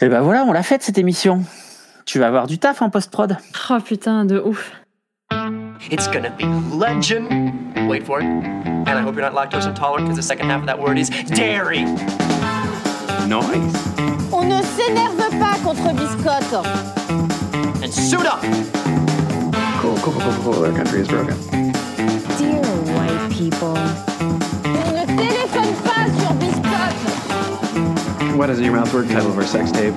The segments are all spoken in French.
Et ben voilà, on l'a faite cette émission. Tu vas avoir du taf en post-prod. Oh putain, de ouf. It's gonna be legend. Wait for it. And I hope you're not lactose intolerant because the second half of that word is dairy. Nice. On ne s'énerve pas contre Biscotte. And suit up. Cool, cool, cool, cool, cool. That country is broken. Dear white people. Biscotte. What is it, your mouth word title of our sex tape?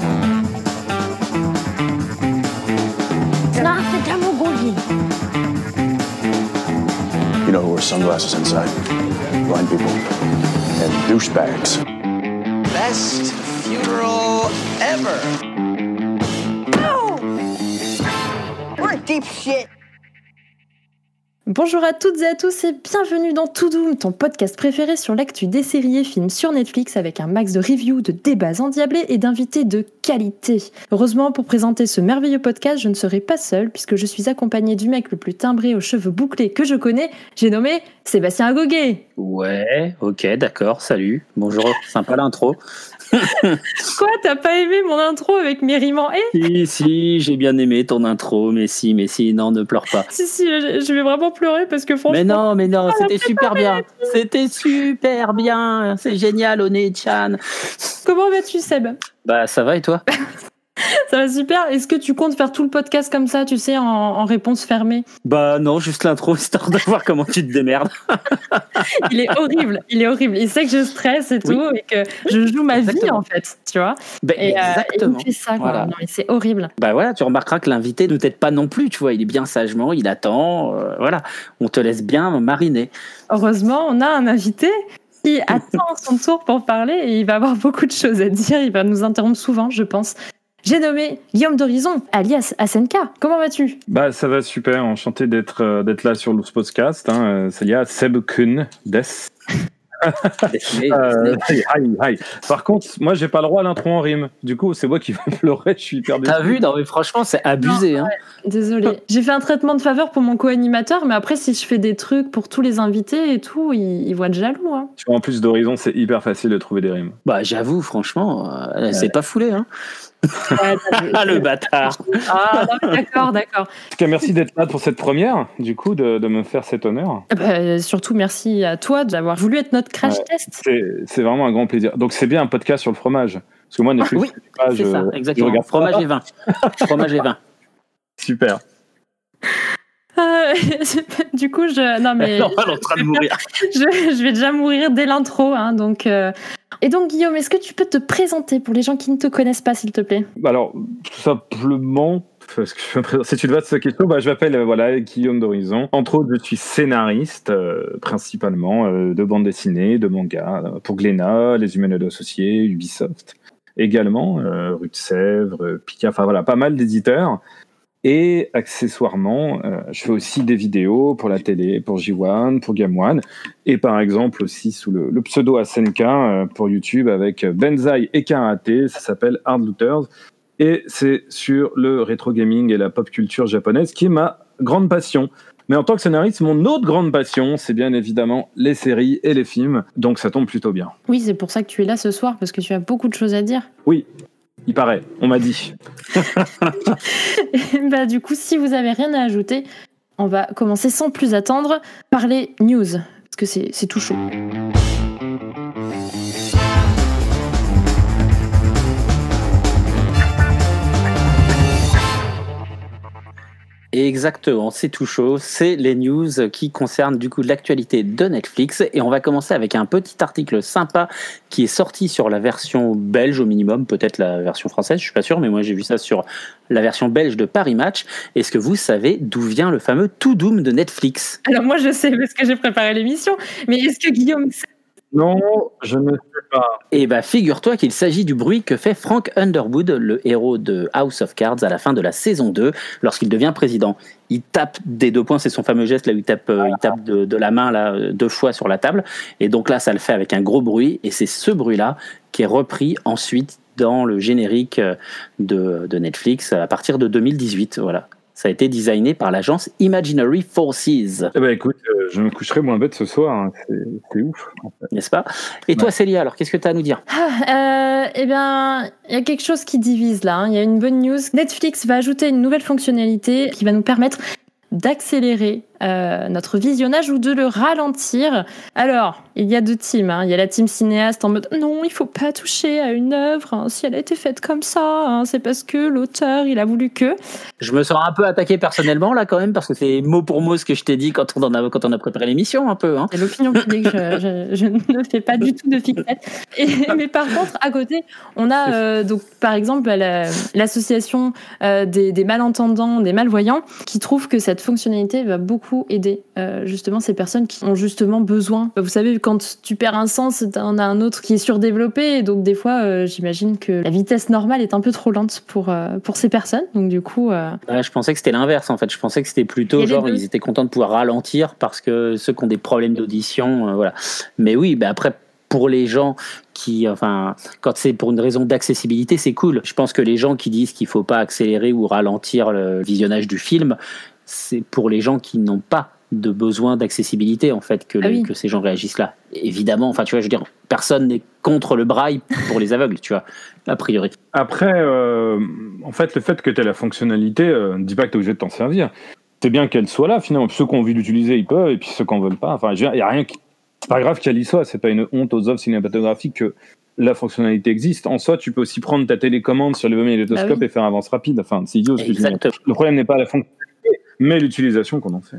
Non, c'est un Mongolie. You know who wears sunglasses inside? Blind people. And douchebags. Best funeral ever. We're deep shit. Bonjour à toutes et à tous et bienvenue dans To Doom, ton podcast préféré sur l'actu des séries et films sur Netflix avec un max de reviews, de débats endiablés et d'invités de qualité. Heureusement, pour présenter ce merveilleux podcast, je ne serai pas seule puisque je suis accompagnée du mec le plus timbré aux cheveux bouclés que je connais, j'ai nommé Sébastien Agoguet. Ouais, ok, d'accord, salut. Bonjour, sympa l'intro. Quoi, t'as pas aimé mon intro avec mes rimes en « et Si, si, j'ai bien aimé ton intro, mais si, mais si, non, ne pleure pas. Si, si, je vais vraiment pleurer parce que franchement... Mais non, mais non, c'était super bien. C'était super bien. C'est génial, One-chan. Comment vas-tu Seb? Bah, ça va et toi? Ça va super. Est-ce que tu comptes faire tout le podcast comme ça, tu sais, en, en réponse fermée? Bah, non, juste l'intro, histoire de voir comment tu te démerdes. Il est horrible, il est horrible. Il sait que je stresse et tout et que je joue ma vie Exactement. en fait, tu vois. Bah, Et, euh, et il exactement. fait ça, quoi. Voilà. Non, mais c'est horrible. Bah voilà, tu remarqueras que l'invité ne t'aide pas non plus, tu vois, il est bien sagement, il attend, euh, voilà, on te laisse bien mariner. Heureusement, on a un invité qui attend son tour pour parler et il va avoir beaucoup de choses à dire. Il va nous interrompre souvent, je pense. J'ai nommé Guillaume d'Horizon, alias Asenka. Comment vas-tu? Bah ça va super, enchanté d'être euh, d'être là sur le podcast. Hein. C'est lié à Seb Kuhn des. Euh, hi, hi. Par contre, moi j'ai pas le droit à l'intro en rime. Du coup, c'est moi qui vais pleurer. Je suis hyper déçu. T'as vu, non mais franchement, c'est abusé. Hein. Désolée. J'ai fait un traitement de faveur pour mon co-animateur, mais après, si je fais des trucs pour tous les invités et tout, ils, ils vont être jaloux. Hein. En plus d'Horizon, c'est hyper facile de trouver des rimes. Bah j'avoue, franchement, euh, c'est pas foulé. Hein. Ah le bâtard Ah, d'accord, d'accord. En tout cas, merci d'être là pour cette première. Du coup, de, de me faire cet honneur. Ah bah, surtout, merci à toi d'avoir voulu être notre crash Ouais. test. C'est c'est vraiment un grand plaisir. Donc c'est bien un podcast sur le fromage. Parce que moi, Netflix, Oui, je sais pas, C'est je- ça, je exactement. regarde pas. Fromage et vin. Fromage et vin. Super. Euh, du coup, je, non mais Non, elle est en train de mourir. je, je vais déjà mourir dès l'intro, hein, donc. euh. Et donc, Guillaume, est-ce que tu peux te présenter pour les gens qui ne te connaissent pas, s'il te plaît? Alors, tout simplement, parce que je me présente- si tu te vas de cette question, bah, je m'appelle euh, voilà, Guillaume d'Horizon. Entre autres, je suis scénariste, euh, principalement euh, de bande dessinée, de manga, pour Glénat, Les Humanoïdes Associés, Ubisoft. Également, euh, Rue de Sèvres, Pika, enfin voilà, pas mal d'éditeurs. Et accessoirement, euh, je fais aussi des vidéos pour la télé, pour J1, pour Game One, et par exemple aussi sous le, le pseudo Asenka euh, pour YouTube avec Benzai et Karate, ça s'appelle Hard Looters, et c'est sur le rétro gaming et la pop culture japonaise qui est ma grande passion. Mais en tant que scénariste, mon autre grande passion, c'est bien évidemment les séries et les films, donc ça tombe plutôt bien. Oui, c'est pour ça que tu es là ce soir, parce que tu as beaucoup de choses à dire. Oui, il paraît, on m'a dit. bah, du coup, si vous avez rien à ajouter, on va commencer sans plus attendre par les news, parce que c'est c'est tout chaud. Exactement, c'est tout chaud. C'est les news qui concernent du coup l'actualité de Netflix. Et on va commencer avec un petit article sympa qui est sorti sur la version belge au minimum, peut-être la version française, je suis pas sûr, mais moi j'ai vu ça sur la version belge de Paris Match. Est-ce que vous savez d'où vient le fameux To Doom de Netflix? Alors moi, je sais parce que j'ai préparé l'émission, mais est-ce que Guillaume Non, je ne sais pas. Eh ben, figure-toi qu'il s'agit du bruit que fait Frank Underwood, le héros de House of Cards, à la fin de la saison 2, lorsqu'il devient président. Il tape des deux points, c'est son fameux geste là où il tape, euh, tape de, la main là deux fois sur la table. Et donc là, ça le fait avec un gros bruit, et c'est ce bruit-là qui est repris ensuite dans le générique euh, de, de Netflix à partir de 2018. Voilà. Ça a été designé par l'agence Imaginary Forces, Eh ben écoute, euh, je me coucherai moins bête ce soir. hein. C'est ouf. en fait. n'est-ce pas? Et toi, Célia, alors qu'est-ce que tu as à nous dire? Ah, euh, eh bien, il y a quelque chose qui divise là. hein. Il y a une bonne news. Netflix va ajouter une nouvelle fonctionnalité qui va nous permettre d'accélérer euh, notre visionnage ou de le ralentir. Alors, il y a deux teams. hein. Il y a la team cinéaste en mode non, il faut pas toucher à une œuvre hein. si elle a été faite comme ça. hein. C'est parce que l'auteur il a voulu que. Je me sens un peu attaqué personnellement là quand même parce que c'est mot pour mot ce que je t'ai dit quand on en a quand on a préparé l'émission un peu. C'est l'opinion publique. Je, je- je ne fais pas du tout de fixette. Et- mais par contre, à côté, on a euh, donc par exemple la- l'association euh, des, des malentendants, des malvoyants, qui trouve que cette fonctionnalité va beaucoup aider euh, justement ces personnes qui ont justement besoin. Vous savez, quand tu perds un sens, t'en as un autre qui est surdéveloppé, et donc des fois, euh, j'imagine que la vitesse normale est un peu trop lente pour euh, pour ces personnes. Donc du coup, Ouais, je pensais que c'était l'inverse en fait. Je pensais que c'était plutôt genre ils étaient contents de pouvoir ralentir parce que ceux qui ont des problèmes d'audition, voilà. Mais oui, bah après pour les gens qui, enfin, quand c'est pour une raison d'accessibilité, c'est cool. Je pense que les gens qui disent qu'il faut pas accélérer ou ralentir le visionnage du film, c'est pour les gens qui n'ont pas de besoin d'accessibilité en fait que, Ah les- oui. que ces gens réagissent là. Évidemment, enfin tu vois, je veux dire, personne n'est contre le braille pour les aveugles, tu vois, a priori. Après, euh, en fait, le fait que tu aies la fonctionnalité euh, ne dit pas que tu es obligé de t'en servir. C'est bien qu'elle soit là, finalement. Ceux qui ont envie d'utiliser, ils peuvent, et puis ceux qui n'en veulent pas. Enfin, il n'y a rien qui. C'est pas grave qu'elle y soit, c'est pas une honte aux œuvres cinématographiques que la fonctionnalité existe. En soi, tu peux aussi prendre ta télécommande sur le magnétoscope Bah oui. et faire avance rapide. Enfin, c'est idiot ce que je dis. Exactement. Le problème n'est pas la fonctionnalité, mais l'utilisation qu'on en fait.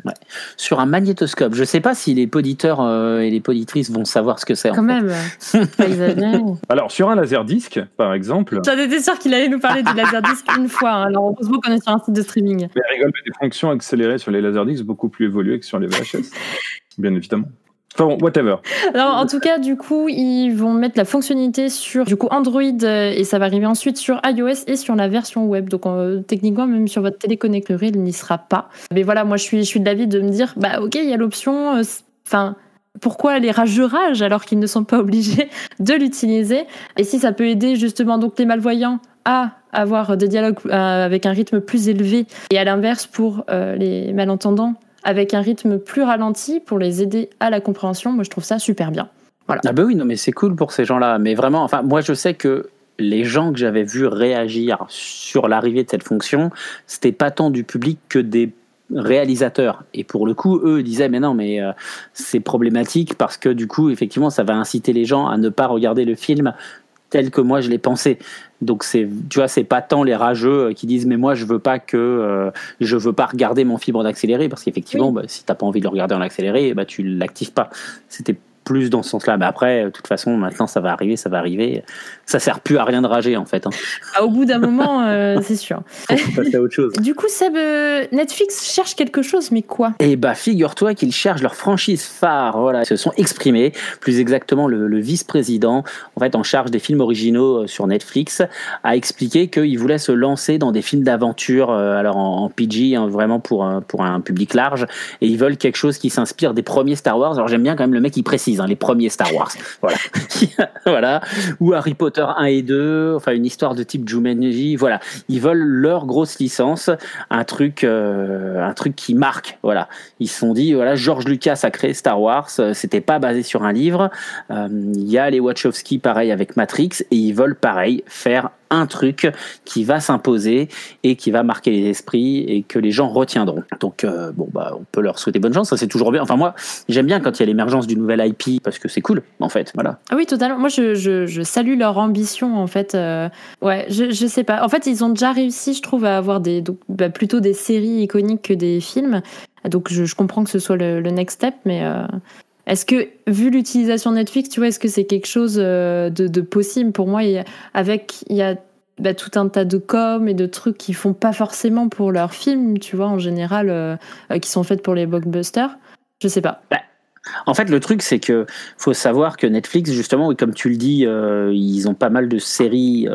Sur un magnétoscope, je sais pas si les poditeurs euh, et les poditrices vont savoir ce que c'est. en quand fait. même, pas exagéré. Alors, sur un laserdisc, par exemple, J'en étais sûre qu'il allait nous parler du laserdisc une fois. hein. Alors heureusement qu'on est sur un site de streaming. mais rigole, mais des fonctions accélérées sur les laserdiscs beaucoup plus évoluées que sur les VHS. bien évidemment. Enfin whatever. Alors en tout cas, du coup, ils vont mettre la fonctionnalité sur du coup Android euh, et ça va arriver ensuite sur iOS et sur la version web. Donc euh, techniquement, même sur votre télé connectée, il n'y sera pas. Mais voilà, moi je suis, je suis de l'avis de me dire, bah ok, il y a l'option. euh, Enfin. pourquoi les rageux ragent alors qu'ils ne sont pas obligés de l'utiliser? Et si ça peut aider justement donc les malvoyants à avoir des dialogues avec un rythme plus élevé et à l'inverse pour les malentendants avec un rythme plus ralenti pour les aider à la compréhension, moi je trouve ça super bien. Ah bah oui, non mais c'est cool pour ces gens-là. Mais vraiment, enfin moi je sais que les gens que j'avais vus réagir sur l'arrivée de cette fonction, c'était pas tant du public que des réalisateurs. Et pour le coup, eux disaient mais non mais euh, c'est problématique parce que du coup effectivement ça va inciter les gens à ne pas regarder le film tel que moi je l'ai pensé. Donc c'est tu vois c'est pas tant les rageux euh, qui disent mais moi je veux pas que euh, je veux pas regarder mon fibre en accéléré parce qu'effectivement Oui. bah, si t'as pas envie de le regarder en accéléré bah tu l'actives pas. C'était plus dans ce sens-là. Mais après, de toute façon, maintenant, ça va arriver, ça va arriver. Ça sert plus à rien de rager, en fait. Hein. Ah, au bout d'un moment, euh, c'est sûr. Faut passer à autre chose. Du coup, Seb, euh, Netflix cherche quelque chose, mais quoi? Et bah, figure-toi qu'ils cherchent leur franchise phare. Voilà, ils se sont exprimés. Plus exactement, le, le vice-président, en fait, en charge des films originaux euh, sur Netflix, a expliqué qu'il voulait se lancer dans des films d'aventure, euh, alors en, en PG, hein, vraiment pour, un- pour un public large. Et ils veulent quelque chose qui s'inspire des premiers Star Wars. Alors, j'aime bien quand même le mec qui précise, hein, les premiers Star Wars. Voilà. voilà. Ou Harry Potter 1 et 2, enfin, une histoire de type Jumanji. Voilà. Ils veulent leur grosse licence, un truc, euh, un truc qui marque. Voilà. Ils se sont dit, voilà, George Lucas a créé Star Wars, euh, c'était pas basé sur un livre. Euh, Il y a les Wachowski, pareil, avec Matrix, et ils veulent, pareil, faire un truc qui va s'imposer et qui va marquer les esprits et que les gens retiendront. Donc, euh, bon, bah, on peut leur souhaiter bonne chance, ça c'est toujours bien. Enfin, moi, j'aime bien quand il y a l'émergence d'une nouvelle IP parce que c'est cool, en fait. Voilà. Ah oui, totalement. Moi, je, je, salue leur ambition, en fait. Euh, ouais, je, je sais pas. En fait, ils ont déjà réussi, je trouve, à avoir des, bah, plutôt des séries iconiques que des films. Donc, je, je comprends que ce soit le, le next step, mais euh, est-ce que, vu l'utilisation Netflix, tu vois, est-ce que c'est quelque chose euh, de, possible Pour moi, avec, il y a bah, tout un tas de com et de trucs qui font pas forcément pour leurs films, tu vois, en général, euh, euh, qui sont faits pour les blockbusters. Je sais pas. En fait, le truc, c'est que faut savoir que Netflix, justement, comme tu le dis, ils ont pas mal de séries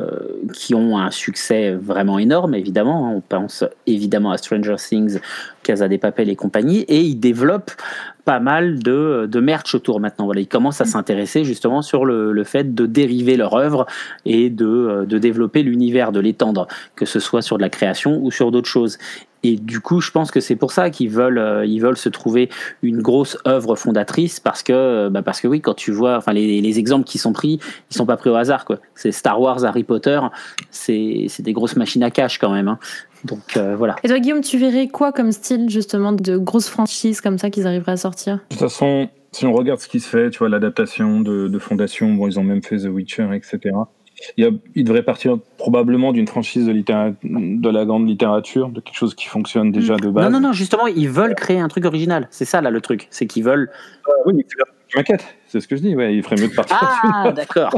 qui ont un succès vraiment énorme, évidemment. hein. On pense évidemment à Stranger Things, Casa des Papel et compagnie, et ils développent pas mal de, de merch autour maintenant. Voilà, ils commencent à s'intéresser justement sur le, le fait de dériver leur œuvre et de, euh, de développer l'univers, de l'étendre, que ce soit sur de la création ou sur d'autres choses. Et du coup, je pense que c'est pour ça qu'ils veulent, euh, ils veulent se trouver une grosse œuvre fondatrice parce que, euh, bah parce que oui, quand tu vois, enfin les, les exemples qui sont pris, ils sont pas pris au hasard quoi. C'est Star Wars, Harry Potter, c'est c'est des grosses machines à cash quand même. hein. Donc euh, voilà. Et toi, Guillaume, tu verrais quoi comme style justement de grosses franchises comme ça qu'ils arriveraient à sortir? De toute façon, si on regarde ce qui se fait, tu vois, l'adaptation de, de Fondation, bon, ils ont même fait The Witcher, etc. Il, y a, il devrait partir probablement d'une franchise de, la grande littérature, de quelque chose qui fonctionne déjà de base. Non non non, justement, ils veulent créer un truc original. C'est ça là le truc, c'est qu'ils veulent. Ah oui, mais je m'inquiète, c'est ce que je dis, ouais, il ferait mieux de partir Ah d'accord.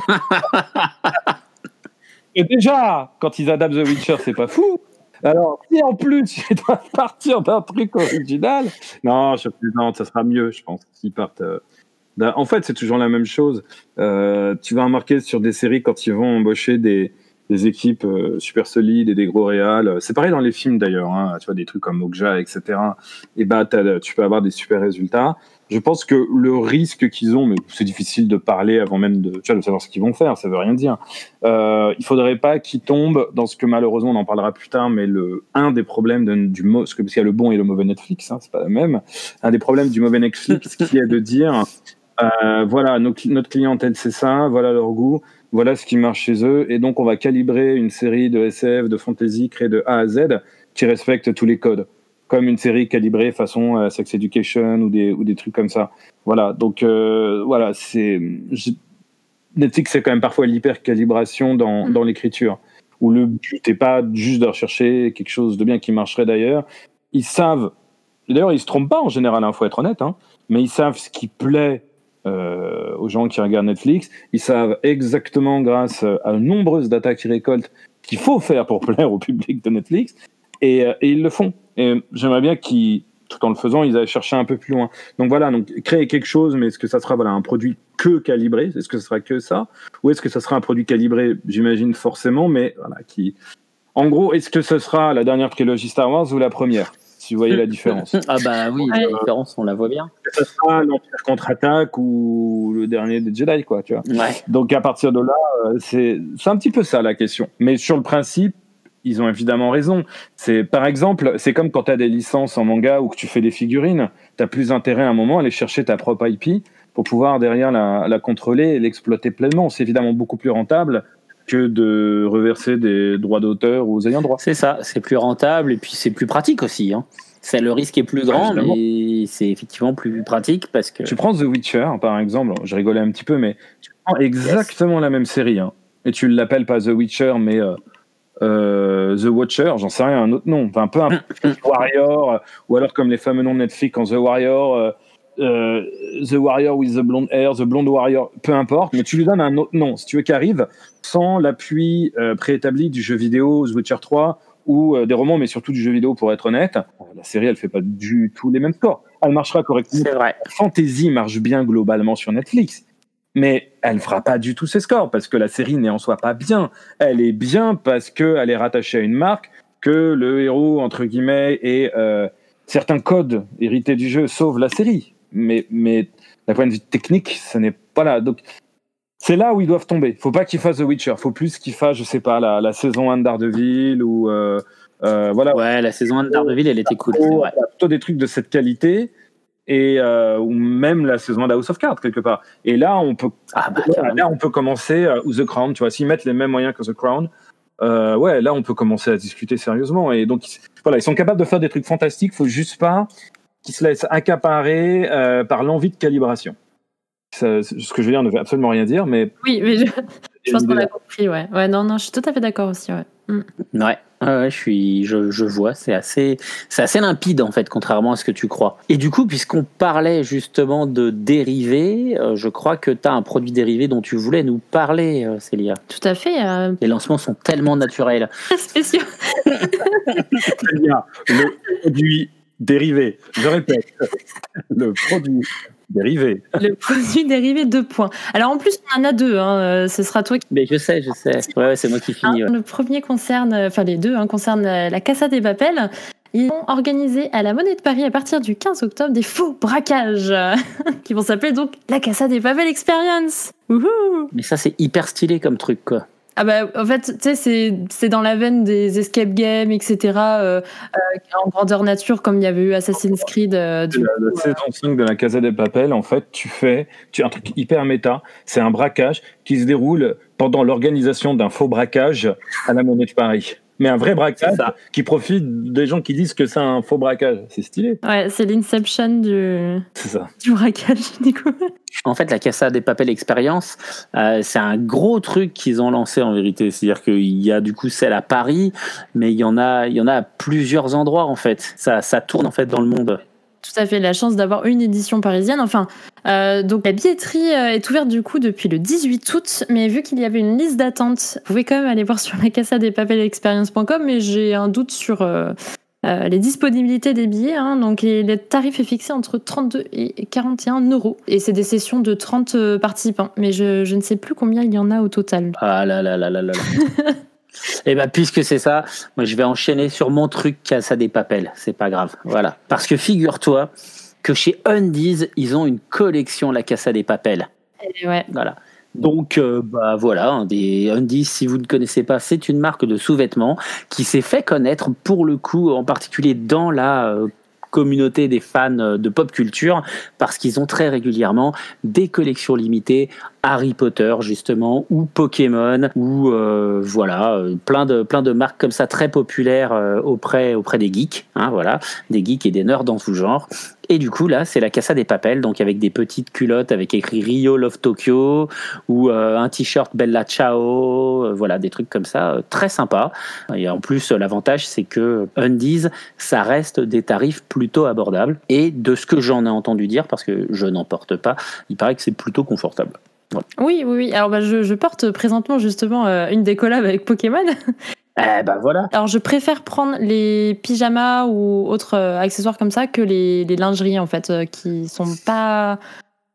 Et déjà, quand ils adaptent The Witcher, c'est pas fou. Alors, si en plus ils doivent partir d'un truc original, non, je plaisante, ça sera mieux, je pense, s'ils partent. euh, En fait, c'est toujours la même chose. Euh, tu vas remarquer sur des séries quand ils vont embaucher des, des équipes euh, super solides et des gros réals. C'est pareil dans les films d'ailleurs. Hein, tu vois des trucs comme Okja, etc. Et bah, tu peux avoir des super résultats. Je pense que le risque qu'ils ont, mais c'est difficile de parler avant même de, savoir ce qu'ils vont faire, ça veut rien dire. Euh, il faudrait pas qu'ils tombent dans ce que malheureusement on en parlera plus tard, mais le un des problèmes de- du mo- parce qu'il le bon et le mauvais Netflix, hein, c'est pas la même. Un des problèmes du mauvais Netflix qui est de dire euh, voilà notre clientèle c'est ça, voilà leur goût, voilà ce qui marche chez eux, et donc on va calibrer une série de SF, de fantasy créée de A à Z qui respecte tous les codes, comme une série calibrée façon euh, Sex Education ou des ou des trucs comme ça. Voilà, donc euh, voilà, c'est je- Netflix, c'est quand même parfois l'hyper-calibration dans, Mm. dans l'écriture, où le but n'est pas juste de rechercher quelque chose de bien qui marcherait d'ailleurs. Ils savent, d'ailleurs, ils se trompent pas en général, il faut être honnête, hein, mais ils savent ce qui plaît euh, aux gens qui regardent Netflix. Ils savent exactement, grâce à nombreuses datas qu'ils récoltent, qu'il faut faire pour plaire au public de Netflix, et, euh, et ils le font. Et j'aimerais bien qu'ils, tout en le faisant, ils aillent chercher un peu plus loin. Donc voilà, donc créer quelque chose, mais est-ce que ça sera voilà, un produit que calibré? Est-ce que ce sera que ça? Ou est-ce que ça sera un produit calibré? J'imagine forcément, mais voilà, qui. En gros, est-ce que ce sera la dernière trilogie Star Wars ou la première Si vous voyez la différence? Ah bah oui, Ouais. la différence, on la voit bien. Que ce sera l'Empire contre-attaque ou le dernier des Jedi, quoi, tu vois. Ouais. Donc à partir de là, euh, c'est c'est un petit peu ça la question. Mais sur le principe, ils ont évidemment raison. C'est par exemple, c'est comme quand tu as des licences en manga ou que tu fais des figurines, tu as plus intérêt à un moment à aller chercher ta propre IP pour pouvoir derrière la, la contrôler et l'exploiter pleinement. C'est évidemment beaucoup plus rentable que de reverser des droits d'auteur aux ayants droit. C'est ça, c'est plus rentable et puis c'est plus pratique aussi. Hein. C'est le risque est plus grand, mais c'est effectivement plus pratique parce que. Tu prends The Witcher, par exemple, je rigolais un petit peu, mais tu prends exactement la même série, hein, et tu l'appelles pas The Witcher, mais euh, euh, The Watcher, j'en sais rien, un autre nom, enfin peu importe, Warrior, euh, ou alors comme les fameux noms de Netflix en The Warrior, euh, The Warrior with the blonde hair, The Blonde Warrior, peu importe, mais tu lui donnes un autre nom, si tu veux, qui arrive sans l'appui euh, préétabli du jeu vidéo The Witcher 3 ou des romans, mais surtout du jeu vidéo pour être honnête, la série elle fait pas du tout les mêmes scores. Elle marchera correctement C'est vrai. Fantasy marche bien globalement sur Netflix, mais elle fera pas du tout ses scores parce que la série n'est en soi pas bien. Elle est bien parce qu'elle est rattachée à une marque, que le héros, entre guillemets, et euh, certains codes hérités du jeu sauvent la série. Mais, mais d'un point de vue technique, ce n'est pas là. Donc, c'est là où ils doivent tomber. Faut pas qu'ils fassent The Witcher. Faut plus qu'ils fassent, je sais pas, la, la saison 1 de Daredevil ou euh, euh, voilà, Ouais, la saison 1 de Daredevil, elle était cool. C'est plutôt, vrai. plutôt des trucs de cette qualité et euh, ou même la saison de House of Cards quelque part. Et là, on peut Ah bah, là on peut commencer euh, ou The Crown. Tu vois, s'ils mettent les mêmes moyens que The Crown, euh, ouais, là on peut commencer à discuter sérieusement. Et donc voilà, ils sont capables de faire des trucs fantastiques. Faut juste pas qu'ils se laissent accaparer euh, par l'envie de calibration. Ça, ce que je veux dire ne veut absolument rien dire, mais Oui, mais je, je pense qu'on a compris, ouais. Ouais, non, non, je suis tout à fait d'accord aussi, ouais. Mm. Ouais, je suis, je, je vois, c'est assez, c'est assez limpide en fait, contrairement à ce que tu crois. Et du coup, puisqu'on parlait justement de dérivés, euh, je crois que tu as un produit dérivé dont tu voulais nous parler, euh, Célia. Tout à fait. euh, Les lancements sont tellement naturels. spéciaux. il y a le produit dérivé. Je répète, le produit dérivé. Le produit dérivé de points. Alors en plus, on en a deux. Hein. euh, Ce sera toi qui. Mais je sais, je sais. Ouais, ouais, c'est moi qui finis. ouais. Le premier concerne, enfin les deux, hein, concernent euh, la Casa des Papel. Ils ont organisé à la Monnaie de Paris à partir du 15 octobre des faux braquages qui vont s'appeler donc la Casa des Papel Experience. Wouhou Mais ça, c'est hyper stylé comme truc, quoi. Ah bah, en fait, tu sais, c'est, c'est dans la veine des escape games, etc. euh, euh, en grandeur nature, comme il y avait eu Assassin's Creed. euh, du La, coup, la saison 5 de la Casa des Papel, en fait, tu fais tu, un truc hyper méta. C'est un braquage qui se déroule pendant l'organisation d'un faux braquage à la Monnaie de Paris. Mais un vrai braquage qui profite des gens qui disent que c'est un faux braquage. C'est stylé. Ouais, c'est l'inception du, du braquage, du coup. En fait, la Casa des Papel Experience, euh, c'est un gros truc qu'ils ont lancé en vérité. C'est-à-dire qu'il y a du coup celle à Paris, mais il y en a, il y en a à plusieurs endroits en fait. Ça, ça tourne en fait dans le monde. Tout à fait, la chance d'avoir une édition parisienne. Enfin, euh, donc la billetterie euh, est ouverte du coup depuis le 18 août, mais vu qu'il y avait une liste d'attente, vous pouvez quand même aller voir sur la casa des papelexperience.com, mais j'ai un doute sur euh, euh, les disponibilités des billets. hein. donc et le tarif est fixé entre 32 et 41 euros. Et c'est des sessions de 30 euh, participants, mais je, je ne sais plus combien il y en a au total. Ah là là là là là là. Et ben puisque c'est ça, moi je vais enchaîner sur mon truc Casa des Papel. C'est pas grave, voilà. Parce que figure-toi que chez Undies, ils ont une collection la Casa des Papel. Et ouais. Voilà. Donc, euh, bah voilà, un des Undies, si vous ne connaissez pas, c'est une marque de sous-vêtements qui s'est fait connaître pour le coup, en particulier dans la euh, communauté des fans euh, de pop culture, parce qu'ils ont très régulièrement des collections limitées Harry Potter justement ou Pokémon ou euh, voilà euh, plein de plein de marques comme ça très populaires euh, auprès auprès des geeks hein, voilà des geeks et des nerds dans tout genre. Et du coup là c'est la Casa des Papel donc avec des petites culottes avec écrit Rio Love Tokyo ou euh, un t-shirt Bella Ciao euh, voilà des trucs comme ça euh, très sympa. Et en plus l'avantage c'est que Undies ça reste des tarifs plutôt abordables. Et de ce que j'en ai entendu dire parce que je n'en porte pas il paraît que c'est plutôt confortable Oui, oui, oui. Alors bah, je, je porte présentement justement euh, une des collabs avec Pokémon. Eh ben voilà. Alors, je préfère prendre les pyjamas ou autres euh, accessoires comme ça que les, les lingeries, en fait, euh, qui sont pas.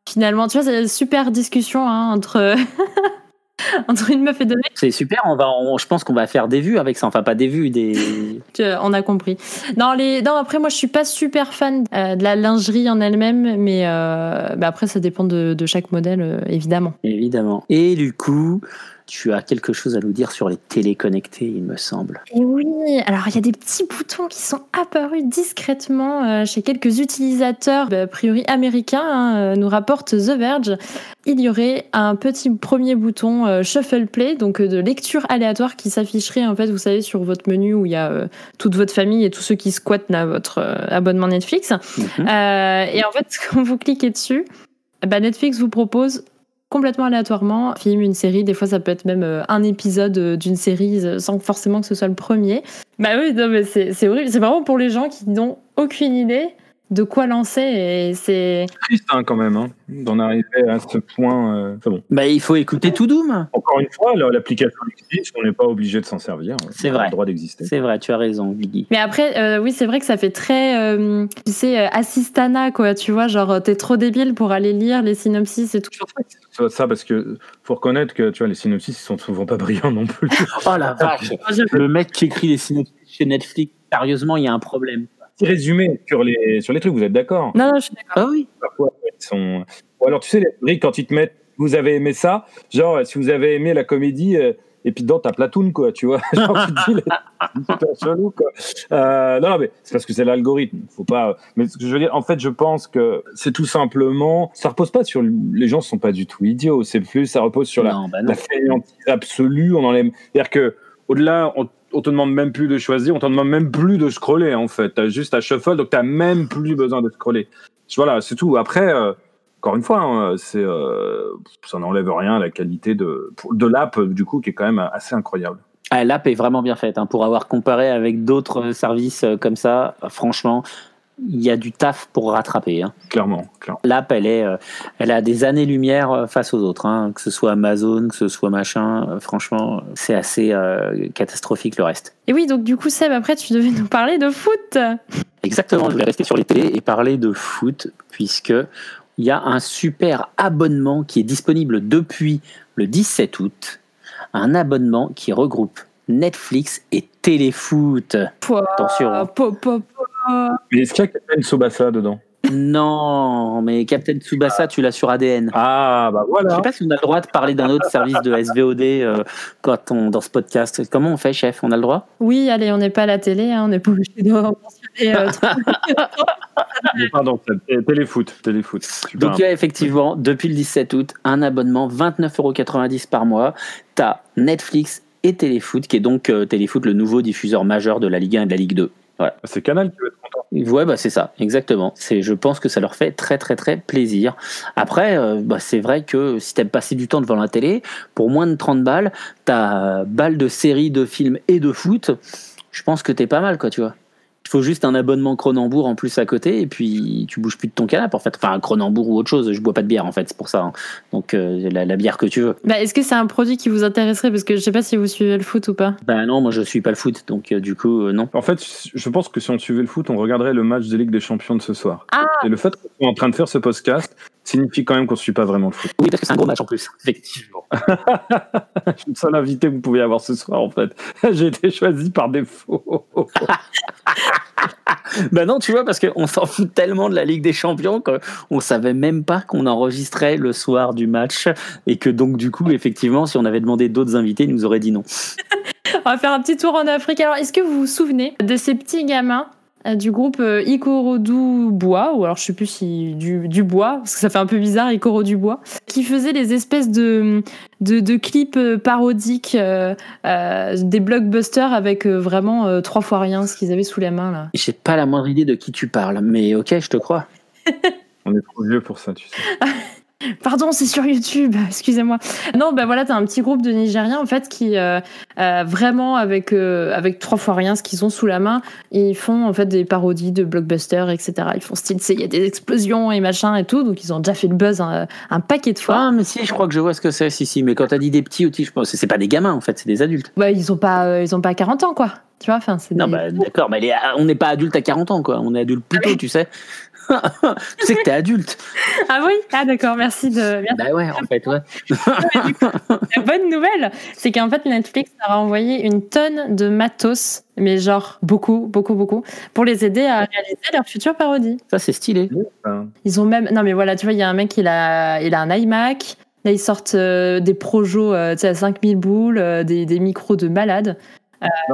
Finalement, tu vois, c'est une super discussion hein, entre, entre une meuf et deux mecs, C'est super, on va, on- je pense qu'on va faire des vues avec ça. Enfin, pas des vues, des. on a compris. Non, les, non, après, moi, je suis pas super fan euh, de la lingerie en elle-même, mais euh, bah, après, ça dépend de, de chaque modèle, euh, évidemment. Évidemment. Et du coup, tu as quelque chose à nous dire sur les téléconnectés, il me semble. Et oui, alors il y a des petits boutons qui sont apparus discrètement euh, chez quelques utilisateurs, bah, a priori américains, hein, euh, nous rapporte The Verge. Il y aurait un petit premier bouton euh, Shuffle Play, donc de lecture aléatoire qui s'afficherait en fait, vous savez, sur votre menu où il y a euh, toute votre famille et tous ceux qui squattent là, votre euh, abonnement Netflix. Mhm. Euh, et en fait, quand vous cliquez dessus, bah, Netflix vous propose complètement aléatoirement film, une série. Des fois, ça peut être même euh, un épisode euh, d'une série euh, sans forcément que ce soit le premier. Bah oui, non, mais c'est horrible. C'est vraiment pour les gens qui n'ont aucune idée de quoi lancer. Et c'est. triste hein, quand même hein, d'en arriver à ce point. euh, enfin bon. Bah, il faut écouter tout Doom. Encore une fois, là, l'application existe, on n'est pas obligé de s'en servir. C'est On a vrai. le droit d'exister. C'est vrai, tu as raison, Guigui. Mais après, euh, oui, c'est vrai que ça fait très, euh, tu sais, assistana, quoi. Tu vois, genre, t'es trop débile pour aller lire les synopsis et tout. Ça, ça, parce que faut reconnaître que tu vois, les synopsis ils sont souvent pas brillants non plus. Oh la vache. Le mec qui écrit les synopsis chez Netflix, sérieusement, il y a un problème. Petit résumé sur les, sur les trucs, vous êtes d'accord? Non, non, je suis d'accord. Ah oui. Parfois, ils sont. Ou alors, tu sais, les rubriques, quand ils te mettent, vous avez aimé ça, genre, si vous avez aimé la comédie, euh, et puis dedans, t'as Platoon, quoi, tu vois. Genre, tu te dis, c'est super chelou, quoi. Euh, non, non, mais c'est parce que c'est l'algorithme. Faut pas. Mais ce que je veux dire, en fait, je pense que c'est tout simplement. Ça repose pas sur. Les gens sont pas du tout idiots. C'est plus, ça repose sur la, bah non. la fainéantise absolue. On en aime. C'est-à-dire que, au-delà, on, on te demande même plus de choisir, on te demande même plus de scroller, en fait. T'as juste à shuffle, donc t'as même plus besoin de scroller. Voilà, c'est tout. Après, euh, encore une fois, hein, euh, ça n'enlève rien à la qualité de, de l'app, du coup, qui est quand même assez incroyable. Ah, L'app est vraiment bien faite. hein. Pour avoir comparé avec d'autres services euh, comme ça, franchement, il y a du taf pour rattraper. hein. Clairement, clairement. L'app, elle est, euh, elle a des années-lumière euh, face aux autres. hein. Que ce soit Amazon, que ce soit machin. euh, Franchement, c'est assez euh, catastrophique le reste. Et oui, donc du coup, Seb, après, tu devais nous parler de foot. Exactement, je voulais rester sur les télés et parler de foot, puisque il y a un super abonnement qui est disponible depuis le 17 août. Un abonnement qui regroupe Netflix et Téléfoot. Pouah, Attention. hein. po- po- po- Mais est-ce qu'il y a Captain Sobassa dedans Non, mais Captain Tsubasa, tu l'as sur ADN. Ah, bah Je voilà. sais pas si on a le droit de parler d'un autre service de SVOD euh, quand on, dans ce podcast. Comment on fait, chef? On a le droit? Oui, allez, on n'est pas à la télé, hein, on n'est pas obligé de mentionner. euh. Pardon, c'est téléfoot. téléfoot. Donc, il y a effectivement, depuis le 17 août, un abonnement 29,90€ par mois. Tu as Netflix et Téléfoot, qui est donc euh, Téléfoot, le nouveau diffuseur majeur de la Ligue 1 et de la Ligue 2. C'est Canal qui va être content. Ouais, bah c'est ça, exactement. C'est, je pense que ça leur fait très très très plaisir. Après, euh, bah, c'est vrai que si t'aimes passer du temps devant la télé, pour moins de 30 balles, t'as balles de séries, de films et de foot. Je pense que t'es pas mal, quoi, tu vois. Il faut juste un abonnement Cronenbourg en plus à côté et puis tu bouges plus de ton canapé en fait. Enfin, un Cronenbourg ou autre chose. Je bois pas de bière en fait, c'est pour ça. hein. Donc euh, la, la bière que tu veux. Bah, Est-ce que c'est un produit qui vous intéresserait? Parce que je sais pas si vous suivez le foot ou pas. Ben non, moi je suis pas le foot, donc euh, du coup euh, non. En fait, je pense que si on suivait le foot, on regarderait le match de Ligue des Champions de ce soir. Ah. Et le fait qu'on soit en train de faire ce podcast signifie quand même qu'on ne suit pas vraiment le foot. Oui, parce que c'est un gros match en plus, effectivement. Je suis le seul invité que vous pouvez avoir ce soir, en fait. J'ai été choisi par défaut. Ben non, tu vois, parce qu'on s'en fout tellement de la Ligue des Champions qu'on savait même pas qu'on enregistrait le soir du match et que donc du coup, effectivement, si on avait demandé d'autres invités, ils nous auraient dit non. On va faire un petit tour en Afrique. Alors, est-ce que vous vous souvenez de ces petits gamins du groupe euh, Ikorodu Bois, ou alors je sais plus si du, du bois, parce que ça fait un peu bizarre, Ikorodu Bois, qui faisaient les espèces de, de, de clips euh, parodiques euh, euh, des blockbusters avec euh, vraiment euh, trois fois rien ce qu'ils avaient sous la main là. J'ai pas la moindre idée de qui tu parles, mais ok, je te crois. On est trop vieux pour ça, tu sais. Pardon, c'est sur YouTube, excusez-moi. Non, ben voilà, t'as un petit groupe de Nigériens en fait qui euh, euh, vraiment avec euh, avec trois fois rien ce qu'ils ont sous la main, ils font en fait des parodies de blockbusters, etc. Ils font style, il y a des explosions et machin et tout, donc ils ont déjà fait le buzz un, un paquet de fois. Ah, mais si, je crois que je vois ce que c'est, si, si. Mais quand t'as dit des petits outils, je pense que c'est pas des gamins en fait, c'est des adultes. Bah, ils ont pas, ils ont pas 40 ans quoi. Tu vois, enfin c'est. Non, des- bah d'accord, mais on n'est pas adulte à 40 ans, quoi. On est adulte plus tôt, tu sais. Tu sais que t'es adulte. Ah oui, ah d'accord, merci de. merci. Bah ouais, en fait, ouais. La bonne nouvelle, c'est qu'en fait Netflix leur a envoyé une tonne de matos, mais genre beaucoup, beaucoup, beaucoup, pour les aider à réaliser leur future parodie. Ça, c'est stylé. Ils ont même. Non, mais voilà, tu vois, il y a un mec, il a, il a un iMac. Là, ils sortent euh, des projos euh, tu sais, à 5000 boules, euh, des, des micros de malade.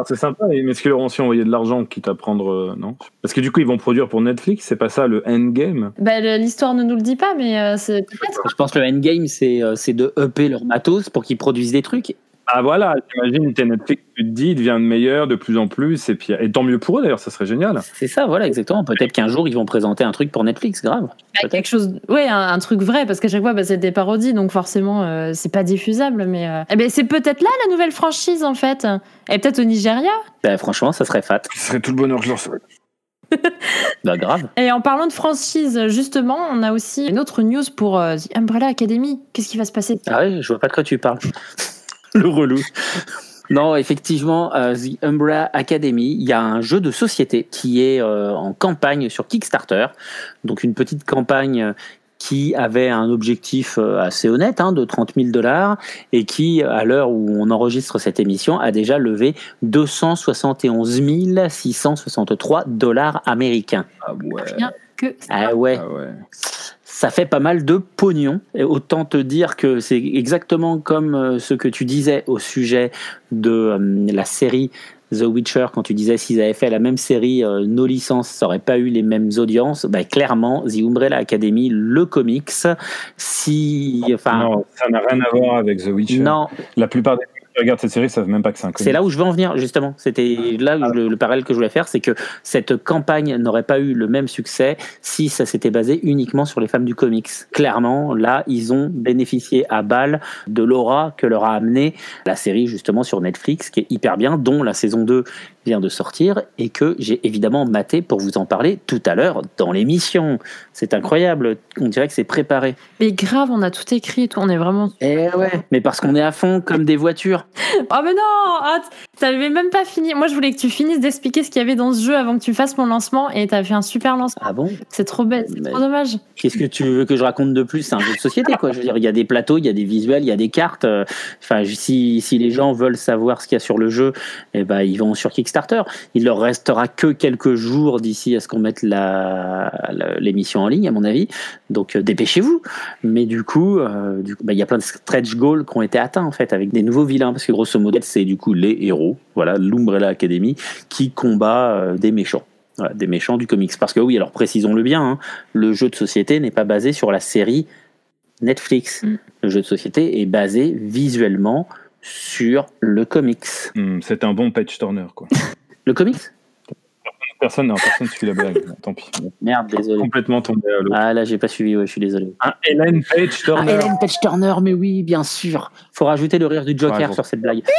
C'est sympa, mais est-ce qu'ils leur ont aussi envoyé de l'argent, quitte à prendre. euh, non? Parce que du coup, ils vont produire pour Netflix, c'est pas ça le endgame? Bah, L'histoire ne nous le dit pas, mais euh, c'est peut-être. Je pense que le endgame, c'est euh, c'est de upper leur matos pour qu'ils produisent des trucs. Ah voilà, t'imagines, t'es Netflix, tu te dis, il devient meilleur de plus en plus, et puis et tant mieux pour eux d'ailleurs, ça serait génial. C'est ça, voilà, exactement. Peut-être qu'un jour, ils vont présenter un truc pour Netflix, grave. Bah, quelque chose. Ouais, un, un truc vrai, parce qu'à chaque fois, bah, c'est des parodies, donc forcément, euh, c'est pas diffusable. Mais euh, eh ben, c'est peut-être là la nouvelle franchise, en fait. Et peut-être au Nigeria. Bah, franchement, ça serait fat. Ce serait tout le bonheur que je leur souhaite. Bah, grave. Et en parlant de franchise, justement, on a aussi une autre news pour euh, The Umbrella Academy. Qu'est-ce qui va se passer? Ah ouais, je vois pas de quoi tu parles. Le relou. Non, effectivement, euh, The Umbrella Academy, il y a un jeu de société qui est euh, en campagne sur Kickstarter. Donc une petite campagne euh, qui avait un objectif assez honnête hein, de 30 000 dollars et qui, à l'heure où on enregistre cette émission, a déjà levé 271 663 dollars américains. Ah ouais. Rien que ça. Ah ouais, Ah ouais. Ça fait pas mal de pognon. Et autant te dire que c'est exactement comme euh, ce que tu disais au sujet de euh, la série The Witcher, quand tu disais s'ils avaient fait la même série, euh, nos licences, ça aurait pas eu les mêmes audiences. Bah, clairement, The Umbrella Academy, le comics, si. Enfin, Non, ça n'a rien à voir avec The Witcher. non, La plupart des qui regardent cette série savent même pas que c'est un. C'est là où je veux en venir, justement. C'était là le, le parallèle que je voulais faire, c'est que cette campagne n'aurait pas eu le même succès si ça s'était basé uniquement sur les femmes du comics. Clairement, là, ils ont bénéficié à balle de l'aura que leur a amené la série, justement, sur Netflix, qui est hyper bien, dont la saison 2 vient de sortir et que j'ai évidemment maté pour vous en parler tout à l'heure dans l'émission. C'est incroyable. On dirait que c'est préparé. Mais grave, on a tout écrit et tout. On est vraiment. Eh ouais. Mais parce qu'on est à fond comme des voitures. voiture. Oh mais non T'avais même pas fini. Moi, je voulais que tu finisses d'expliquer ce qu'il y avait dans ce jeu avant que tu fasses mon lancement et t'as fait un super lancement. Ah bon? C'est trop bête, c'est trop dommage. Qu'est-ce que tu veux que je raconte de plus? C'est un jeu de société, quoi. Je veux dire, il y a des plateaux, il y a des visuels, il y a des cartes. euh, Enfin, si, si les gens veulent savoir ce qu'il y a sur le jeu, eh ben, ils vont sur Kickstarter. Il leur restera que quelques jours d'ici à ce qu'on mette l'émission en ligne, à mon avis. Donc, euh, dépêchez-vous. Mais du coup, euh, bah, il y a plein de stretch goals qui ont été atteints, en fait, avec des nouveaux vilains. Parce que grosso modo, c'est du coup les héros, voilà, l'Umbrella Academy, qui combat euh, des méchants. Voilà, des méchants du comics. Parce que oui, alors précisons-le bien, hein, le jeu de société n'est pas basé sur la série Netflix. Mm. Le jeu de société est basé visuellement sur le comics. Hmm, c'est un bon page turner, quoi. Le comics? Personne, non, personne suit la blague. Tant pis. Merde, désolé. Complètement tombé à l'eau. Ah là, j'ai pas suivi, ouais, je suis désolé. Un Hélène Page Turner. Hélène Page Turner, mais oui, bien sûr. Faut rajouter le rire du Joker sur cette blague.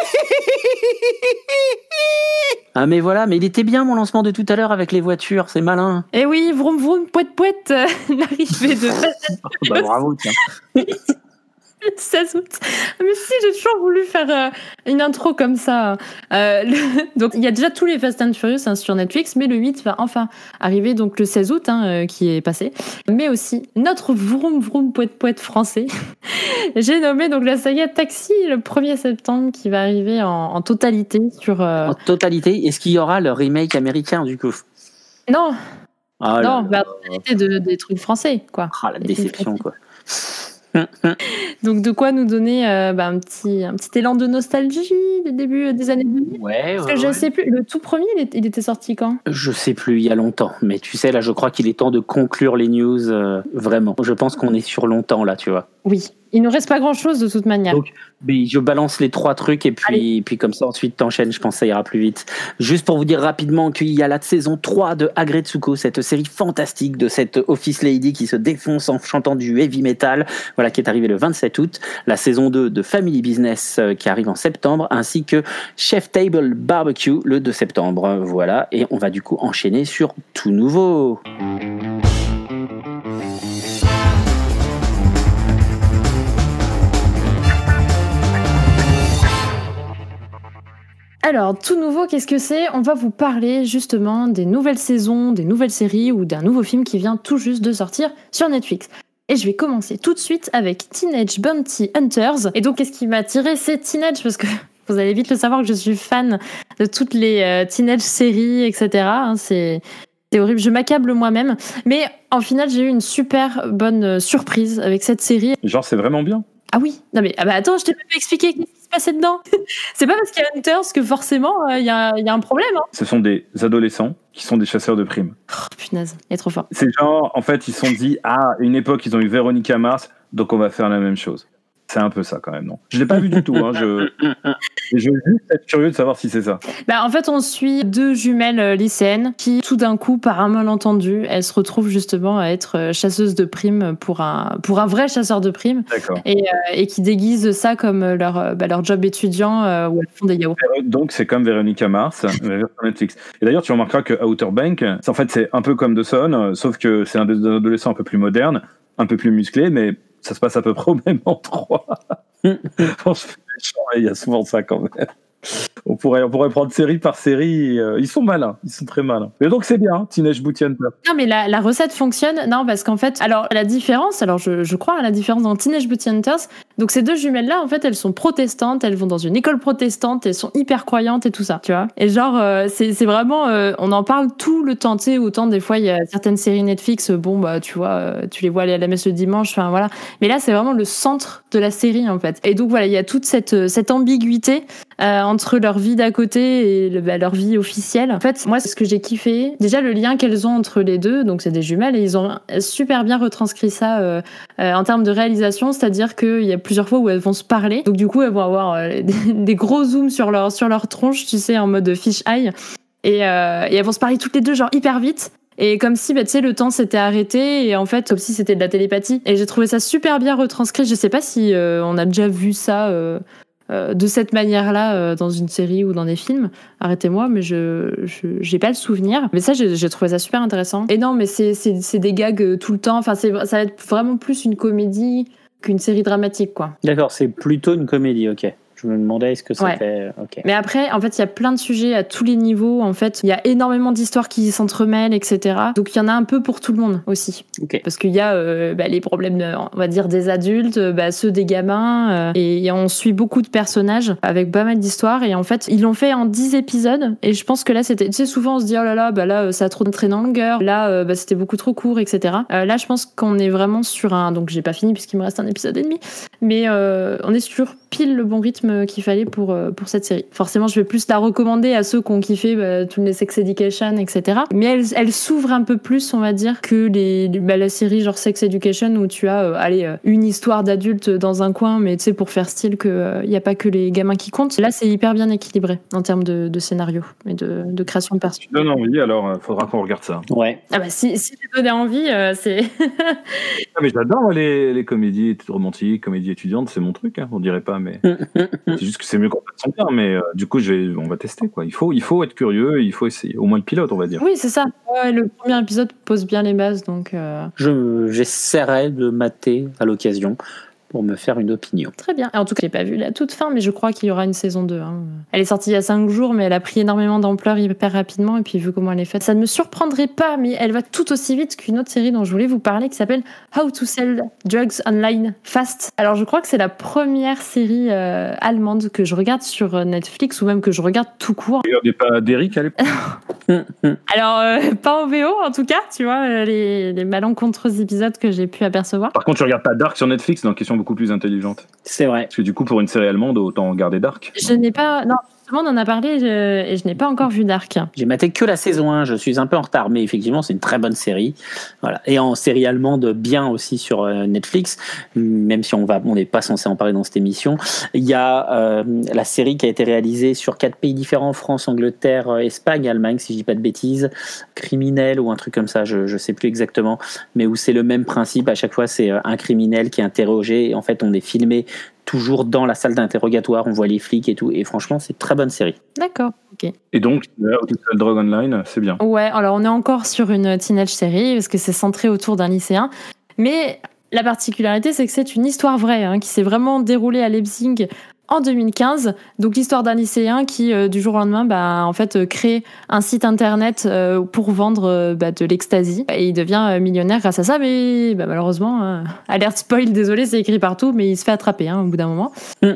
Ah mais voilà, mais il était bien mon lancement de tout à l'heure avec les voitures, c'est malin. Et oui, vroom vroom, poète poète, euh, l'arrivée de Bah, bravo, tiens. 16 août. Mais si, j'ai toujours voulu faire euh, une intro comme ça. Euh, le- Donc, il y a déjà tous les Fast and Furious hein, sur Netflix, mais le 8 va enfin arriver, donc le 16 août, hein, euh, qui est passé. Mais aussi notre vroom vroom poète poète français. j'ai nommé donc la saga Taxi le 1er septembre, qui va arriver en, en totalité sur. En totalité, est-ce qu'il y aura le remake américain du coup? Non, Ah non, là. bah, de, des trucs français, quoi. Ah, la déception quoi. Donc, de quoi nous donner euh, bah, un, petit, un petit élan de nostalgie du début des années 2000 Ouais, Parce que je sais plus, le tout premier, il était sorti quand? Je sais plus, il y a longtemps. Mais tu sais, là, je crois qu'il est temps de conclure les news, euh, vraiment. Je pense qu'on est sur longtemps, là, tu vois. Oui. Il ne reste pas grand-chose de toute manière. Donc, Mais je balance les trois trucs et puis, puis comme ça, ensuite, t'enchaînes. Je pense que ça ira plus vite. Juste pour vous dire rapidement qu'il y a la saison 3 de Agretsuko, cette série fantastique de cette Office Lady qui se défonce en chantant du heavy metal, voilà, qui est arrivée le 27 août. La saison 2 de Family Business euh, qui arrive en septembre, ainsi que Chef Table Barbecue le 2 septembre. Voilà. Et on va du coup enchaîner sur tout nouveau. Alors, tout nouveau, qu'est-ce que c'est? On va vous parler justement des nouvelles saisons, des nouvelles séries ou d'un nouveau film qui vient tout juste de sortir sur Netflix. Et je vais commencer tout de suite avec Teenage Bounty Hunters. Et donc, qu'est-ce qui m'a attiré C'est Teenage, parce que vous allez vite le savoir que je suis fan de toutes les euh, Teenage séries, etc. hein, c'est. Horrible, je m'accable moi-même. Mais en final, j'ai eu une super bonne euh, surprise avec cette série. Genre, c'est vraiment bien? Ah oui, non mais ah bah attends, je t'ai pas expliqué passait dedans. c'est pas parce qu'il y a Hunters que forcément euh, il y, a, il y a un problème. Hein. Ce sont des adolescents qui sont des chasseurs de primes. Oh, punaise, il est trop fort. C'est genre, en fait, ils se sont dit, ah, à une époque, ils ont eu Véronica Mars, donc on va faire la même chose. C'est un peu ça quand même, non Je l'ai pas vu du tout. Hein, je... je veux juste être curieux de savoir si c'est ça. Bah, en fait, on suit deux jumelles euh, lycéennes qui, tout d'un coup, par un malentendu, elles se retrouvent justement à être euh, chasseuses de primes pour un, pour un vrai chasseur de primes D'accord. et, euh, et qui déguisent ça comme leur, bah, leur job étudiant euh, où elles font des yaourts. Donc c'est comme Véronica Mars, Netflix. Et d'ailleurs, tu remarqueras que Outer Bank, c'est- en fait, c'est un peu comme Dawson, euh, sauf que c'est un des adolescents un peu plus moderne, un peu plus musclé, mais ça se passe à peu près au même endroit. Franchement, il y a souvent ça quand même. On pourrait, on pourrait prendre série par série. euh, ils sont malins, ils sont très malins. Et donc c'est bien, Teenage Booty Hunter. Non, mais la, la recette fonctionne. Non, parce qu'en fait, alors la différence, alors je, je crois à la différence dans Teenage Booty Hunters. Donc ces deux jumelles-là, en fait, elles sont protestantes, elles vont dans une école protestante, elles sont hyper croyantes et tout ça, tu vois. Et genre, euh, c'est vraiment, euh, on en parle tout le temps, tu autant des fois il y a certaines séries Netflix, euh, bon bah tu vois, euh, tu les vois aller à la messe le dimanche, enfin voilà. Mais là, c'est vraiment le centre de la série en fait. Et donc voilà, il y a toute cette cette ambiguïté euh, entre leur vie d'à côté et le- bah, leur vie officielle. En fait, moi, ce que j'ai kiffé. Déjà, le lien qu'elles ont entre les deux, donc c'est des jumelles, et ils ont super bien retranscrit ça euh, euh, en termes de réalisation, c'est-à-dire qu'il y a plusieurs fois où elles vont se parler. Donc du coup, elles vont avoir euh, des, des gros zooms sur leur, sur leur tronche, tu sais, en mode fish eye. Et, euh, et elles vont se parler toutes les deux, genre hyper vite. Et comme si, bah, tu sais, le temps s'était arrêté, et en fait, comme si c'était de la télépathie. Et j'ai trouvé ça super bien retranscrit. Je sais pas si euh, on a déjà vu ça euh, euh, de cette manière-là euh, dans une série ou dans des films. Arrêtez-moi, mais je j'ai pas le souvenir. Mais ça, j'ai trouvé ça super intéressant. Et non, mais c'est des gags euh, tout le temps. Enfin, ça va être vraiment plus une comédie qu'une série dramatique, quoi. D'accord, c'est plutôt une comédie, ok. Je me demandais est-ce que Ouais. c'était. Ok. Mais après, en fait, il y a plein de sujets à tous les niveaux. En fait, il y a énormément d'histoires qui s'entremêlent, etc. Donc, il y en a un peu pour tout le monde aussi. Parce qu'il y a euh, bah, les problèmes, de- on va dire, des adultes, euh, bah, ceux des gamins. euh, et on suit beaucoup de personnages avec pas mal d'histoires. Et en fait, ils l'ont fait en 10 épisodes. Et je pense que là, c'était. Tu sais, souvent, on se dit, oh là là, bah là, euh, ça a trop traîné en longueur. Là, euh, bah, c'était beaucoup trop court, etc. Euh, là, je pense qu'on est vraiment sur un. Donc, j'ai pas fini puisqu'il me reste un épisode et demi. Mais euh, on est sur pile le bon rythme qu'il fallait pour, euh, pour cette série. Forcément, je vais plus la recommander à ceux qui ont kiffé bah, tous les Sex Education, etc. Mais elle, elle s'ouvre un peu plus, on va dire, que les, bah, la série genre Sex Education où tu as euh, allez, euh, une histoire d'adulte dans un coin, mais tu sais, pour faire style qu'il n'y a pas que les gamins qui comptent. Là, c'est hyper bien équilibré en termes de, de scénario et de, de création de personnages. Tu donnes envie, alors euh, faudra qu'on regarde ça. Ouais. Ah bah si, si tu donnes envie, euh, c'est... Ah, mais j'adore les, les comédies romantiques, comédies étudiantes, c'est mon truc, hein, on dirait pas, mais c'est juste que c'est mieux qu'on fasse son bien, mais euh, du coup, je vais- on va tester, quoi. Il faut, il faut être curieux, il faut essayer, au moins le pilote, on va dire. oui, c'est ça. Ouais, le premier épisode pose bien les bases, donc... euh, Je j'essaierai de mater à l'occasion pour me faire une opinion. Très bien. En tout cas, j'ai pas vu la toute fin, mais je crois qu'il y aura une saison 2. hein. Elle est sortie il y a 5 jours, mais elle a pris énormément d'ampleur hyper rapidement. Et puis, vu comment elle est faite, ça ne me surprendrait pas, mais elle va tout aussi vite qu'une autre série dont je voulais vous parler qui s'appelle How to Sell Drugs Online Fast. Alors, je crois que c'est la première série euh, allemande que je regarde sur euh, Netflix ou même que je regarde tout court. Il n'y avait pas d'Eric à l'époque? Alors, euh, pas en VO en tout cas, tu vois, les, les malencontreux épisodes que j'ai pu apercevoir. Par contre, tu regardes pas Dark sur Netflix, dans question beaucoup plus intelligente. C'est vrai. Parce que du coup, pour une série allemande, autant regarder Dark. Je n'ai pas. Non, on en a parlé et je n'ai pas encore vu Dark. J'ai maté que la saison 1, je suis un peu en retard, mais effectivement, c'est une très bonne série. Voilà. Et en série allemande, bien aussi sur euh, Netflix, même si on va, on n'est pas censé en parler dans cette émission. Il y a euh, la série qui a été réalisée sur quatre pays différents France, Angleterre, euh, Espagne, Allemagne, si je dis pas de bêtises, criminel ou un truc comme ça, je, je sais plus exactement, mais où c'est le même principe. À chaque fois, c'est un criminel qui est interrogé. Et en fait, on est filmé toujours dans la salle d'interrogatoire, on voit les flics et tout. Et franchement, c'est une très bonne série. D'accord. Ok. Et donc, Drug Online, c'est bien. Ouais, alors on est encore sur une teenage série parce que c'est centré autour d'un lycéen. Mais la particularité, c'est que c'est une histoire vraie hein, qui s'est vraiment déroulée à Leipzig en 2015. Donc l'histoire d'un lycéen qui, euh, du jour au lendemain, bah, en fait, euh, crée un site internet euh, pour vendre bah, de l'ecstasy. Et il devient millionnaire grâce à ça. Mais bah, malheureusement, alerte spoil, désolé, c'est écrit partout, mais il se fait attraper hein, au bout d'un moment.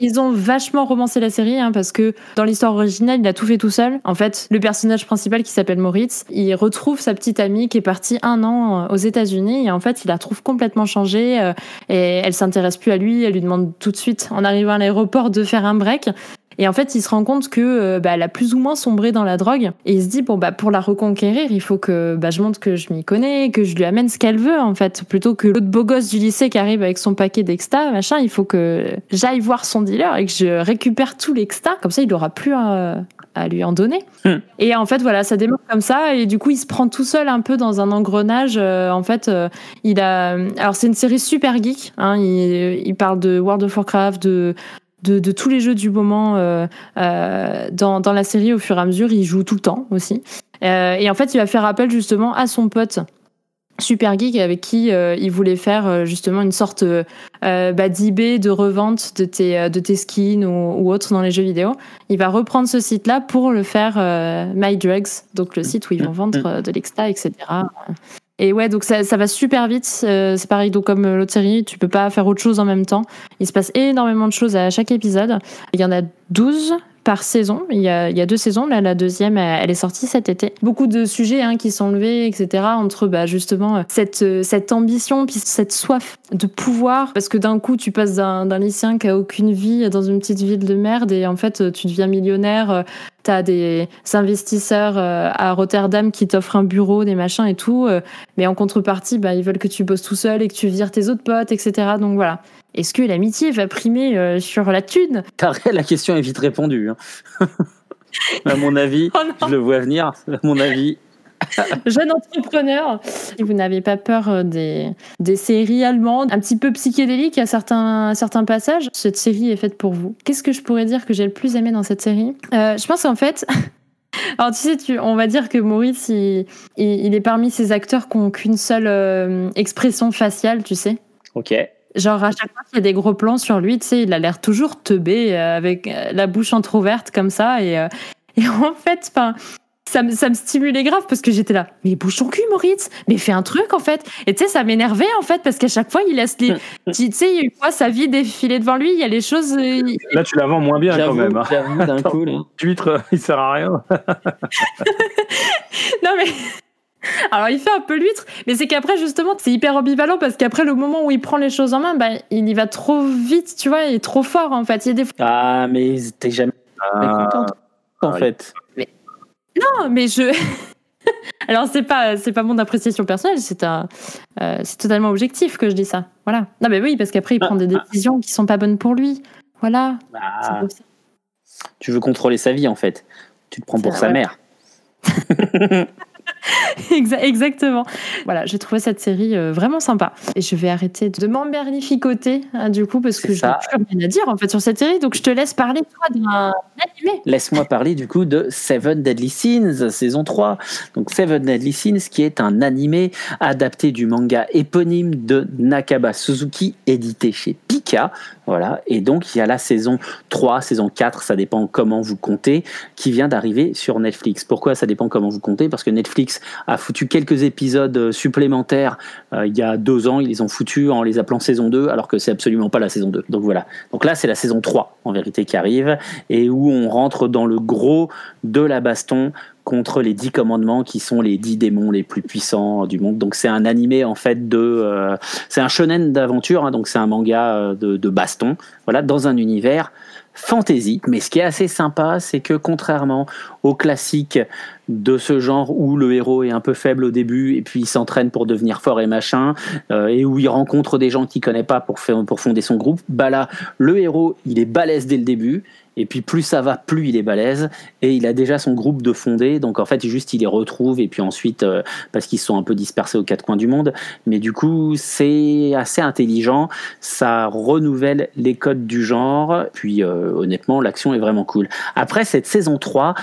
Ils ont vachement romancé la série hein, parce que dans l'histoire originale, il a tout fait tout seul. En fait, le personnage principal qui s'appelle Moritz, il retrouve sa petite amie qui est partie un an aux États-Unis et en fait, il la trouve complètement changée et elle s'intéresse plus à lui. Elle lui demande tout de suite, en arrivant à l'aéroport, de faire un break. Et en fait, il se rend compte que euh, bah, elle a plus ou moins sombré dans la drogue. Et il se dit bon bah pour la reconquérir, il faut que bah, je montre que je m'y connais, que je lui amène ce qu'elle veut en fait, plutôt que l'autre beau gosse du lycée qui arrive avec son paquet d'exta, machin. Il faut que j'aille voir son dealer et que je récupère tout l'exta. Comme ça, il aura plus à, à lui en donner. Hmm. Et en fait, voilà, ça démarre comme ça. Et du coup, il se prend tout seul un peu dans un engrenage. Euh, en fait, euh, il a. Alors, c'est une série super geek. Hein, il, il parle de World of Warcraft, de de, de tous les jeux du moment euh, dans, dans la série au fur et à mesure. Il joue tout le temps aussi. Et en fait, il va faire appel justement à son pote super geek avec qui euh, il voulait faire euh, justement une sorte euh, bah, d'eBay de revente de tes, euh, de tes skins ou, ou autres dans les jeux vidéo. Il va reprendre ce site-là pour le faire euh, My Drugs, donc le site où ils vont vendre euh, de l'exta, etc. Et ouais, donc ça, ça va super vite. Euh, c'est pareil, donc comme l'autre série, tu peux pas faire autre chose en même temps. Il se passe énormément de choses à chaque épisode. Il y en a 12 par saison. Il y a, il y a deux saisons. Là, la deuxième, elle est sortie cet été. Beaucoup de sujets hein, qui sont levés, etc. Entre bah, justement cette, euh, cette ambition, puis cette soif de pouvoir. Parce que d'un coup, tu passes d'un lycéen qui a aucune vie dans une petite ville de merde et en fait, tu deviens millionnaire. euh, T'as des investisseurs euh, à Rotterdam qui t'offrent un bureau, des machins et tout. euh, mais en contrepartie, bah, ils veulent que tu bosses tout seul et que tu vires tes autres potes, etc. Donc voilà. Est-ce que l'amitié va primer euh, sur la thune? Car la question est vite répondue. hein. à mon avis, Oh je le vois venir. À mon avis, Jeune entrepreneur, vous n'avez pas peur euh, des, des séries allemandes, un petit peu psychédéliques à certains, à certains passages, cette série est faite pour vous. Qu'est-ce que je pourrais dire que j'ai le plus aimé dans cette série? Euh, Je pense qu'en fait, alors tu sais, tu, on va dire que Maurice, il, il, il est parmi ces acteurs qui n'ont qu'une seule euh, expression faciale, tu sais. ok. Genre, à chaque fois qu'il y a des gros plans sur lui, tu sais, il a l'air toujours teubé, euh, avec euh, la bouche entrouverte comme ça. Et, euh, et en fait, enfin. Ça me, ça me stimulait grave parce que j'étais là, mais bouge ton cul, Moritz, mais fais un truc en fait. Et tu sais, ça m'énervait en fait parce qu'à chaque fois, il laisse les. Tu sais, il voit sa vie défiler devant lui, il y a les choses. Là, tu la vends moins bien quand même. hein. d'un Attends. coup, là. L'huître, il sert à rien. Non mais. Alors il fait un peu l'huître, mais c'est qu'après justement c'est hyper ambivalent parce qu'après le moment où il prend les choses en main, bah, il y va trop vite, tu vois, il est trop fort en fait. Il y a des fois, Ah, mais t'es jamais Ah, contente, en oui. fait. non, mais je. Alors c'est pas c'est pas mon appréciation personnelle, c'est un euh, c'est totalement objectif que je dis ça. Voilà. Non mais oui parce qu'après il prend des décisions qui sont pas bonnes pour lui. Voilà. Ah, pour ça. tu veux contrôler sa vie, en fait. Tu te prends pour sa mère. Exa- Exactement. Voilà, j'ai trouvé cette série euh, vraiment sympa. Et je vais arrêter de m'emberlificoter, hein, du coup, parce que je n'ai plus rien à dire en fait sur cette série. Donc je te laisse parler, toi, d'un animé. Laisse-moi parler du coup de Seven Deadly Sins, saison 3. Donc Seven Deadly Sins qui est un animé adapté du manga éponyme de Nakaba Suzuki, édité chez Pika. Voilà. Et donc il y a la saison 3, saison 4, ça dépend comment vous comptez, qui vient d'arriver sur Netflix. Pourquoi ça dépend comment vous comptez? Parce que Netflix a foutu quelques épisodes euh, supplémentaires euh, il y a deux ans. Ils les ont foutus en les appelant saison 2, alors que c'est absolument pas la saison 2. Donc voilà. Donc là, c'est la saison 3 en vérité qui arrive et où on rentre dans le gros de la baston contre les dix commandements qui sont les dix démons les plus puissants du monde. Donc c'est un animé en fait de, euh, c'est un shonen d'aventure, hein, donc c'est un manga euh, de, baston, voilà, dans un univers fantasy. Mais ce qui est assez sympa, c'est que contrairement aux classiques de ce genre où le héros est un peu faible au début et puis il s'entraîne pour devenir fort et machin, euh, et où il rencontre des gens qu'il connaît pas pour, faire, pour fonder son groupe, bah là, le héros, il est balèze dès le début. Et puis plus ça va, plus il est balèze. Et il a déjà son groupe de fondé. Donc en fait, juste il les retrouve. Et puis ensuite, euh, parce qu'ils sont un peu dispersés aux quatre coins du monde. Mais du coup, c'est assez intelligent. Ça renouvelle les codes du genre. Puis euh, honnêtement, l'action est vraiment cool. Après cette saison 3,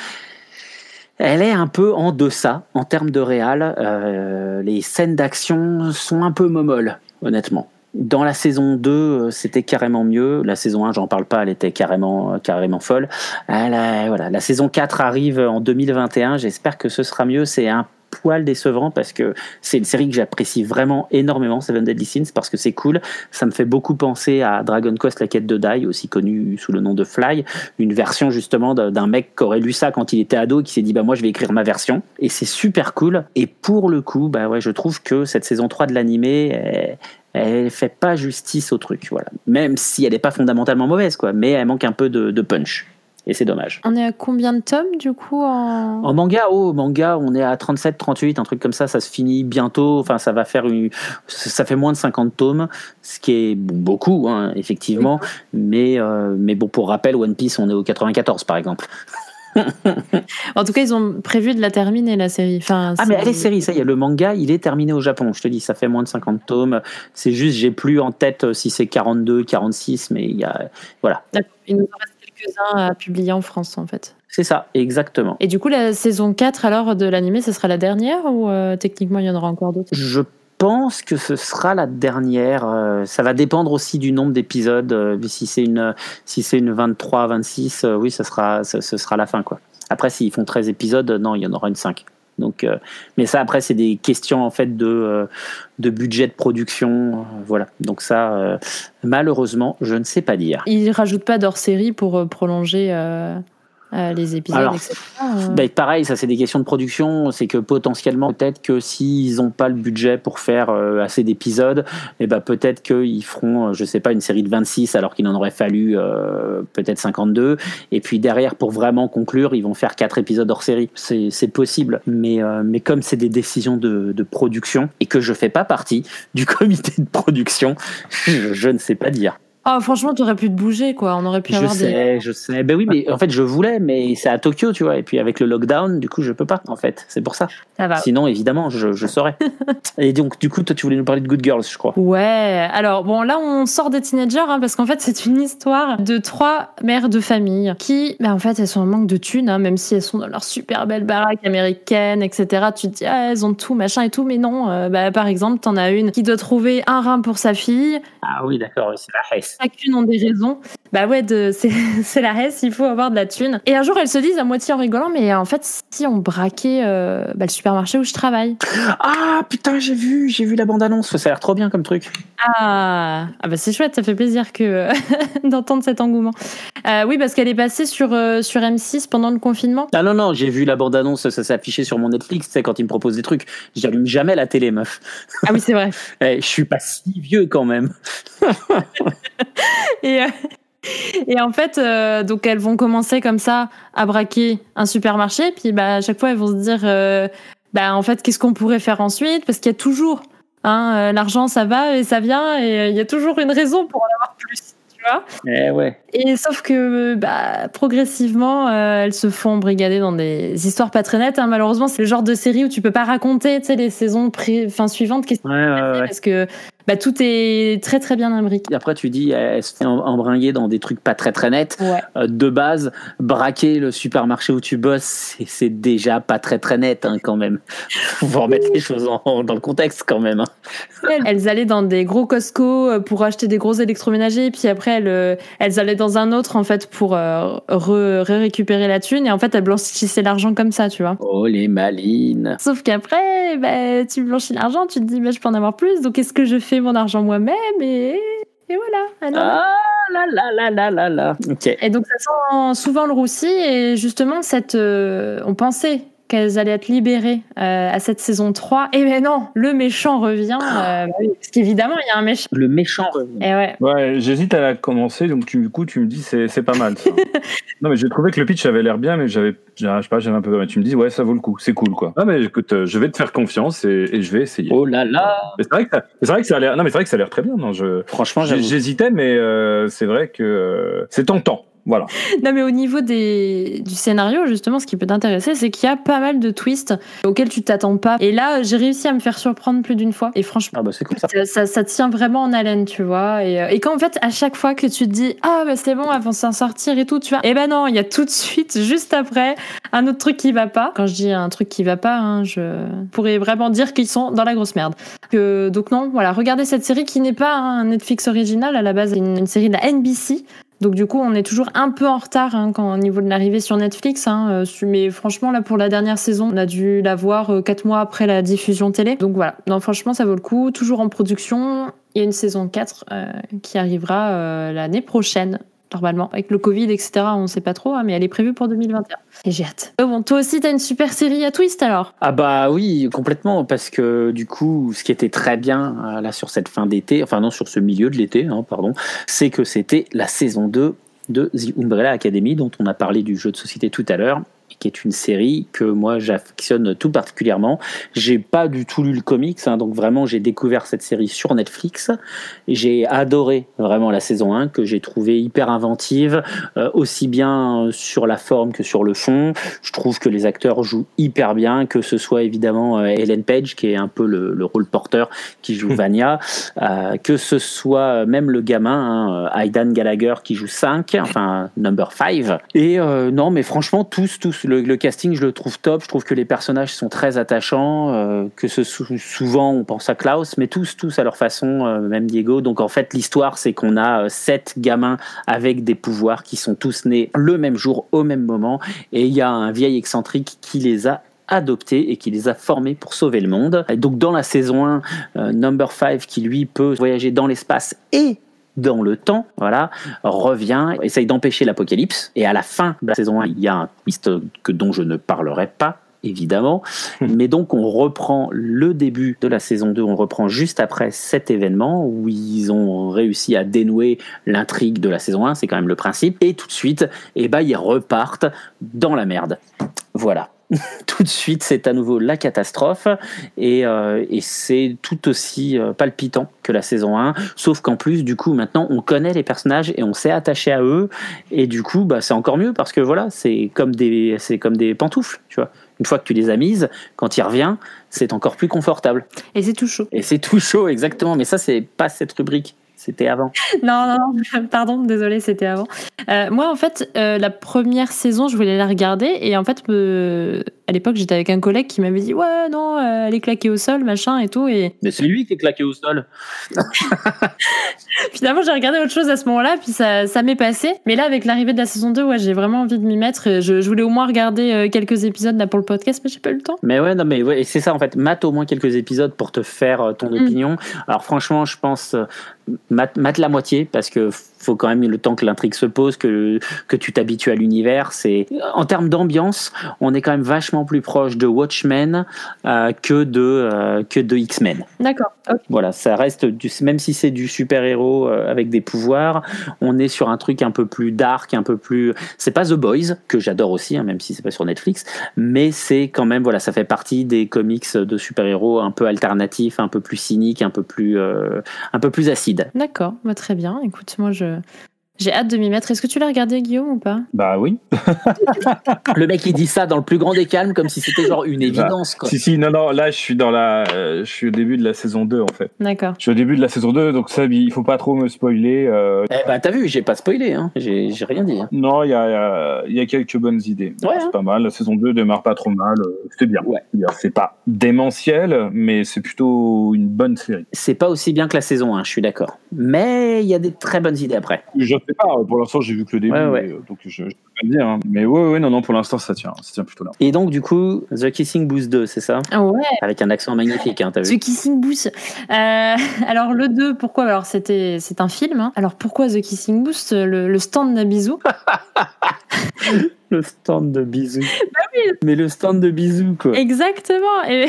elle est un peu en deçà en termes de réal. Euh, les scènes d'action sont un peu momolles, honnêtement. Dans la saison 2, euh, c'était carrément mieux. La saison 1, j'en parle pas, elle était carrément, euh, carrément folle. Ah, la, voilà. la saison 4 arrive en 2021. J'espère que ce sera mieux. C'est un poil décevant parce que c'est une série que j'apprécie vraiment énormément, Seven Deadly Sins, parce que c'est cool. Ça me fait beaucoup penser à Dragon Quest, la quête de Dai, aussi connu sous le nom de Fly, une version justement d'un d'un mec qui aurait lu ça quand il était ado et qui s'est dit bah moi je vais écrire ma version. Et c'est super cool. Et pour le coup, bah ouais, je trouve que cette saison 3 de l'animé, elle, fait pas justice au truc, voilà. Même si elle est pas fondamentalement mauvaise, quoi, mais elle manque un peu de, de punch. Et c'est dommage. On est à combien de tomes du coup en... En manga, oh, manga, on est à 37, 38, un truc comme ça, ça se finit bientôt. Enfin, ça va faire une, ça fait moins de 50 tomes, ce qui est beaucoup, hein, effectivement. Mais, euh, mais bon, pour rappel, One Piece, on est au 94, par exemple. En tout cas, ils ont prévu de la terminer la série. Enfin, Ah, mais elle est série, ça y est, le manga, il est terminé au Japon. Je te dis, ça fait moins de 50 tomes. C'est juste, j'ai plus en tête euh, si c'est 42, 46, mais il y a, voilà. Il nous en reste quelques-uns à publier en France en fait. C'est ça, exactement. Et du coup, la saison 4 alors de l'animé, ce sera la dernière ou euh, techniquement il y en aura encore d'autres? Je pense que ce sera la dernière. euh, ça va dépendre aussi du nombre d'épisodes. euh, si c'est une, si une 23, 26, euh, oui, ce sera, ce, sera la fin, quoi. Après, s'ils font 13 épisodes, non, il y en aura une 5. Donc, mais ça, après, c'est des questions en fait de, budget de production, voilà. Donc ça, malheureusement, je ne sais pas dire. Ils rajoutent pas d'hors série pour prolonger euh, les épisodes, Alors, etc. euh. Ben, pareil, ça c'est des questions de production. C'est que potentiellement, peut-être que s'ils n'ont pas le budget pour faire euh, assez d'épisodes, et ben peut-être qu'ils feront, je sais pas, une série de 26 alors qu'il en aurait fallu euh, peut-être 52. Et puis derrière, pour vraiment conclure, ils vont faire quatre épisodes hors série. C'est possible, mais mais comme c'est des décisions de, de production et que je fais pas partie du comité de production, je, je ne sais pas dire. Oh, franchement, t'aurais pu te bouger, quoi. On aurait pu Je avoir des. sais, je sais. Ben oui, mais en fait, je voulais, mais c'est à Tokyo, tu vois. Et puis avec le lockdown, du coup, je peux pas, en fait. C'est pour ça. Ça va. Sinon, évidemment, je, je saurais. et donc, du coup, toi, tu voulais nous parler de Good Girls, je crois. Ouais, alors bon, là on sort des teenagers hein, parce qu'en fait c'est une histoire de trois mères de famille qui, bah, en fait, elles sont en manque de thunes, hein, même si elles sont dans leur super belle baraque américaine, etc. Tu te dis, ah, elles ont tout, machin et tout, mais non. euh, bah, par exemple, t'en as une qui doit trouver un rein pour sa fille, Ah oui, d'accord, c'est la. Chacune ont des raisons. Bah ouais, c'est, la Hesse, il faut avoir de la thune. Et un jour, elles se disent à moitié en rigolant, mais en fait, si on braquait euh, bah, le supermarché où je travaille. Ah putain, j'ai vu, j'ai vu la bande-annonce. Ça a l'air trop bien comme truc. Ah, ah bah c'est chouette, ça fait plaisir que d'entendre cet engouement. Euh, oui, parce qu'elle est passée sur, euh, sur M6 pendant le confinement. Ah non, non, j'ai vu la bande-annonce, ça s'est affiché sur mon Netflix, tu sais, quand ils me proposent des trucs. J'allume jamais la télé, meuf. Ah oui, c'est vrai. Eh, je suis pas si vieux quand même. Et, euh, et en fait, euh, donc elles vont commencer comme ça à braquer un supermarché, puis bah, à chaque fois elles vont se dire, euh, bah en fait, qu'est-ce qu'on pourrait faire ensuite? Parce qu'il y a toujours, hein, l'argent ça va et ça vient, et il y a toujours une raison pour en avoir plus, tu vois? Eh ouais. Et sauf que bah, progressivement, euh, elles se font brigader dans des histoires pas très nettes. hein. Malheureusement, c'est le genre de série où tu peux pas raconter les saisons pré- enfin, suivantes qu'est-ce qui Ouais, ouais, ouais. parce que bah, tout est très très bien imbriqué. Après, tu dis, elle se fait em- embringuer dans des trucs pas très très nets. Ouais. Euh, de base, braquer le supermarché où tu bosses, c'est- déjà pas très très net hein, quand même. Faut remettre les choses en- dans le contexte quand même. hein. Elles, elles allaient dans des gros Costco euh, pour acheter des gros électroménagers, puis après elles, euh, elles allaient dans un autre en fait pour euh, re- récupérer la thune, et en fait elles blanchissaient l'argent comme ça, tu vois. Oh les malines. Sauf qu'après, bah, tu blanchis l'argent, tu te dis bah, je peux en avoir plus, donc est-ce que je fais mon argent moi-même et, et voilà. Ah. Ah là là là là là là. Et donc ça sent souvent le roussi et justement cette euh, on pensait qu'elles allaient être libérées euh, à cette saison 3 et ben non, le méchant revient euh, bah parce qu'évidemment il y a un méchant. Le méchant revient. Et ouais. Ouais, j'hésite à la commencer, donc tu- du coup, tu me dis c'est c'est pas mal. Ça. non, mais j'ai trouvé que le pitch avait l'air bien, mais j'avais, je sais pas, j'avais un peu. mais Tu me dis ouais, ça vaut le coup, c'est cool quoi. Ah mais écoute, euh, je vais te faire confiance et, et je vais essayer. Oh là là. Mais C'est vrai que ça, c'est vrai que ça a l'air. Non, mais c'est vrai que ça a l'air très bien. Non, je, Franchement, j'hésitais, mais euh, c'est vrai que euh, c'est tentant. Voilà. Non mais au niveau des, du scénario justement ce qui peut t'intéresser c'est qu'il y a pas mal de twists auxquels tu t'attends pas et là j'ai réussi à me faire surprendre plus d'une fois et franchement Ah bah ça. ça, ça, ça tient vraiment en haleine, tu vois. Et, euh, et quand en fait, à chaque fois que tu te dis, ah, bah c'est bon, elles vont s'en sortir et tout, tu vois. Et ben non, il y a tout de suite, juste après, un autre truc qui va pas. Quand je dis un truc qui va pas, hein, je pourrais vraiment dire qu'ils sont dans la grosse merde. Que, donc non, voilà, regardez cette série qui n'est pas un Netflix original, à la base, c'est une, une série de la NBC. Donc du coup, on est toujours un peu en retard hein, quand, au niveau de l'arrivée sur Netflix. Hein, euh, mais franchement, là, pour la dernière saison, on a dû la voir euh, quatre mois après la diffusion télé. Donc voilà, non, franchement, ça vaut le coup. Toujours en production. Il y a une saison 4 euh, qui arrivera l'année prochaine, normalement. Avec le Covid, etc., on ne sait pas trop, hein, mais elle est prévue pour 2021. Et j'ai hâte. Euh, bon, toi aussi, t'as une super série à twist alors? Ah bah oui, complètement, parce que du coup, ce qui était très bien euh, là sur cette fin d'été, enfin non, sur ce milieu de l'été, hein, pardon, c'est que c'était la saison 2 de The Umbrella Academy, dont on a parlé du jeu de société tout à l'heure, qui est une série que moi j'affectionne tout particulièrement. J'ai pas du tout lu le comics, hein, donc vraiment j'ai découvert cette série sur Netflix. J'ai adoré vraiment la saison 1, que j'ai trouvé hyper inventive, euh, aussi bien euh, sur la forme que sur le fond. Je trouve que les acteurs jouent hyper bien, que ce soit évidemment euh, Ellen Page, qui est un peu le, le rôle porteur, qui joue Vania, euh, que ce soit même le gamin, hein, Aidan Gallagher, qui joue 5, enfin number 5. Et euh, non, mais franchement, tous, tous, le, casting, je le trouve top. Je trouve que les personnages sont très attachants, euh, que ce sou- souvent on pense à Klaus, mais tous, tous à leur façon, euh, même Diego. Donc en fait, l'histoire, c'est qu'on a euh, sept gamins avec des pouvoirs qui sont tous nés le même jour, au même moment, et il y a un vieil excentrique qui les a adoptés et qui les a formés pour sauver le monde. Et donc dans la saison 1, euh, Number 5 qui lui peut voyager dans l'espace et dans le temps, voilà, revient, essaye d'empêcher l'apocalypse. Et à la fin de la saison 1, il y a un twist que, dont je ne parlerai pas, évidemment. Mais donc, on reprend le début de la saison 2, on reprend juste après cet événement où ils ont réussi à dénouer l'intrigue de la saison 1, c'est quand même le principe. Et tout de suite, eh ben, ils repartent dans la merde. Voilà. tout de suite, c'est à nouveau la catastrophe et, euh, et c'est tout aussi euh, palpitant que la saison 1, sauf qu'en plus, du coup, maintenant, on connaît les personnages et on s'est attaché à eux et du coup, bah, c'est encore mieux parce que voilà, c'est comme des, c'est comme des pantoufles, tu vois. Une fois que tu les as mises, quand il revient, c'est encore plus confortable. Et c'est tout chaud. Et c'est tout chaud, exactement. Mais ça, c'est pas cette rubrique. C'était avant. Non, non, non, pardon, désolé, c'était avant. Euh, moi, en fait, euh, la première saison, je voulais la regarder et en fait, à l'époque, j'étais avec un collègue qui m'avait dit Ouais, non, euh, elle est claquée au sol, machin et tout. Et Mais c'est lui qui est claqué au sol. finalement, j'ai regardé autre chose à ce moment-là, puis ça, ça m'est passé. Mais là, avec l'arrivée de la saison 2, ouais, j'ai vraiment envie de m'y mettre. Je, je voulais au moins regarder quelques épisodes là pour le podcast, mais j'ai pas eu le temps. Mais ouais, non, mais ouais, c'est ça en fait. Mate au moins quelques épisodes pour te faire ton Mm. opinion. Alors franchement, je pense mate, la moitié parce que faut quand même le temps que l'intrigue se pose, que que tu t'habitues à l'univers. C'est en termes d'ambiance, on est quand même vachement plus proche de Watchmen euh, que de euh, que de X-Men. D'accord. Voilà, ça reste du, même si c'est du super héros avec des pouvoirs, on est sur un truc un peu plus dark, un peu plus. C'est pas The Boys que j'adore aussi, hein, même si c'est pas sur Netflix, mais c'est quand même voilà, ça fait partie des comics de super héros un peu alternatifs, un peu plus cyniques, un peu plus euh, un peu plus acides. D'accord, bah, très bien. Écoute, moi, je euh, j'ai hâte de m'y mettre. Est-ce que tu l'as regardé, Guillaume, ou pas? Bah oui. Le mec il dit ça dans le plus grand des calmes, comme si c'était genre une évidence. Quoi. Si, si, non, non, là, je suis dans la. euh, je suis au début de la saison 2, en fait. D'accord. Je suis au début de la saison 2, donc ça, il faut pas trop me spoiler. euh, Eh bah t'as vu, j'ai pas spoilé, hein. j'ai rien dit. hein. Non, il y a, il y a- y a quelques bonnes idées. Ouais, c'est hein. pas mal. La saison 2 démarre pas trop mal. euh, C'est bien. Ouais. C'est pas démentiel, mais c'est plutôt une bonne série. C'est pas aussi bien que la saison 1, je suis d'accord. Mais il y a des très bonnes idées après. Je pas. Pour l'instant, j'ai vu que le début, Ouais, ouais. euh, donc je, je peux pas le dire. hein. Mais ouais, ouais, non, non, pour l'instant, ça tient. Ça tient plutôt là. Et donc du coup, The Kissing Booth 2, c'est ça? Ah ouais. Avec un accent magnifique, hein, t'as vu The Kissing Booth. Euh, alors le 2, pourquoi? Alors c'était c'est un film. hein. Alors pourquoi The Kissing Booth le, le stand Nabizou Le stand de bisous. Bah Mais le stand de bisous, quoi. Exactement. Et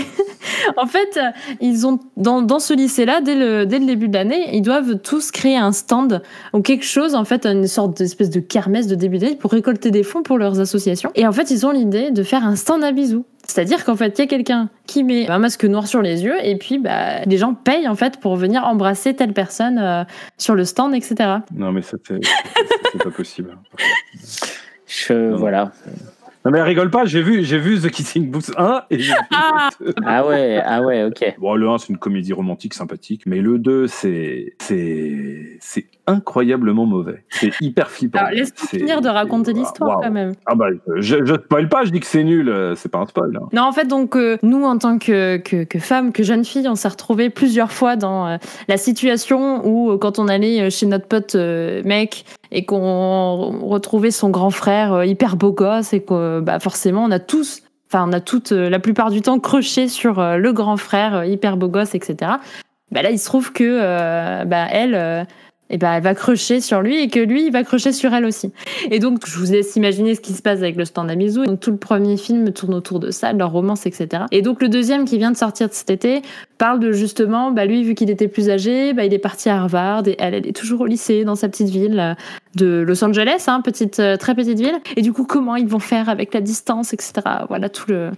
en fait, ils ont dans, dans ce lycée-là, dès le, dès le début de l'année, ils doivent tous créer un stand ou quelque chose, en fait, une sorte d'espèce de kermesse de début d'année pour récolter des fonds pour leurs associations. Et en fait, ils ont l'idée de faire un stand à bisous. C'est-à-dire qu'en fait, il y a quelqu'un qui met un masque noir sur les yeux et puis bah, les gens payent en fait pour venir embrasser telle personne euh, sur le stand, etc. Non, mais ça, c'est c'est pas possible. Je, voilà. Non, mais rigole pas. J'ai vu, j'ai vu The Kissing Booth 1 et j'ai vu Ah le 2. Ah ouais, ah ouais, ok. Bon, le 1, c'est une comédie romantique sympathique, mais le 2, c'est c'est c'est incroyablement mauvais. C'est hyper flippant. Laisse-moi finir de raconter l'histoire quand même. Ah bah, je, je spoil pas, je dis que c'est nul, euh, c'est pas un spoil. hein. Non, en fait, donc, euh, nous, en tant que, que, que femmes, que jeunes filles, on s'est retrouvés plusieurs fois dans euh, la situation où, quand on allait chez notre pote euh, mec et qu'on retrouvait son grand frère hyper beau gosse et que, bah, forcément, on a tous, enfin, on a toutes, euh, la plupart du temps, croché sur le grand frère hyper beau gosse, etc. Bah, là, il se trouve que, euh, bah, elle, euh, eh ben, elle va crocher sur lui et que lui, il va crocher sur elle aussi. Et donc, je vous laisse imaginer ce qui se passe avec le stand à bisous. Donc, tout le premier film tourne autour de ça, de leur romance, etc. Et donc, le deuxième qui vient de sortir de cet été parle de justement, bah, lui, vu qu'il était plus âgé, bah, il est parti à Harvard et elle, elle est toujours au lycée dans sa petite ville euh, de Los Angeles, hein, petite, euh, très petite ville. Et du coup, comment ils vont faire avec la distance, etc. Voilà tout le,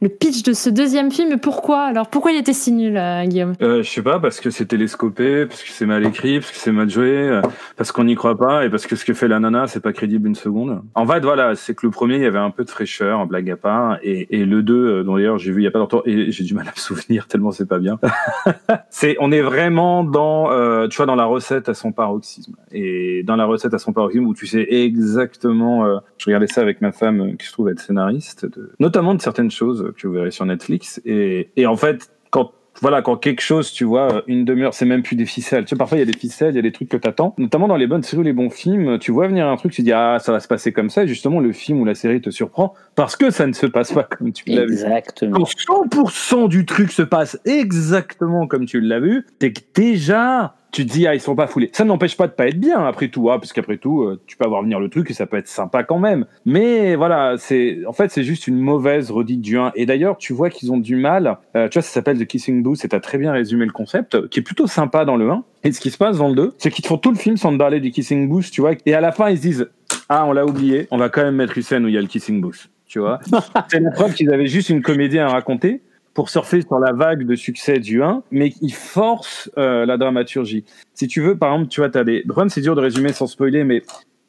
le pitch de ce deuxième film. Pourquoi? Alors, pourquoi il était si nul, euh, Guillaume? Euh, je sais pas, parce que c'est télescopé, parce que c'est mal écrit, parce que c'est mal joué, euh, parce qu'on n'y croit pas, et parce que ce que fait la nana, c'est pas crédible une seconde. En fait, voilà, c'est que le premier, il y avait un peu de fraîcheur, blague à part, et, et le 2, euh, dont d'ailleurs j'ai vu il y a pas longtemps, et j'ai du mal à me souvenir tellement c'est pas bien. c'est, on est vraiment dans, euh, tu vois, dans la recette à son paroxysme. Et dans la recette à son paroxysme où tu sais exactement, je regardais ça avec ma femme qui se trouve être scénariste, de, notamment de certaines choses que vous verrez sur Netflix, et, et en fait, quand voilà, quand quelque chose, tu vois, une demi-heure, c'est même plus des ficelles. Tu sais, parfois, il y a des ficelles, il y a des trucs que t'attends. Notamment dans les bonnes séries ou les bons films, tu vois venir un truc, tu dis, ah, ça va se passer comme ça. Et justement, le film ou la série te surprend parce que ça ne se passe pas comme tu l'as vu. Exactement. Quand 100% du truc se passe exactement comme tu l'as vu, t'es que déjà, tu te dis, ah, ils sont pas foulés. Ça n'empêche pas de pas être bien, après tout, hein, parce qu'après tout, euh, tu peux avoir venir le truc et ça peut être sympa quand même. Mais voilà, c'est, en fait, c'est juste une mauvaise redite du 1. Et d'ailleurs, tu vois qu'ils ont du mal, euh, tu vois, ça s'appelle The Kissing Booth, et t'as très bien résumé le concept, qui est plutôt sympa dans le 1. Et ce qui se passe dans le 2, c'est qu'ils font tout le film sans te parler du Kissing Booth, tu vois, et à la fin, ils se disent, ah, on l'a oublié, on va quand même mettre une scène où il y a le Kissing Booth. tu vois. C'est la preuve qu'ils avaient juste une comédie à raconter pour surfer sur la vague de succès du 1, mais ils forcent euh, la dramaturgie. Si tu veux, par exemple, tu vois, t'as des... Problème, c'est dur de résumer sans spoiler, mais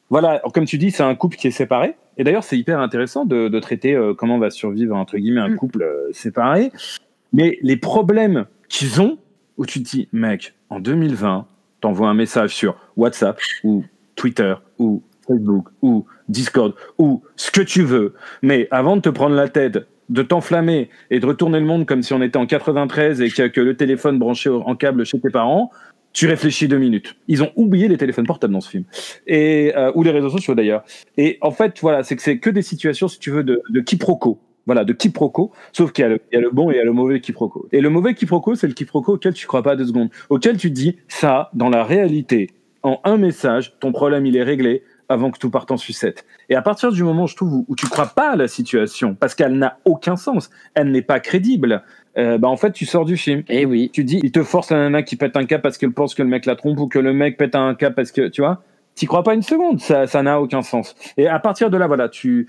voilà, comme tu dis, c'est un couple qui est séparé. Et d'ailleurs, c'est hyper intéressant de, de traiter euh, comment va survivre, entre guillemets, un Mm. couple euh, séparé. Mais les problèmes qu'ils ont, où tu te dis, mec, en 2020, t'envoies un message sur WhatsApp ou Twitter ou Facebook ou Discord ou ce que tu veux, mais avant de te prendre la tête, de t'enflammer et de retourner le monde comme si on était en 93 et a que le téléphone branché en câble chez tes parents, tu réfléchis deux minutes. Ils ont oublié les téléphones portables dans ce film. Et, euh, ou les réseaux sociaux d'ailleurs. Et en fait, voilà, c'est que c'est que des situations, si tu veux, de, quiproquo. Voilà, de quiproquo, sauf qu'il y, a le- bon et il y a le mauvais quiproquo. Et le mauvais quiproquo, c'est le quiproquo auquel tu crois pas deux secondes, auquel tu dis, ça, dans la réalité, en un message, ton problème, il est réglé avant que tout parte en sucette. Et à partir du moment, je trouve, où, tu crois pas à la situation, parce qu'elle n'a aucun sens, elle n'est pas crédible, euh, bah en fait, tu sors du film. Eh oui. Tu dis, il te force la nana qui pète un cap parce qu'elle pense que le mec la trompe ou que le mec pète un cap parce que, tu vois, t'y crois pas une seconde, ça, ça n'a aucun sens. Et à partir de là, voilà, tu,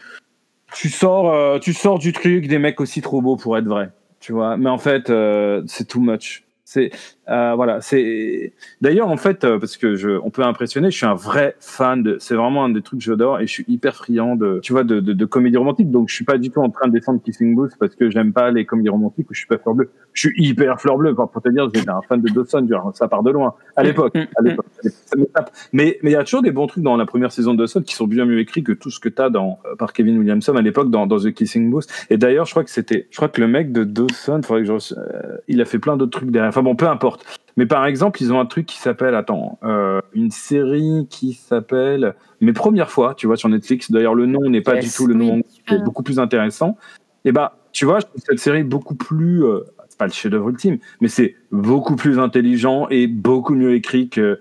tu sors, euh, tu sors du truc des mecs aussi trop beaux pour être vrai, tu vois. Mais en fait, euh, c'est too much. C'est euh, voilà, c'est d'ailleurs en fait euh, parce que je, on peut impressionner. Je suis un vrai fan de. C'est vraiment un des trucs que j'adore et je suis hyper friand de, tu vois, de, de, de comédie romantique. Donc je suis pas du tout en train de défendre Kissing Booth parce que j'aime pas les comédies romantiques ou je suis pas fleur bleue. Je suis hyper fleur bleue. Enfin, pour te dire, j'étais un fan de Dawson. genre, Ça part de loin à l'époque. À l'époque. Mais mais il y a toujours des bons trucs dans la première saison de Dawson qui sont bien mieux écrits que tout ce que t'as dans euh, par Kevin Williamson à l'époque dans, dans The Kissing Booth. Et d'ailleurs, je crois que c'était, je crois que le mec de Dawson, faudrait que je, re- euh, il a fait plein d'autres trucs derrière. Enfin bon, peu importe. Mais par exemple, ils ont un truc qui s'appelle, attends, euh, une série qui s'appelle Mes premières fois, tu vois, sur Netflix. D'ailleurs, le nom n'est pas Yes. du tout le nom, Oui, c'est super. beaucoup plus intéressant. Et bah, tu vois, je trouve cette série beaucoup plus, euh, c'est pas le chef-d'œuvre ultime, mais c'est beaucoup plus intelligent et beaucoup mieux écrit que,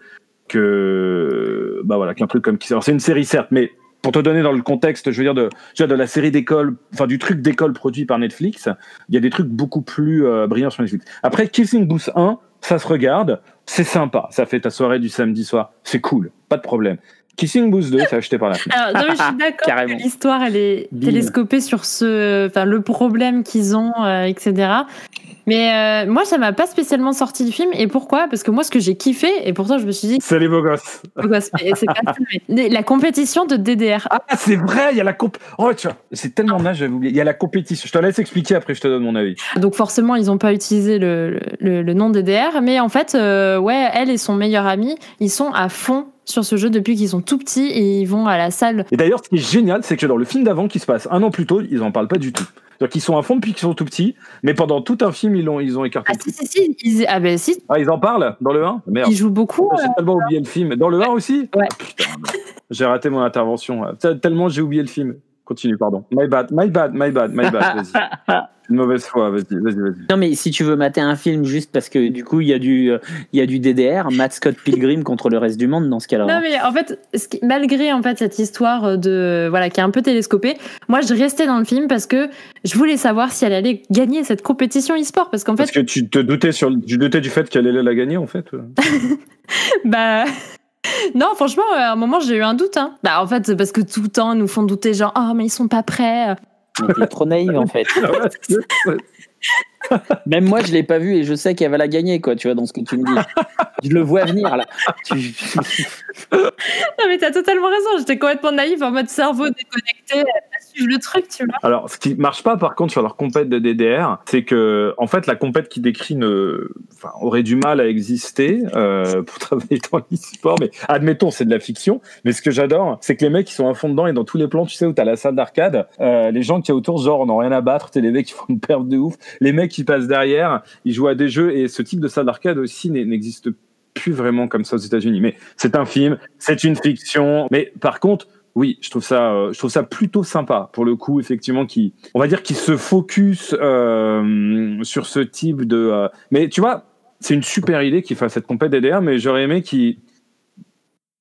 que, bah voilà, qu'un truc comme qui. Alors, c'est une série certes, mais pour te donner dans le contexte, je veux dire de, je veux dire de la série d'école, enfin du truc d'école produit par Netflix, il y a des trucs beaucoup plus euh, brillants sur Netflix. Après, Kissing Booth 1, ça se regarde, c'est sympa, ça fait ta soirée du samedi soir, c'est cool, pas de problème. Kissing Booth 2, c'est acheté par la FNAC. Alors, non, je suis d'accord que l'histoire, elle est Bim. télescopée sur ce, enfin, le problème qu'ils ont, euh, etc. Mais euh, moi, ça m'a pas spécialement sorti du film. Et pourquoi? Parce que moi, ce que j'ai kiffé, et pourtant, je me suis dit, C'est les beaux gosses. oh, gosse, mais c'est pas ça, mais la compétition de DDR. Ah, c'est vrai, il y a la comp. Oh, tu vois, c'est tellement naze, j'avais oublié. Il y a la compétition. Je te laisse expliquer après, je te donne mon avis. Donc forcément, ils n'ont pas utilisé le, le, le nom DDR. Mais en fait, euh, ouais, elle et son meilleur ami, ils sont à fond sur ce jeu depuis qu'ils sont tout petits et ils vont à la salle. Et d'ailleurs, ce qui est génial, c'est que dans le film d'avant qui se passe un an plus tôt, ils en parlent pas du tout. C'est-à-dire qu'ils sont à fond depuis qu'ils sont tout petits, mais pendant tout un film, ils ont, ils ont écarté Ah si, si, si. Ils, ah ben si, Ah, ils en parlent dans le 1 Merde. ils jouent beaucoup. J'ai tellement oublié le film. Dans le 1 aussi Ouais. Ah, J'ai raté mon intervention. Tel- Tellement j'ai oublié le film. Continue, pardon. My bad, my bad, my bad, my bad. Vas-y. Une mauvaise foi, vas-y, vas-y, vas-y. Non, mais si tu veux mater un film juste parce que du coup, il y, a du, il y a du DDR, Matt Scott Pilgrim contre le reste du monde dans ce cas-là. Non mais en fait, ce qui- malgré en fait cette histoire de voilà qui est un peu télescopée, moi je restais dans le film parce que je voulais savoir si elle allait gagner cette compétition e-sport parce qu'en Parce fait que tu te doutais, sur, tu doutais du fait qu'elle allait la gagner, en fait. bah non franchement euh, à un moment j'ai eu un doute hein. Bah en fait c'est parce que tout le temps ils nous font douter genre oh mais ils sont pas prêts. Mais t'es trop naïve en fait. Même moi, je l'ai pas vu et je sais qu'elle va la gagner, quoi, tu vois, dans ce que tu me dis. Je le vois venir là. Non mais t'as totalement raison, j'étais complètement naïve en mode cerveau déconnecté le truc tu vois. Alors, ce qui marche pas, par contre, sur leur compète de DDR, c'est que, en fait, la compète qui décrit ne, aurait du mal à exister euh, pour travailler dans l'e-sport. Mais admettons, c'est de la fiction. Mais ce que j'adore, c'est que les mecs, ils sont à fond dedans et dans tous les plans, tu sais, où t'as la salle d'arcade, euh, les gens qui a autour, genre, n'ont rien à battre. T'es les mecs qui font une perte de ouf. Les mecs qui passent derrière, ils jouent à des jeux et ce type de salle d'arcade aussi n'existe plus vraiment comme ça aux États-Unis. Mais c'est un film, c'est une fiction. Mais par contre, oui, je trouve ça, euh, je trouve ça plutôt sympa pour le coup, effectivement, qui, on va dire, qui se focus euh, sur ce type de. euh, mais tu vois, c'est une super idée qu'il fasse cette compète DDR, mais j'aurais aimé qu'il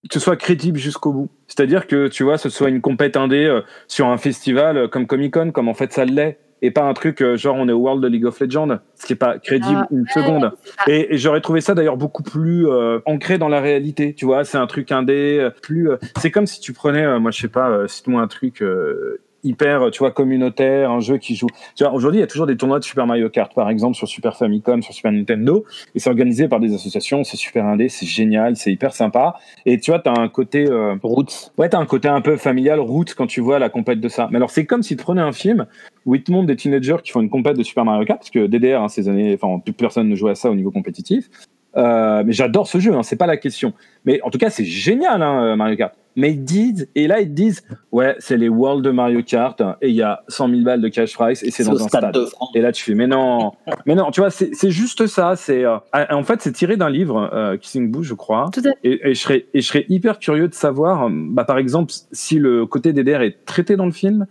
que ce soit crédible jusqu'au bout. C'est-à-dire que tu vois, ce soit une compète indé sur un festival comme Comic Con, comme en fait ça l'est, et pas un truc euh, genre on est au World de League of Legends, ce qui est pas crédible Ah, une seconde. Et, et j'aurais trouvé ça d'ailleurs beaucoup plus euh, ancré dans la réalité. Tu vois, c'est un truc indé, euh, plus. euh, c'est comme si tu prenais, euh, moi je sais pas, euh, cite-moi un truc euh, hyper, tu vois, communautaire, un jeu qui joue. Tu vois, aujourd'hui, il y a toujours des tournois de Super Mario Kart, par exemple, sur Super Famicom, sur Super Nintendo, et c'est organisé par des associations, c'est super indé, c'est génial, c'est hyper sympa. Et tu vois, t'as un côté, euh, Roots. ouais, t'as un côté un peu familial, route quand tu vois la compète de ça. Mais alors, c'est comme si tu prenais un film où ils te montrent des teenagers qui font une compète de Super Mario Kart, parce que DDR, hein, ces années, enfin, plus personne ne jouait à ça au niveau compétitif. Euh, mais j'adore ce jeu, hein, c'est pas la question. Mais en tout cas, c'est génial, hein, Mario Kart. Mais ils disent, et là, ils disent, ouais, c'est les Worlds de Mario Kart, hein, et il y a 100 000 balles de cash prize, et c'est dans un stade stade. de France. Et là, tu fais, mais non, mais non, tu vois, c'est juste ça. C'est euh, en fait, c'est tiré d'un livre, euh, Kissing Boo, je crois. Tout à fait. Et, et je serais, et je serais hyper curieux de savoir, euh, bah, par exemple, si le côté DDR est traité dans le film,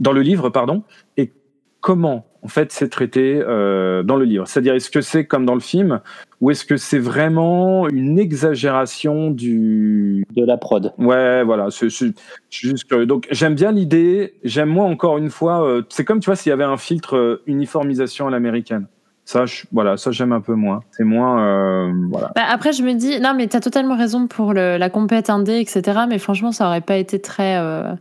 dans le livre, pardon, comment, en fait, c'est traité euh, dans le livre. C'est-à-dire, est-ce que c'est comme dans le film, ou est-ce que c'est vraiment une exagération du, De la prod. Ouais, voilà, je suis juste curieux. Donc, j'aime bien l'idée. J'aime, moi, encore une fois, euh, c'est comme, tu vois, s'il y avait un filtre euh, uniformisation à l'américaine. Ça, je- voilà, ça, j'aime un peu moins. C'est moins, euh, voilà. Bah, après, je me dis, non, mais t'as totalement raison pour le- la compète indé, etc. Mais franchement, ça aurait pas été très euh,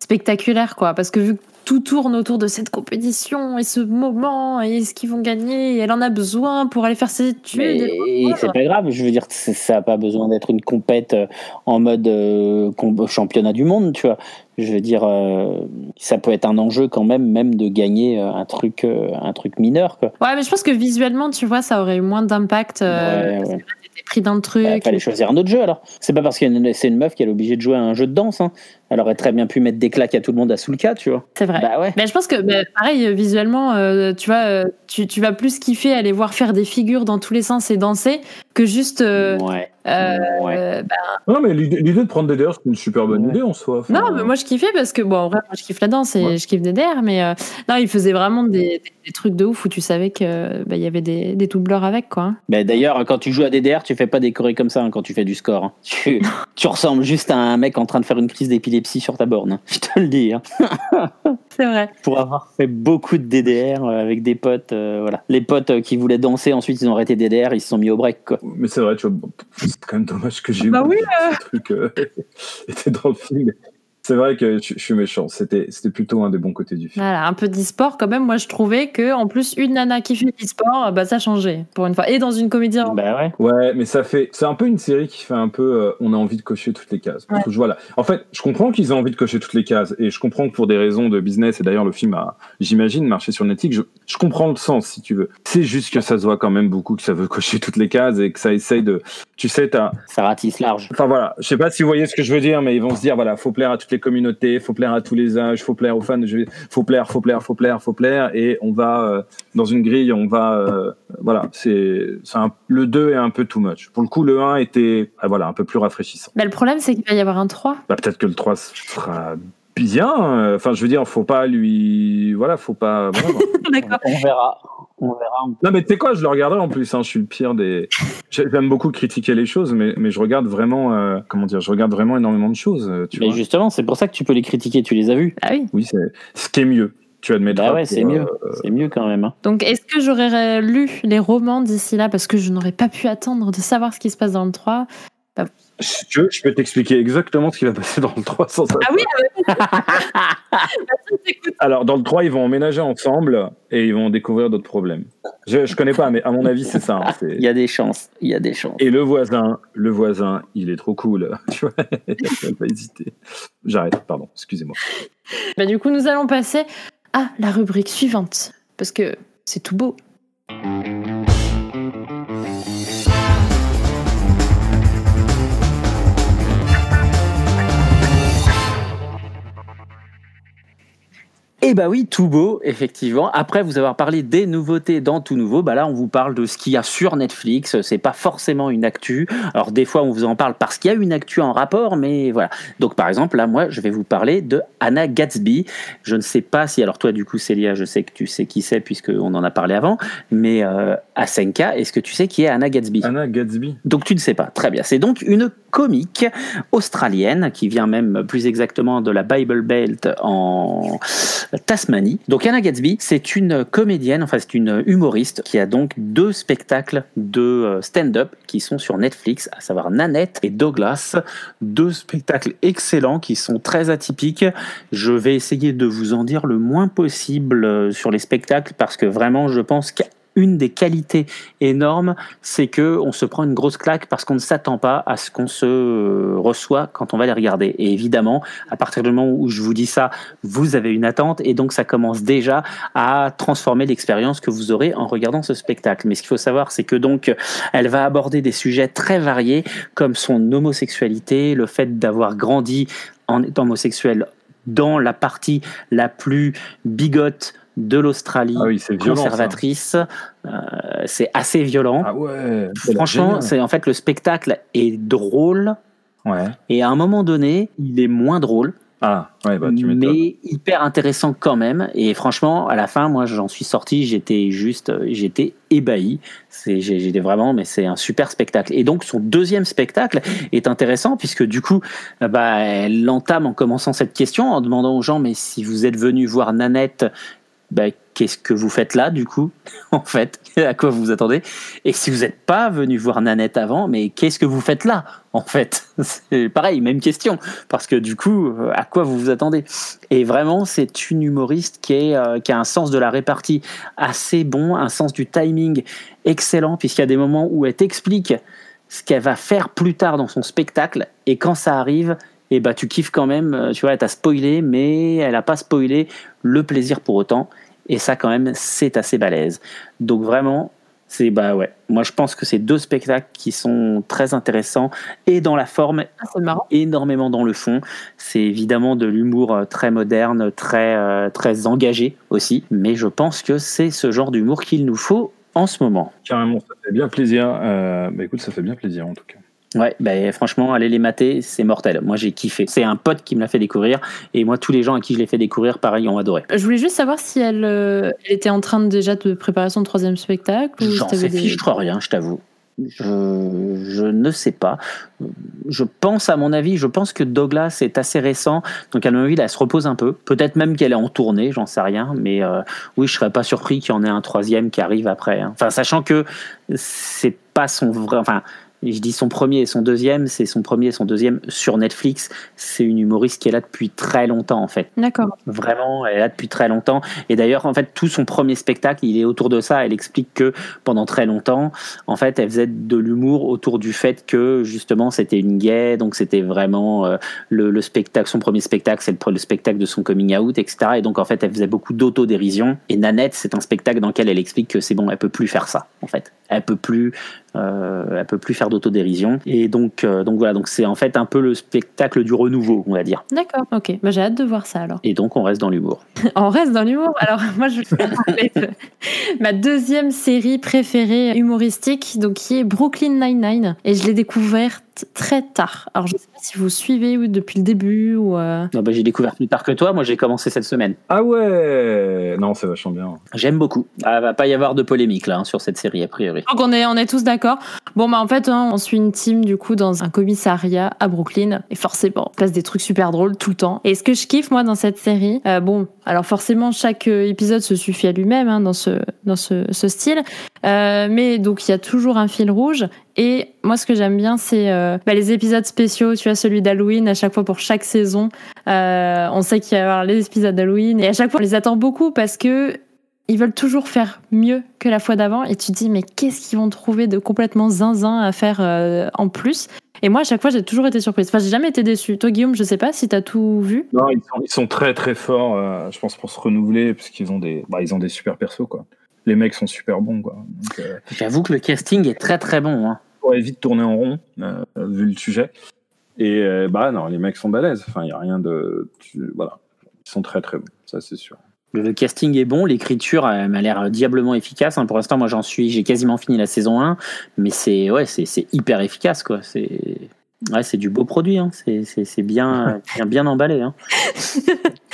spectaculaire, quoi. Parce que vu que tout tourne autour de cette compétition et ce moment et ce qu'ils vont gagner, et elle en a besoin pour aller faire ses études. Mais et- c'est pas grave, je veux dire, ça n'a pas besoin d'être une compète euh, en mode euh, championnat du monde, tu vois. Je veux dire, euh, ça peut être un enjeu quand même, même de gagner euh, un truc, euh, un truc mineur, quoi. Ouais, mais je pense que visuellement, tu vois, ça aurait eu moins d'impact. euh, Ouais, ouais. pris dans le truc. Il fallait choisir un autre jeu alors. C'est pas parce que c'est une meuf qu'elle est obligée de jouer à un jeu de danse. Hein. Elle aurait très bien pu mettre des claques à tout le monde à Soulka, tu vois. C'est vrai. Bah ouais. Mais je pense que, bah, pareil, visuellement, euh, tu vois, tu, tu vas plus kiffer aller voir faire des figures dans tous les sens et danser que juste. euh, ouais. euh, ouais. euh, bah, Non, mais l'idée de prendre DDR, c'est une super bonne Ouais. idée en soi. Enfin, non, mais moi je kiffais parce que, bon, en vrai, moi je kiffe la danse et Ouais. je kiffe DDR, mais euh, non, il faisait vraiment des, des- des trucs de ouf où tu savais que bah, il y avait des, des doubleurs avec, quoi. Bah, D'ailleurs, quand tu joues à DDR, tu fais pas des chorés comme ça hein, quand tu fais du score. hein. Tu, tu ressembles juste à un mec en train de faire une crise d'épilepsie sur ta borne. hein. Je te le dis. hein. C'est vrai. Pour avoir fait beaucoup de DDR euh, avec des potes, euh, voilà. Les potes euh, qui voulaient danser, ensuite ils ont arrêté DDR, ils se sont mis au break, quoi. Mais c'est vrai, tu vois, c'est quand même dommage que j'ai Bah oublié oui, que ce truc euh, était dans le film. C'est vrai que je, je suis méchant. C'était c'était plutôt un des bons côtés du film. Voilà, un peu d'e-sport quand même. Moi je trouvais que en plus, une nana qui fait d'e-sport, bah, ça changeait pour une fois. Et dans une comédie. Bah ouais. Ouais, mais ça fait. C'est un peu une série qui fait un peu. euh, on a envie de cocher toutes les cases. Parce que je- voilà. En fait, je comprends qu'ils aient envie de cocher toutes les cases. Et je comprends que pour des raisons de business, et d'ailleurs, le film a, j'imagine, marché sur Netflix. Je, je comprends le sens, si tu veux. C'est juste que ça se voit quand même beaucoup que ça veut cocher toutes les cases et que ça essaye de. Tu sais, t'as. Ça ratisse large. Enfin voilà, je sais pas si vous voyez ce que je veux dire, mais ils vont se dire voilà, faut plaire à toutes les communautés, faut plaire à tous les âges, faut plaire aux fans de faut plaire, faut plaire, faut plaire, faut plaire, et on va euh, dans une grille, on va euh, voilà, c'est le 2 est un peu too much. Pour le coup, le 1 était ah, voilà un peu plus rafraîchissant. Bah, le problème, c'est qu'il va y avoir un 3. Bah, peut-être que le 3 sera bien. euh, Enfin, je veux dire, faut pas lui voilà, faut pas. voilà, bon. D'accord. On verra. On verra. Non mais tu sais quoi, je le regarderai en plus. Hein, je suis le pire des. j'ai- J'aime beaucoup critiquer les choses, mais mais je regarde vraiment euh, comment dire, je regarde vraiment énormément de choses. euh, Tu Mais vois. justement, c'est pour ça que tu peux les critiquer, tu les as vus. Ah oui. Oui, c'est ce qui est mieux. Tu admettras. Bah ouais, c'est euh, mieux. C'est mieux quand même. hein. Donc, est-ce que j'aurais lu les romans d'ici là? Parce que je n'aurais pas pu attendre de savoir ce qui se passe dans le 3 Si tu veux, je peux t'expliquer exactement ce qui va passer dans le 3 sans ça. Ah oui Écoute, Alors, dans le 3, ils vont emménager ensemble et ils vont découvrir d'autres problèmes. Je, je connais pas, mais à mon avis, c'est ça. hein, Il y a des chances. Il y a des chances. Et le voisin, le voisin, il est trop cool. Tu vois, il va hésiter. J'arrête, pardon, excusez-moi. Bah, du coup, nous allons passer à la rubrique suivante parce que c'est tout beau. Eh bah oui, tout beau, effectivement. Après vous avoir parlé des nouveautés dans tout nouveau, bah là on vous parle de ce qu'il y a sur Netflix. C'est pas forcément une actu. Alors des fois on vous en parle parce qu'il y a une actu en rapport, mais voilà. Donc par exemple là moi je vais vous parler de Anna Gatsby. Je ne sais pas si alors toi du coup Célia, je sais que tu sais qui c'est puisqu'on en a parlé avant, mais euh, Asenka, est-ce que tu sais qui est Anna Gatsby? Anna Gatsby. donc tu ne sais pas. Très bien. C'est donc une comique australienne qui vient même plus exactement de la Bible Belt en Tasmanie. Donc Anna Gatsby, c'est une comédienne, enfin c'est une humoriste qui a donc deux spectacles de euh, stand-up qui sont sur Netflix, à savoir Nanette et Douglas. Deux spectacles excellents qui sont très atypiques. Je vais essayer de vous en dire le moins possible euh, sur les spectacles parce que vraiment je pense qu'à une des qualités énormes, c'est que on se prend une grosse claque parce qu'on ne s'attend pas à ce qu'on se euh, reçoit quand on va les regarder. Et évidemment, à partir du moment où je vous dis ça, vous avez une attente et donc ça commence déjà à transformer l'expérience que vous aurez en regardant ce spectacle. Mais ce qu'il faut savoir, c'est que donc elle va aborder des sujets très variés comme son homosexualité, le fait d'avoir grandi en étant homosexuel dans la partie la plus bigote de l'Australie Ah oui, conservatrice. Euh, c'est assez violent. Ah ouais. Franchement, c'est en fait le spectacle est drôle Ouais. et à un moment donné, il est moins drôle, Ah, ouais, bah tu mais hyper intéressant quand même. Et franchement, à la fin, moi, j'en suis sorti, j'étais juste, j'étais ébahi. J'étais vraiment, mais c'est un super spectacle. Et donc, son deuxième spectacle est intéressant puisque du coup, bah, elle l'entame en commençant cette question en demandant aux gens, mais si vous êtes venu voir Nanette, bah, qu'est-ce que vous faites là, du coup, en fait, à quoi vous vous attendez Et si vous n'êtes pas venu voir Nanette avant, mais qu'est-ce que vous faites là, en fait C'est pareil, même question, parce que du coup, euh, à quoi vous vous attendez Et vraiment, c'est une humoriste euh, qui a un sens de la répartie assez bon, un sens du timing excellent, puisqu'il y a des moments où elle t'explique ce qu'elle va faire plus tard dans son spectacle, et quand ça arrive, et bah tu kiffes quand même, euh, tu vois, elle t'a spoilé, mais elle n'a pas spoilé le plaisir pour autant. Et ça, quand même, c'est assez balèze. Donc vraiment, c'est bah ouais. Moi, je pense que c'est deux spectacles qui sont très intéressants et dans la forme, Ah, c'est marrant. énormément dans le fond. C'est évidemment de l'humour euh, très moderne, très euh, très engagé aussi. Mais je pense que c'est ce genre d'humour qu'il nous faut en ce moment. Carrément, ça fait bien plaisir. Euh, bah écoute, ça fait bien plaisir en tout cas. Ouais, bah, franchement, aller les mater, c'est mortel. Moi, j'ai kiffé. C'est un pote qui me l'a fait découvrir. Et moi, tous les gens à qui je l'ai fait découvrir, pareil, ont adoré. Je voulais juste savoir si elle, euh, elle était en train de, déjà de préparer son troisième spectacle. J'en sais fiche, rien, je t'avoue. Je, je ne sais pas. Je pense, à mon avis, je pense que Douglas est assez récent. Donc, à mon avis, elle se repose un peu. Peut-être même qu'elle est en tournée, j'en sais rien. Mais euh, oui, je serais pas surpris qu'il y en ait un troisième qui arrive après. hein. Enfin, sachant que c'est pas son vrai. Enfin, je dis son premier et son deuxième, c'est son premier et son deuxième sur Netflix. C'est une humoriste qui est là depuis très longtemps, en fait. D'accord. Vraiment, elle est là depuis très longtemps. Et d'ailleurs, en fait, tout son premier spectacle, il est autour de ça. Elle explique que pendant très longtemps, en fait, elle faisait de l'humour autour du fait que justement, c'était une gay, donc c'était vraiment euh, le, le spectacle. Son premier spectacle, c'est le, le spectacle de son coming out, etc. Et donc, en fait, elle faisait beaucoup d'autodérision. Et Nanette, c'est un spectacle dans lequel elle explique que c'est bon, elle peut plus faire ça, en fait. Elle peut plus, euh, elle peut plus faire d'autodérision. Et donc, euh, donc voilà. Donc c'est en fait un peu le spectacle du renouveau, on va dire. D'accord. Ok. Bah, j'ai hâte de voir ça alors. Et donc, on reste dans l'humour. On reste dans l'humour. Alors, moi, je vais parler de ma deuxième série préférée humoristique, donc qui est Brooklyn Nine-Nine. Et je l'ai découverte très tard. Alors, je sais pas si vous suivez ou depuis le début ou. euh, Non, bah, j'ai découvert plus tard que toi. Moi, j'ai commencé cette semaine. Ah ouais Non, c'est vachement bien. J'aime beaucoup. Ah, va pas y avoir de polémique là hein, sur cette série a priori. Donc on est, on est tous d'accord. Bon bah en fait hein, on suit une team du coup dans un commissariat à Brooklyn et forcément on passe des trucs super drôles tout le temps. Et ce que je kiffe moi dans cette série, euh, bon alors forcément chaque euh, épisode se suffit à lui-même hein, dans ce dans ce, ce style, Euh, mais donc il y a toujours un fil rouge. Et moi ce que j'aime bien c'est euh, bah, les épisodes spéciaux. Tu vois celui d'Halloween à chaque fois pour chaque saison. Euh, on sait qu'il y avoir les épisodes d'Halloween et à chaque fois on les attend beaucoup parce que ils veulent toujours faire mieux que la fois d'avant et tu te dis mais qu'est-ce qu'ils vont trouver de complètement zinzin à faire en plus? Et moi à chaque fois j'ai toujours été surprise enfin j'ai jamais été déçue toi Guillaume je sais pas si t'as tout vu Non, ils sont, très très forts, je pense, pour se renouveler, parce qu'ils ont des, bah, ils ont des super persos, quoi. Les mecs sont super bons, quoi. Donc, euh, J'avoue que le casting est très très bon. Hein. on pourrait vite tourner en rond, euh, vu le sujet. Et euh, bah non, les mecs sont balèzes. Enfin, il n'y a rien de. tu- voilà. Ils sont très très bons, ça c'est sûr. Le, le casting est bon, l'écriture m'a l'air diablement efficace. hein. Pour l'instant, moi j'en suis, j'ai quasiment fini la saison 1, mais c'est ouais, c'est c'est hyper efficace quoi. C'est ouais, c'est du beau produit. Hein. C'est c'est c'est bien, bien bien emballé. Hein.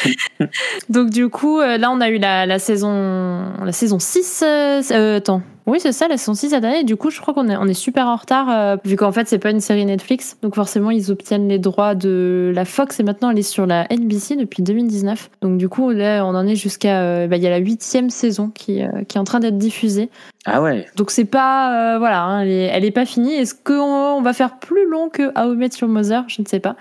donc du coup euh, là on a eu la, la saison la saison 6 euh, euh, attends Oui, c'est ça, la saison 6 cette année. Du coup, je crois qu'on est, on est super en retard, euh, vu qu'en fait, c'est pas une série Netflix. Donc, forcément, ils obtiennent les droits de la Fox et maintenant, elle est sur la NBC depuis 2019. Donc, du coup, là, on en est jusqu'à. euh, bah, Il y a la huitième saison qui, euh, qui est en train d'être diffusée. Ah ouais. Donc, c'est pas. euh, voilà, hein, elle, est, elle est pas finie. Est-ce qu'on on va faire plus long que How I Met Your Mother? Je ne sais pas.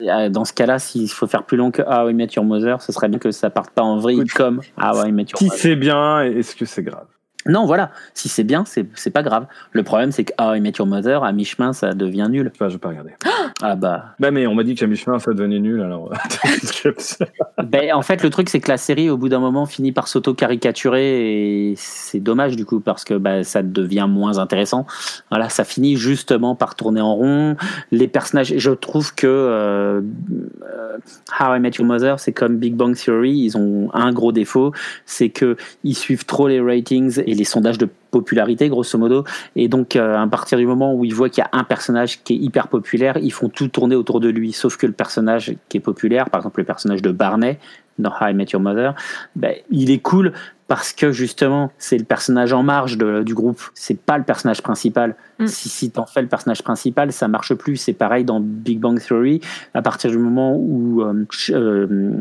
Dans ce cas-là, s'il faut faire plus long que How I Met Your Mother, ce serait bien que ça parte pas en vrille Écoute, comme How I Met Your Si Mother. c'est bien, est-ce que c'est grave? Non, voilà. Si c'est bien, c'est pas grave. Le problème, c'est que How I Met Your Mother, à mi-chemin, ça devient nul. Je vais pas regarder. Ah bah. Bah, mais on m'a dit qu'à mi-chemin, ça devenait nul, alors. Ben, en fait, le truc, c'est que la série, au bout d'un moment, finit par s'auto-caricaturer et c'est dommage du coup parce que bah, ça devient moins intéressant. Voilà, ça finit justement par tourner en rond. Les personnages, je trouve que euh, euh, How I Met Your Mother, c'est comme Big Bang Theory. Ils ont un gros défaut, c'est que ils suivent trop les ratings et les sondages de popularité grosso modo. Et donc euh, à partir du moment où ils voient qu'il y a un personnage qui est hyper populaire ils font tout tourner autour de lui. Sauf que le personnage qui est populaire par exemple le personnage de Barney dans How I Met Your Mother ben, il est cool parce que justement c'est le personnage en marge de- du groupe. C'est pas le personnage principal. Mm. si, si t'en fais le personnage principal ça marche plus. C'est pareil dans Big Bang Theory. À partir du moment où euh, euh,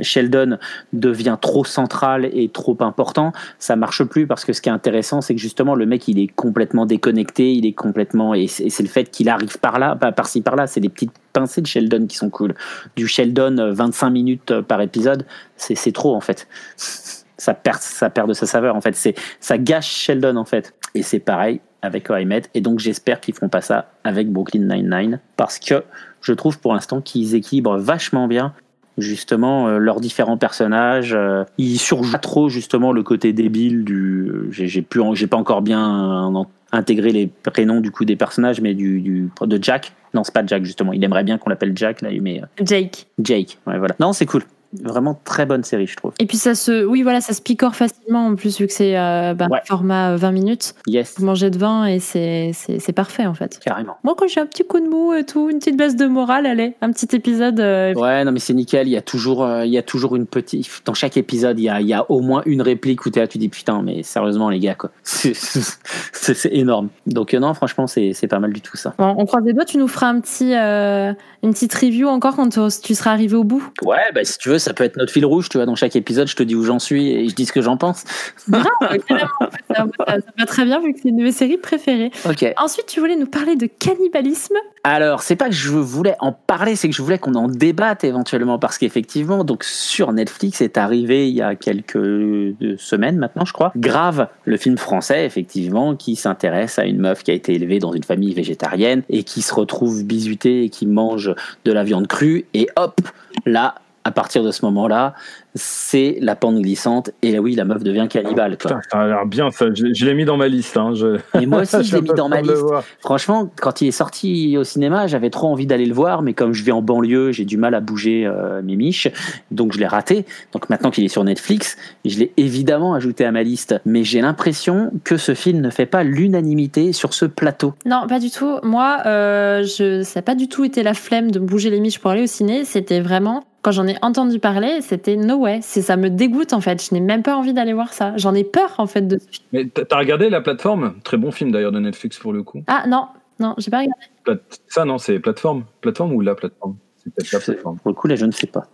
Sheldon devient trop central et trop important ça marche plus parce que ce qui est intéressant c'est que justement le mec il est complètement déconnecté. Il est complètement et c'est le fait qu'il arrive par là pas par-ci par-là. C'est des petites pincées de Sheldon qui sont cool. Du Sheldon euh, 25 minutes euh, par épisode c'est trop en fait ça perd ça perd de sa saveur en fait. C'est ça gâche Sheldon en fait. Et c'est pareil avec Met et donc j'espère qu'ils feront pas ça avec Brooklyn Nine-Nine. Parce que je trouve pour l'instant qu'ils équilibrent vachement bien justement euh, leurs différents personnages. Euh, ils surjouent pas trop justement le côté débile du euh, j'ai j'ai plus en- j'ai pas encore bien intégré les prénoms du coup des personnages mais du, du de Jack. Non c'est pas Jack justement. Il aimerait bien qu'on l'appelle Jack là mais Jake. Jake. Ouais voilà. Non c'est cool vraiment très bonne série je trouve Et puis, ça se. Oui, voilà, ça se picore facilement en plus, vu que c'est euh, bah, Ouais. format euh, 20 minutes. yes Vous mangez de vin et c'est parfait en fait. carrément Moi, quand j'ai un petit coup de mou et tout, une petite baisse de morale, allez, un petit épisode. euh, Ouais, non, mais c'est nickel. Il y a toujours, euh, il y a toujours une petite. Dans chaque épisode, il y a, il y a au moins une réplique où t'es là, tu dis putain, mais sérieusement, les gars, quoi. C'est énorme. Donc, euh, non, franchement, c'est pas mal du tout, ça. Bon, on croise les doigts, tu nous feras un petit, euh, une petite review encore quand tu- tu seras arrivé au bout. Ouais, bah, si tu veux, ça peut être notre fil rouge, tu vois. Dans chaque épisode, je te dis où j'en suis et je dis ce que j'en pense. Grave, carrément, en fait, ça, ça- va très bien vu que c'est une de mes séries préférées. Ensuite, tu voulais nous parler de cannibalisme? Alors, c'est pas que je voulais en parler, c'est que je voulais qu'on en débatte éventuellement, parce qu'effectivement, donc sur Netflix est arrivé il y a quelques euh, semaines maintenant, je crois, Grave, le film français, effectivement, qui s'intéresse à une meuf qui a été élevée dans une famille végétarienne et qui se retrouve bisutée et qui mange de la viande crue, et hop, là, à partir de ce moment-là, c'est la pente glissante, et oui, la meuf devient cannibale. Quoi. Putain, ça a l'air bien, ça. Je, je l'ai mis dans ma liste. Hein. Je... Et moi aussi, je l'ai mis dans ma liste. voir. Franchement, quand il est sorti au cinéma, j'avais trop envie d'aller le voir, mais comme je vis en banlieue, j'ai du mal à bouger euh, mes miches, donc je l'ai raté. Donc maintenant qu'il est sur Netflix, je l'ai évidemment ajouté à ma liste. Mais j'ai l'impression que ce film ne fait pas l'unanimité sur ce plateau. Non, pas du tout. Moi, euh, je, ça n'a pas du tout été la flemme de bouger les miches pour aller au ciné. C'était vraiment, quand j'en ai entendu parler, c'était no way. Ça me dégoûte en fait. Je n'ai même pas envie d'aller voir ça. J'en ai peur en fait de ce film. Mais t'as regardé la plateforme? Très bon film d'ailleurs de Netflix pour le coup. Ah non, non, j'ai pas regardé. Ça, non, c'est plateforme. Plateforme ou la plateforme? C'est peut-être la plateforme. Pour le coup, là, je ne sais pas.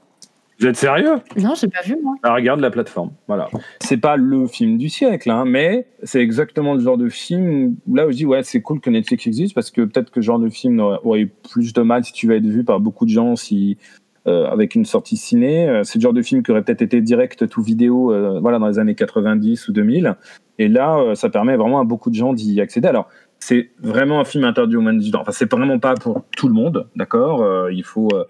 Vous êtes sérieux? Non, j'ai pas vu moi. Ah, regarde la plateforme. Voilà. C'est pas le film du siècle, hein, mais c'est exactement le genre de film où là où je dis ouais c'est cool que Netflix existe parce que peut-être que ce genre de film aurait, aurait eu plus de mal si tu vas être vu par beaucoup de gens si avec une sortie ciné. Euh, C'est le genre de film qui aurait peut-être été direct tout vidéo euh, voilà dans les années 90 ou 2000. Et là euh, ça permet vraiment à beaucoup de gens d'y accéder. Alors c'est vraiment un film interdit aux moins de 18 ans. Enfin c'est vraiment pas pour tout le monde, d'accord. Euh, il faut euh,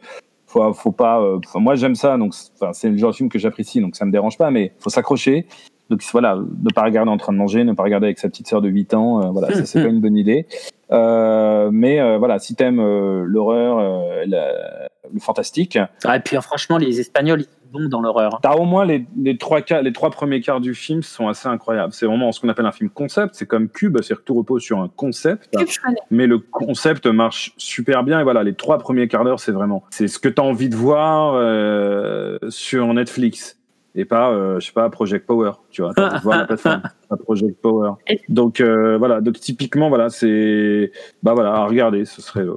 faut, faut pas. euh, moi, j'aime ça, donc c'est- le genre de film que j'apprécie, donc ça me dérange pas, mais faut s'accrocher. Donc voilà, ne pas regarder en train de manger, ne pas regarder avec sa petite sœur de 8 ans, euh, voilà, ça c'est pas une bonne idée. Euh, mais euh, voilà, si t'aimes euh, l'horreur, euh, la- le fantastique, Ah, et puis euh, franchement, les Espagnols, ils sont bons dans l'horreur. t'as au moins les, les trois quarts, les trois premiers quarts du film sont assez incroyables. C'est vraiment ce qu'on appelle un film concept. C'est comme Cube, c'est-à-dire que tout repose sur un concept Cube, je connais. mais le concept marche super bien et voilà les trois premiers quarts d'heure c'est vraiment c'est ce que tu as envie de voir euh, sur Netflix et pas, euh, je sais pas, Project Power, tu vois. t'as envie de voir la plateforme, pas Project Power. Donc euh, voilà, donc typiquement voilà, c'est bah voilà, à regarder, ce serait euh.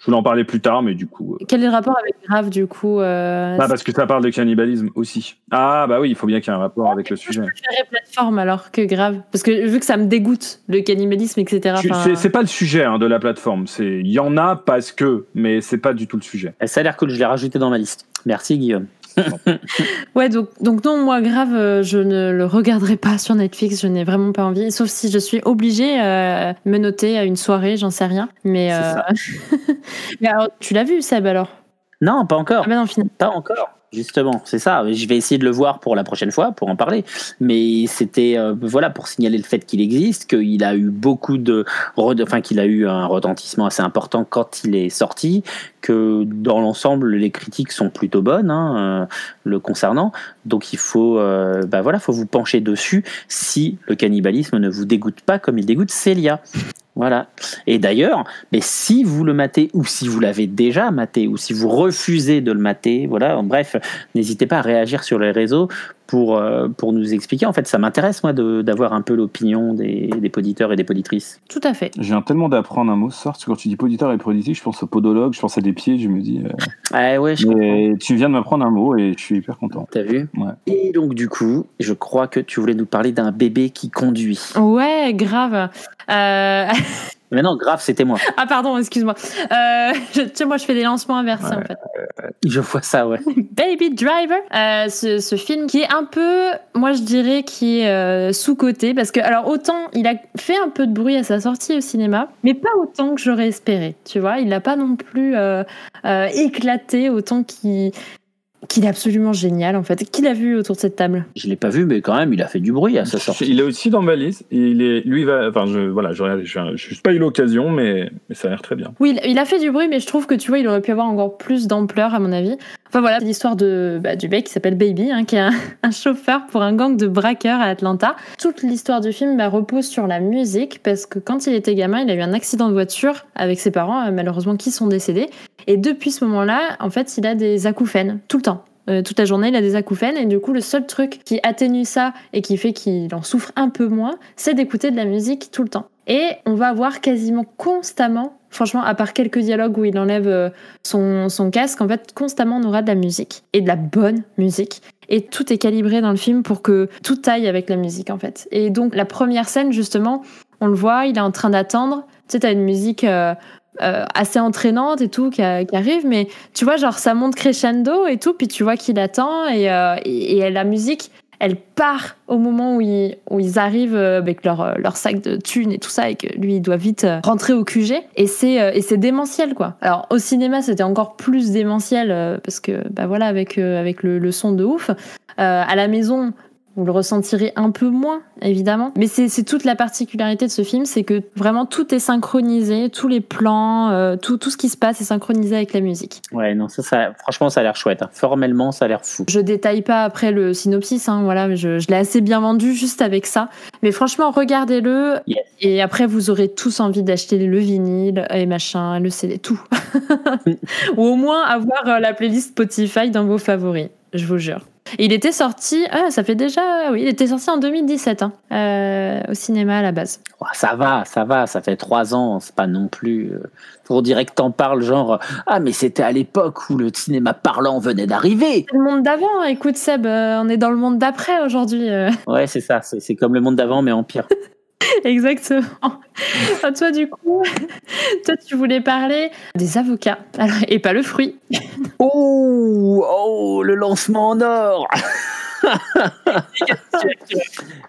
Je voulais en parler plus tard, mais du coup, euh, Quel est le rapport avec Grave du coup euh, bah, parce que ça parle de cannibalisme aussi. Ah bah oui, il faut bien qu'il y ait un rapport avec le sujet. Je préférais plateforme alors que Grave. Parce que vu que ça me dégoûte, le cannibalisme, etc. Enfin, C'est pas le sujet hein, de la plateforme. C'est il y en a parce que, mais c'est pas du tout le sujet. Ça a l'air cool, je l'ai rajouté dans ma liste. Merci Guillaume. Ouais, donc, donc non, moi, Grave, euh, je ne le regarderai pas sur Netflix, je n'ai vraiment pas envie. Sauf si je suis obligée euh, me noter à une soirée, j'en sais rien. Mais, euh, mais alors, tu l'as vu, Seb, alors? Non, pas encore. Ah ben non, finalement. Pas encore. Justement, c'est ça. Je vais essayer de le voir pour la prochaine fois, pour en parler. Mais c'était euh, voilà pour signaler le fait qu'il existe, qu'il a eu beaucoup de, enfin qu'il a eu un retentissement assez important quand il est sorti, que dans l'ensemble les critiques sont plutôt bonnes hein, euh, le concernant. Donc il faut, euh, bah voilà, faut vous pencher dessus si le cannibalisme ne vous dégoûte pas comme il dégoûte Célia. Voilà. Et d'ailleurs, mais si vous le matez ou si vous l'avez déjà maté ou si vous refusez de le mater, voilà, bref, n'hésitez pas à réagir sur les réseaux pour, euh, pour nous expliquer. En fait, ça m'intéresse, moi, de- d'avoir un peu l'opinion des, des poditeurs et des poditrices. Tout à fait. Je viens tellement d'apprendre un mot ce soir, parce que quand tu dis poditeur et politique, je pense au podologue, je pense à des pieds, je me dis. euh, Ah ouais, je comprends. mais tu viens de m'apprendre un mot et je suis hyper content. T'as vu? Ouais. Et donc, du coup, je crois que tu voulais nous parler d'un bébé qui conduit. Ouais, grave. Euh, Mais non, grave, c'était moi. Ah, pardon, excuse-moi. Euh, tu sais, moi, je fais des lancements inversés, en fait. Je vois ça, ouais. Baby Driver, euh, ce, ce film qui est un peu, moi je dirais, qui est euh, sous-coté parce que, alors autant il a fait un peu de bruit à sa sortie au cinéma, mais pas autant que j'aurais espéré, tu vois. Il n'a pas non plus euh, euh, éclaté autant qu'il qu'il est absolument génial en fait. Qui l'a vu autour de cette table? Je l'ai pas vu, mais quand même, il a fait du bruit à sa sortie. Il est aussi dans ma liste. et Il est, lui va, enfin, je, voilà, je regarde, je n'ai pas eu l'occasion, mais, mais ça a l'air très bien. Oui, il- il a fait du bruit, mais je trouve que tu vois, il aurait pu avoir encore plus d'ampleur, à mon avis. Enfin voilà, l'histoire de bah, du mec qui s'appelle Baby, hein, qui est un, chauffeur pour un gang de braqueurs à Atlanta. Toute l'histoire du film bah, repose sur la musique, parce que quand il était gamin, il a eu un accident de voiture avec ses parents, euh, malheureusement, qui sont décédés. Et depuis ce moment-là, en fait, il a des acouphènes, tout le temps. Euh, toute la journée, il a des acouphènes, et du coup, le seul truc qui atténue ça et qui fait qu'il en souffre un peu moins, c'est d'écouter de la musique tout le temps. Et on va voir quasiment constamment, franchement, à part quelques dialogues où il enlève euh, son, son casque, en fait, constamment on aura de la musique et de la bonne musique. Et tout est calibré dans le film pour que tout aille avec la musique, en fait. Et donc, la première scène, justement, on le voit, il est en train d'attendre. Tu sais, t'as une musique euh, euh, assez entraînante et tout qui, arrive, mais tu vois, genre, ça monte crescendo et tout, puis tu vois qu'il attend et, et, et la musique, elle part au moment où ils, arrivent euh, avec leur, euh, leur sac de thunes et tout ça, et que lui, il doit vite euh, rentrer au QG. Et c'est et c'est démentiel, quoi. Alors, au cinéma, c'était encore plus démentiel, parce que, bah voilà, avec, avec le, son de ouf. À la maison, vous le ressentirez un peu moins, évidemment. Mais c'est toute la particularité de ce film, c'est que vraiment tout est synchronisé, tous les plans, euh, tout, tout ce qui se passe est synchronisé avec la musique. Ouais, non, ça, ça franchement, ça a l'air chouette. hein. Formellement, ça a l'air fou. Je détaille pas après le synopsis, hein, voilà, mais je, je l'ai assez bien vendu juste avec ça. Mais franchement, regardez-le Yes. et après vous aurez tous envie d'acheter le vinyle et machin, le CD, tout. Ou au moins avoir euh, la playlist Spotify dans vos favoris, je vous jure. Il était sorti, ah, ça fait déjà, oui, il était sorti en 2017 hein, euh, au cinéma à la base. Ça va, ça va, ça fait trois ans, c'est pas non plus. euh, Pour dire que t'en parles, genre, ah, mais c'était à l'époque où le cinéma parlant venait d'arriver. C'est le monde d'avant, écoute Seb, euh, on est dans le monde d'après aujourd'hui. Ouais, c'est ça, c'est comme le monde d'avant, mais en pire. Exactement. Ah, toi, du coup, toi, tu voulais parler des avocats Alors, et pas le fruit. Oh, lancement en or.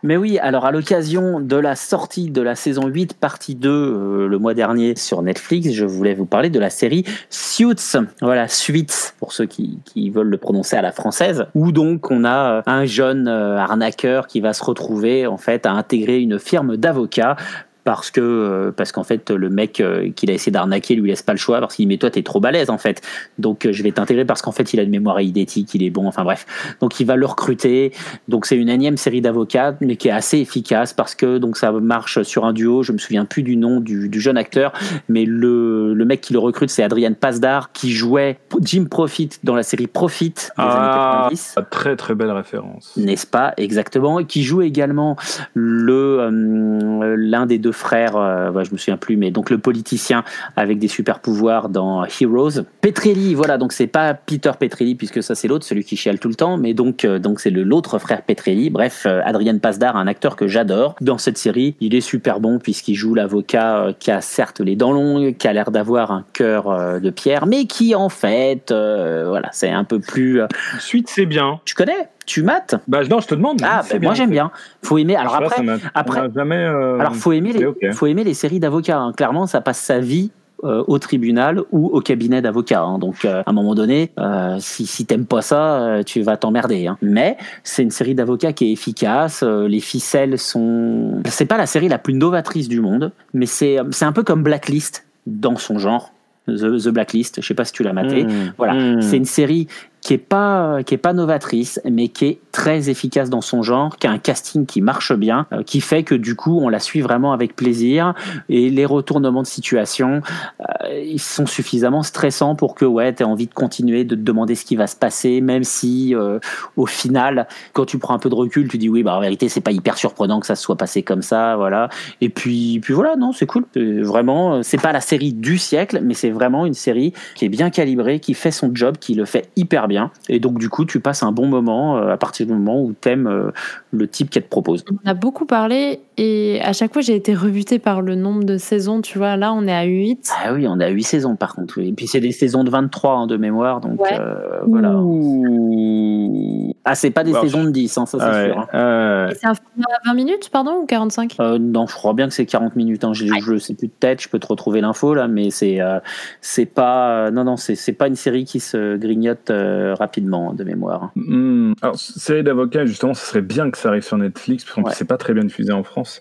Mais oui, alors à l'occasion de la sortie de la saison 8, partie 2, euh, le mois dernier sur Netflix, je voulais vous parler de la série Suits, voilà, Suits, pour ceux qui, veulent le prononcer à la française, où donc on a euh, un jeune euh, arnaqueur qui va se retrouver en fait à intégrer une firme d'avocats parce que euh, parce qu'en fait le mec euh, qu'il a essayé d'arnaquer lui laisse pas le choix parce qu'il dit mais toi t'es trop balèze en fait. Donc euh, je vais t'intégrer parce qu'en fait il a une mémoire eidétique il est bon enfin bref. Donc il va le recruter. Donc c'est une énième série d'avocats mais qui est assez efficace parce que donc ça marche sur un duo je me souviens plus du nom du, du jeune acteur mais le, le mec qui le recrute c'est Adrian Pasdar qui jouait Jim Profit dans la série Profit des Ah, années 90 très très belle référence. n'est-ce pas? Exactement. Qui joue également le euh, l'un des deux frères euh, je me souviens plus mais donc le politicien avec des super pouvoirs dans Heroes. Petrelli voilà donc c'est pas Peter Petrelli puisque ça c'est l'autre celui qui chiale tout le temps mais donc euh, donc c'est le l'autre frère Petrelli. Bref euh, Adrien Pasdar un acteur que j'adore. Dans cette série il est super bon puisqu'il joue l'avocat qui a certes les dents longues qui a l'air d'avoir un cœur de pierre mais qui en fait voilà c'est un peu plus euh, Suite, c'est bien. tu connais? Tu mates Bah, non, je te demande. ah ben, moi j'aime bien faut aimer alors Je après après- m'a jamais. euh, alors faut aimer les, faut aimer les séries d'avocats. hein. Clairement, ça passe sa vie euh, au tribunal ou au cabinet d'avocats. hein. Donc euh, à un moment donné, euh, si, si t'aimes pas ça, euh, tu vas t'emmerder. hein. Mais c'est une série d'avocats qui est efficace. les ficelles sont. C'est pas la série la plus novatrice du monde, mais c'est c'est un peu comme Blacklist dans son genre. The, The Blacklist, je sais pas si tu l'as maté. Mmh. Voilà, Mmh. c'est une série qui est pas qui est pas novatrice, mais qui est très efficace dans son genre, qui a un casting qui marche bien, euh, qui fait que du coup on la suit vraiment avec plaisir. Et les retournements de situation euh, ils sont suffisamment stressants pour que ouais t'aies envie de continuer de te demander ce qui va se passer, même si euh, au final quand tu prends un peu de recul tu dis oui bah en vérité c'est pas hyper surprenant que ça se soit passé comme ça voilà. Et puis puis voilà non c'est cool. Vraiment c'est pas la série du siècle mais c'est vraiment une série qui est bien calibrée qui fait son job qui le fait hyper bien et donc du coup tu passes un bon moment euh, à partir du moment où t'aimes euh, le type qu'elle te propose On a beaucoup parlé et à chaque fois j'ai été rebutée par le nombre de saisons. Tu vois, là on est à 8. ah oui on a 8 saisons par contre oui. et puis c'est des saisons de 23 hein, de mémoire donc Ouais. euh, voilà Ouh. ah c'est pas des Alors, saisons de 10 hein, ça c'est Ah ouais, sûr hein. euh, Et C'est un format à 20 minutes, pardon, ou 45 Euh, non, je crois bien que c'est 40 minutes. Hein. Je, je sais plus de tête, je peux te retrouver l'info là, mais c'est euh, c'est pas euh, non non c'est c'est pas une série qui se grignote euh, rapidement de mémoire. hmm. Alors, série d'avocats, justement, ce serait bien que ça arrive sur Netflix, parce que Ouais. c'est pas très bien diffusé en France.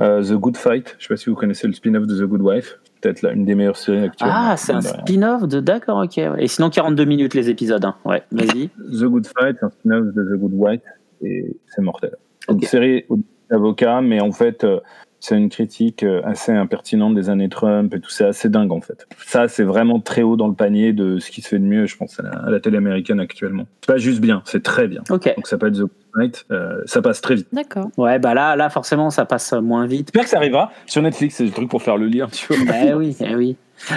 Euh, The Good Fight, je sais pas si vous connaissez le spin-off de The Good Wife, peut-être une des meilleures séries actuelles. Ah, c'est un spin-off de d'accord, ok. Et sinon 42 minutes les épisodes. Hein. Ouais, vas-y. The Good Fight, c'est un spin-off de The Good Wife, et c'est mortel. C'est Ok. Une série d'avocats, mais en fait, euh, c'est une critique euh, assez impertinente des années Trump et tout, c'est assez dingue en fait. Ça, c'est vraiment très haut dans le panier de ce qui se fait de mieux, je pense, à la, à la télé américaine actuellement. C'est pas juste bien, c'est très bien. Ok. Donc ça s'appelle The Good Fight, euh, ça passe très vite. D'accord. Ouais, bah là là forcément ça passe moins vite. J'espère que ça arrivera sur Netflix, c'est le truc pour faire le lien, tu vois. Eh oui, eh oui.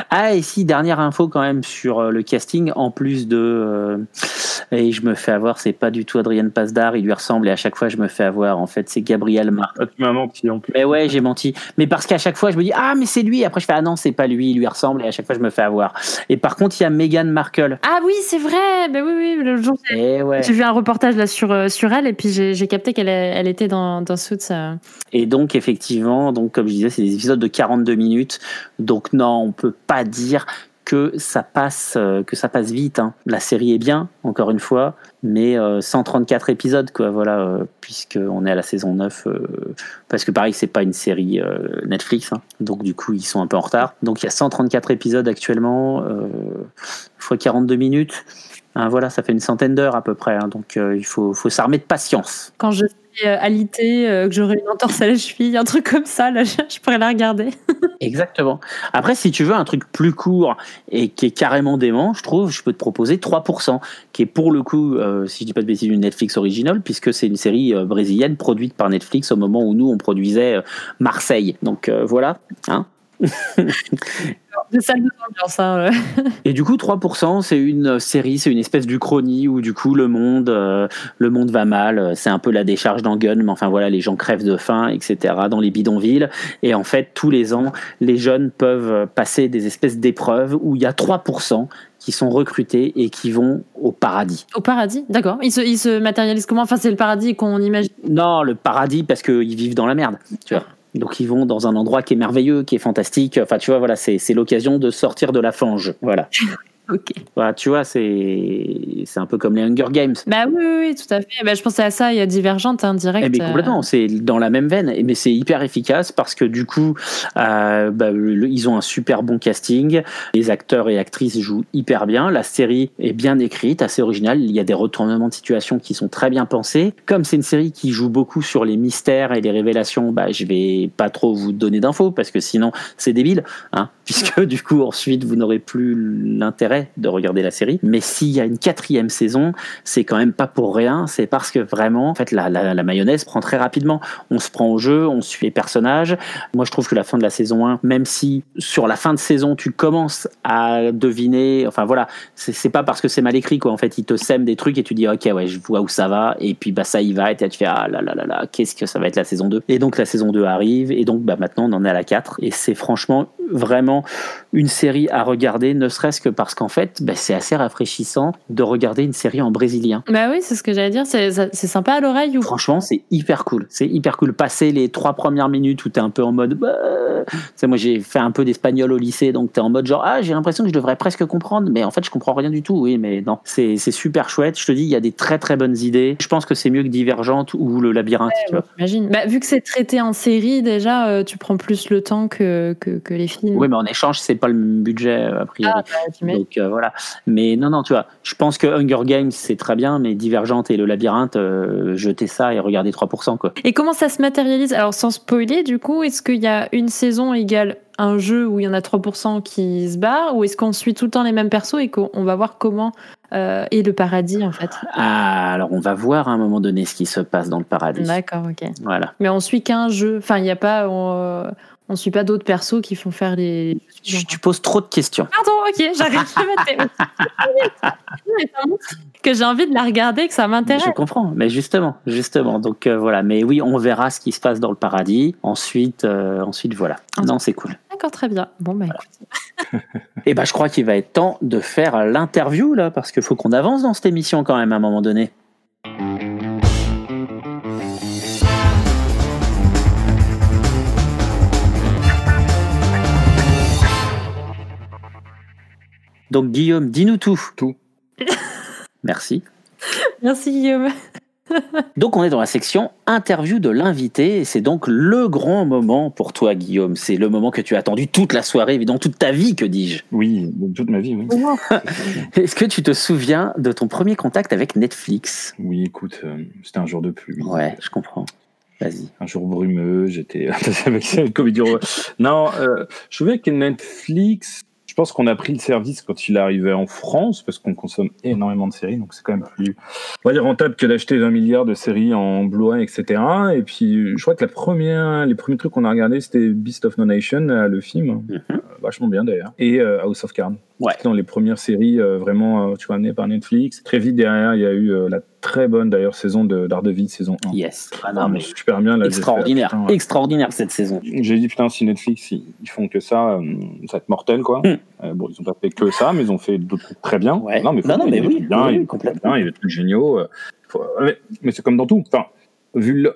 Ah, et si, dernière info quand même sur euh, le casting, en plus de. euh, et je me fais avoir, c'est pas du tout Adrien Pasdar, il lui ressemble et à chaque fois je me fais avoir. En fait, c'est Gabriel Mar. Ah, tu m'as menti en plus. Mais ouais, j'ai menti. Mais parce qu'à chaque fois, je me dis, ah, mais c'est lui. Et après, je fais, ah non, c'est pas lui, il lui ressemble. Et à chaque fois, je me fais avoir. Et par contre, il y a Meghan Markle. Ah oui, c'est vrai. Ben oui, oui. Le jour, Et ouais. j'ai vu un reportage là sur, euh, sur elle et puis j'ai capté qu'elle elle était dans, dans Suits. euh. Et donc, effectivement, donc, comme je disais, c'est des épisodes de 42 minutes. Donc, non, on peut pas dire que ça passe, euh, que ça passe vite. hein. La série est bien, encore une fois, mais euh, 134 épisodes, quoi, voilà, euh, puisqu'on est à la saison 9. euh, parce que pareil, c'est pas une série euh, Netflix, hein. donc du coup, ils sont un peu en retard. Donc, il y a 134 épisodes actuellement, euh, fois 42 minutes. Hein, voilà, ça fait une centaine d'heures à peu près. hein. donc, euh, il faut, faut s'armer de patience. Quand je euh, alitée, euh, que j'aurai une entorse à la cheville, un truc comme ça, là, je, pourrais la regarder. Exactement. Après, si tu veux un truc plus court et qui est carrément dément, je trouve, je peux te proposer 3%, qui est pour le coup, euh, si je dis pas de bêtises, une Netflix original, puisque c'est une série brésilienne produite par Netflix au moment où nous, on produisait Marseille. Donc voilà. Hein De salle de ambiance. Hein, euh. et du coup, 3%, c'est une série, c'est une espèce d'Uchronie où du coup, le monde, euh, le monde va mal. C'est un peu la décharge dans Gun, mais enfin voilà, les gens crèvent de faim, etc. dans les bidonvilles. Et en fait, tous les ans, les jeunes peuvent passer des espèces d'épreuves où il y a 3% qui sont recrutés et qui vont au paradis. Au paradis, d'accord. Il se, il se matérialise comment? Enfin, c'est le paradis qu'on imagine. Non, le paradis parce qu'ils vivent dans la merde, tu vois. Donc ils vont dans un endroit qui est merveilleux, qui est fantastique. Enfin, tu vois, voilà, c'est l'occasion de sortir de la fange. Voilà. Ok. Voilà, tu vois, c'est un peu comme les Hunger Games. Bah oui, oui, tout à fait. Bah, je pensais à ça, il y a Divergente, hein, direct. Eh bien, euh, complètement, c'est dans la même veine, mais c'est hyper efficace parce que du coup, euh, bah, le- ils ont un super bon casting, les acteurs et actrices jouent hyper bien, la série est bien écrite, assez originale, il y a des retournements de situation qui sont très bien pensés. Comme c'est une série qui joue beaucoup sur les mystères et les révélations, bah, je vais pas trop vous donner d'infos parce que sinon c'est débile, hein, puisque du coup ensuite vous n'aurez plus l'intérêt de regarder la série. Mais s'il y a une quatrième saison, c'est quand même pas pour rien, c'est parce que vraiment, en fait, la, la, mayonnaise prend très rapidement. On se prend au jeu, on suit les personnages. Moi, je trouve que la fin de la saison 1, même si sur la fin de saison, tu commences à deviner, enfin voilà, c'est c'est pas parce que c'est mal écrit, quoi. En fait, ils te sèment des trucs et tu dis, ok, ouais, je vois où ça va, et puis bah ça y va, et tu fais, ah là là là là, qu'est-ce que ça va être la saison 2 Et donc la saison 2 arrive, et donc bah maintenant on en est à la 4, et c'est franchement vraiment une série à regarder, ne serait-ce que parce qu'en fait, bah, c'est assez rafraîchissant de regarder une série en brésilien. Bah oui, c'est ce que j'allais dire. C'est sympa à l'oreille ou Franchement, c'est hyper cool. C'est hyper cool. Passer les trois premières minutes où t'es un peu en mode. Bah... Moi, j'ai fait un peu d'espagnol au lycée, donc t'es en mode genre, ah, j'ai l'impression que je devrais presque comprendre, mais en fait, je comprends rien du tout. Oui, mais non. C'est super chouette. Je te dis, il y a des très très bonnes idées. Je pense que c'est mieux que Divergente ou Le Labyrinthe. J'imagine. Bah, vu que c'est traité en série, déjà, euh, tu prends plus le temps que, que, que les films. Oui, mais en échange, c'est pas le même budget, euh, a priori. Ah, bah. Donc euh, voilà. Mais non, non, tu vois, je pense que Hunger Games, c'est très bien, mais Divergente et Le Labyrinthe, euh, jetez ça et regardez 3%, quoi. Et comment ça se matérialise? Alors, sans spoiler, du coup, est-ce qu'il y a une saison égale un jeu où il y en a 3% qui se barrent Ou est-ce qu'on suit tout le temps les mêmes persos et qu'on on va voir comment euh, est le paradis, en fait? Ah, alors on va voir à un moment donné ce qui se passe dans le paradis. D'accord, ok. Voilà. Mais on suit qu'un jeu. Enfin, il n'y a pas. On, on suit pas d'autres persos qui font faire les. Tu, tu poses trop de questions. Pardon, ok, j'arrête. Je vais que j'ai envie de la regarder, que ça m'intéresse. Je comprends, mais justement, justement. Donc euh, voilà, mais oui, on verra ce qui se passe dans le paradis. Ensuite, euh, ensuite voilà. Non, c'est cool. D'accord, très bien. Bon, bah écoute. Et ben, je crois qu'il va être temps de faire l'interview là, parce qu'il faut qu'on avance dans cette émission quand même à un moment donné. Donc Guillaume, dis-nous tout. Tout. Merci. Merci Guillaume. Donc on est dans la section interview de l'invité et c'est donc le grand moment pour toi Guillaume. C'est le moment que tu as attendu toute la soirée, évidemment toute ta vie, que dis-je. Oui, toute ma vie, oui. Est-ce que tu te souviens de ton premier contact avec Netflix? Oui, écoute, euh, c'était un jour de pluie. Ouais, je comprends. Vas-y. Un jour brumeux, j'étais avec cette comédie. Non, euh, je me souviens que Netflix, pense qu'on a pris le service quand il est arrivé en France, parce qu'on consomme énormément de séries, donc c'est quand même plus on va dire, rentable que d'acheter 20 milliards de séries en Blu-ray, etc. Et puis, je crois que la première, les premiers trucs qu'on a regardé, c'était Beast of No Nation, euh, le film, Mhm. Euh, vachement bien d'ailleurs, et euh, House of Cards. Ouais. C'était Dans les premières séries vraiment, tu vois, amenées par Netflix. Très vite derrière, il y a eu la très bonne d'ailleurs saison de Daredevil, saison 1. Yes. Ah non, mais super bien. Là, extraordinaire. putain, ouais. Extraordinaire cette saison. J'ai dit, putain, si Netflix, ils, ils font que ça, euh, ça va être mortel, quoi. Mm. Euh, bon, ils ont pas fait que ça, mais ils ont fait d'autres trucs très bien. Ouais. Non, mais, Non, non, mais oui, bien, oui, complètement. bien, il y a des trucs géniaux. euh, faut- mais mais c'est comme dans tout. Enfin, vu le,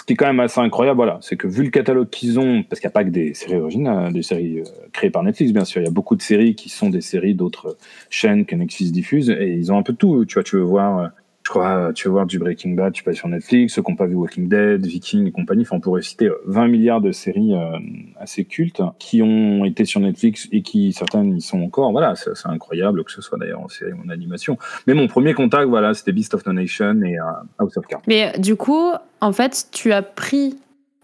ce qui est quand même assez incroyable, voilà, c'est que vu le catalogue qu'ils ont, parce qu'il n'y a pas que des séries originales, des séries euh, créées par Netflix, bien sûr, il y a beaucoup de séries qui sont des séries d'autres chaînes que Netflix diffuse, et ils ont un peu de tout. Tu vois, tu veux voir, euh, je crois, euh, tu veux voir du Breaking Bad, tu passes sur Netflix, ceux qui n'ont pas vu Walking Dead, Viking et compagnie, enfin, on pourrait citer euh, 20 milliards de séries euh, assez cultes qui ont été sur Netflix et qui, certaines, y sont encore. Voilà, c'est incroyable, que ce soit d'ailleurs en série ou en animation. Mais mon premier contact, voilà, c'était Beast of No Nation et euh, House of Cards. Mais euh, du coup, en fait, tu as pris.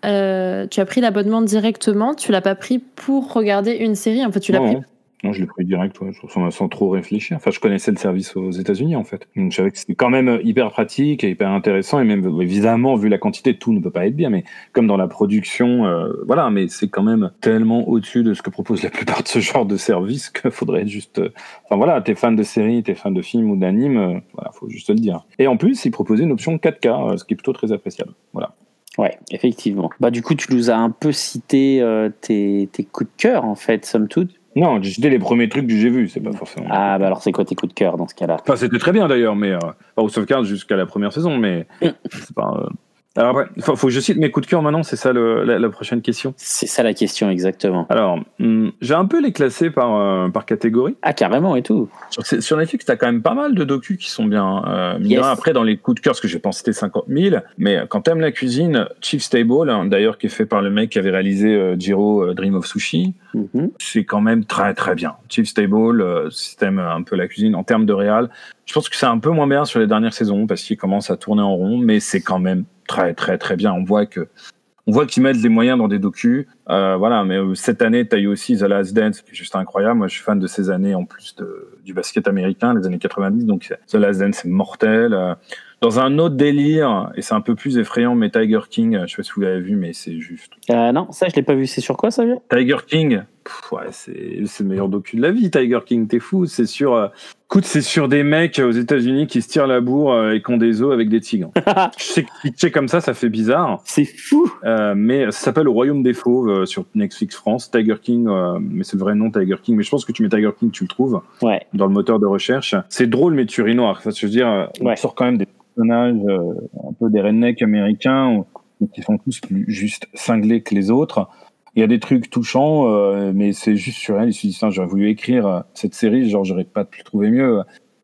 euh, tu as pris l'abonnement directement, tu l'as pas pris pour regarder une série. En fait, tu l'as pris. Non. Je l'ai pris direct, sans, trop réfléchir. Enfin, je connaissais le service aux États-Unis, en fait. Donc, je savais que c'était quand même hyper pratique et hyper intéressant. Et même, évidemment, vu la quantité, tout ne peut pas être bien. Mais comme dans la production, euh, voilà, mais c'est quand même tellement au-dessus de ce que propose la plupart de ce genre de service qu'il faudrait juste. euh, Enfin, voilà, t'es fan de séries, t'es fan de films ou d'animes, euh, voilà, faut juste le dire. Et en plus, ils proposaient une option 4K, euh, ce qui est plutôt très appréciable. Voilà. Ouais, effectivement. Bah du coup, tu nous as un peu cité euh, tes, tes coups de cœur en fait, somme toute. Non, c'était les premiers trucs que j'ai vus, c'est pas forcément. Ah bah alors c'est quoi tes coups de cœur dans ce cas-là? Enfin, c'était très bien d'ailleurs, mais euh, of Cards jusqu'à la première saison, mais Mm. c'est pas. euh, Alors après, faut, faut que je cite mes coups de cœur maintenant, c'est ça le- la, la prochaine question? C'est ça la question exactement. Alors, hum, j'ai un peu les classés par, euh, par catégorie. Ah carrément et tout. Sur, sur Netflix, t'as quand même pas mal de docus qui sont bien. Euh, mine de Yes. Après, dans les coups de cœur, parce que j'ai en cité 50 000, mais quand t'aimes la cuisine, Chief Stable, hein, d'ailleurs, qui est fait par le mec qui avait réalisé euh, Jiro euh, Dream of Sushi, Mhm. c'est quand même très très bien. Chief Stable, euh, si t'aimes un peu la cuisine en termes de réal, je pense que c'est un peu moins bien sur les dernières saisons parce qu'il commence à tourner en rond, mais c'est quand même très très très bien. On voit que on voit qu'ils mettent des moyens dans des docus. Euh, voilà, mais euh, cette année, tu as eu aussi The Last Dance, qui est juste incroyable. Moi, je suis fan de ces années en plus de, du basket américain, les années 90. Donc, The Last Dance, c'est mortel. Euh, dans un autre délire, et c'est un peu plus effrayant, mais Tiger King, je sais pas si vous l'avez vu, mais c'est juste. Euh, non, ça je l'ai pas vu. C'est sur quoi ça vient Tiger King, ouais, c'est c'est le meilleur docu de la vie, Tiger King, t'es fou. C'est sur, euh, écoute, c'est sur des mecs aux États-Unis qui se tirent la bourre euh, et qui ont des os avec des tigres. je sais que pitcher comme ça, ça fait bizarre. C'est fou. Euh, mais ça s'appelle Le Royaume des Fauves euh, sur Netflix France. Tiger King, euh, mais c'est le vrai nom Tiger King. Mais je pense que tu mets Tiger King, tu le trouves Ouais. dans le moteur de recherche. C'est drôle, mais tu ris noir. Enfin, je veux dire, euh, on Ouais. sort quand même des personnages euh, un peu des rednecks américains euh, qui sont tous plus juste cinglés que les autres. Il y a des trucs touchants, euh, mais c'est juste surréel. Ils se disent, j'aurais voulu écrire euh, cette série, genre, j'aurais pas pu trouver mieux.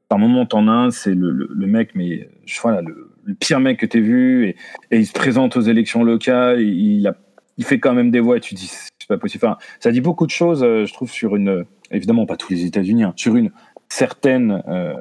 Par moment, t'en as un, c'est le, le, le mec, mais je vois là, le, le pire mec que t'aies vu, et, et il se présente aux élections locales, et il, a, il fait quand même des voix, et tu te dis, c'est pas possible. Enfin, ça dit beaucoup de choses, euh, je trouve, sur une, évidemment pas tous les États-Unis, hein, sur une certaine euh,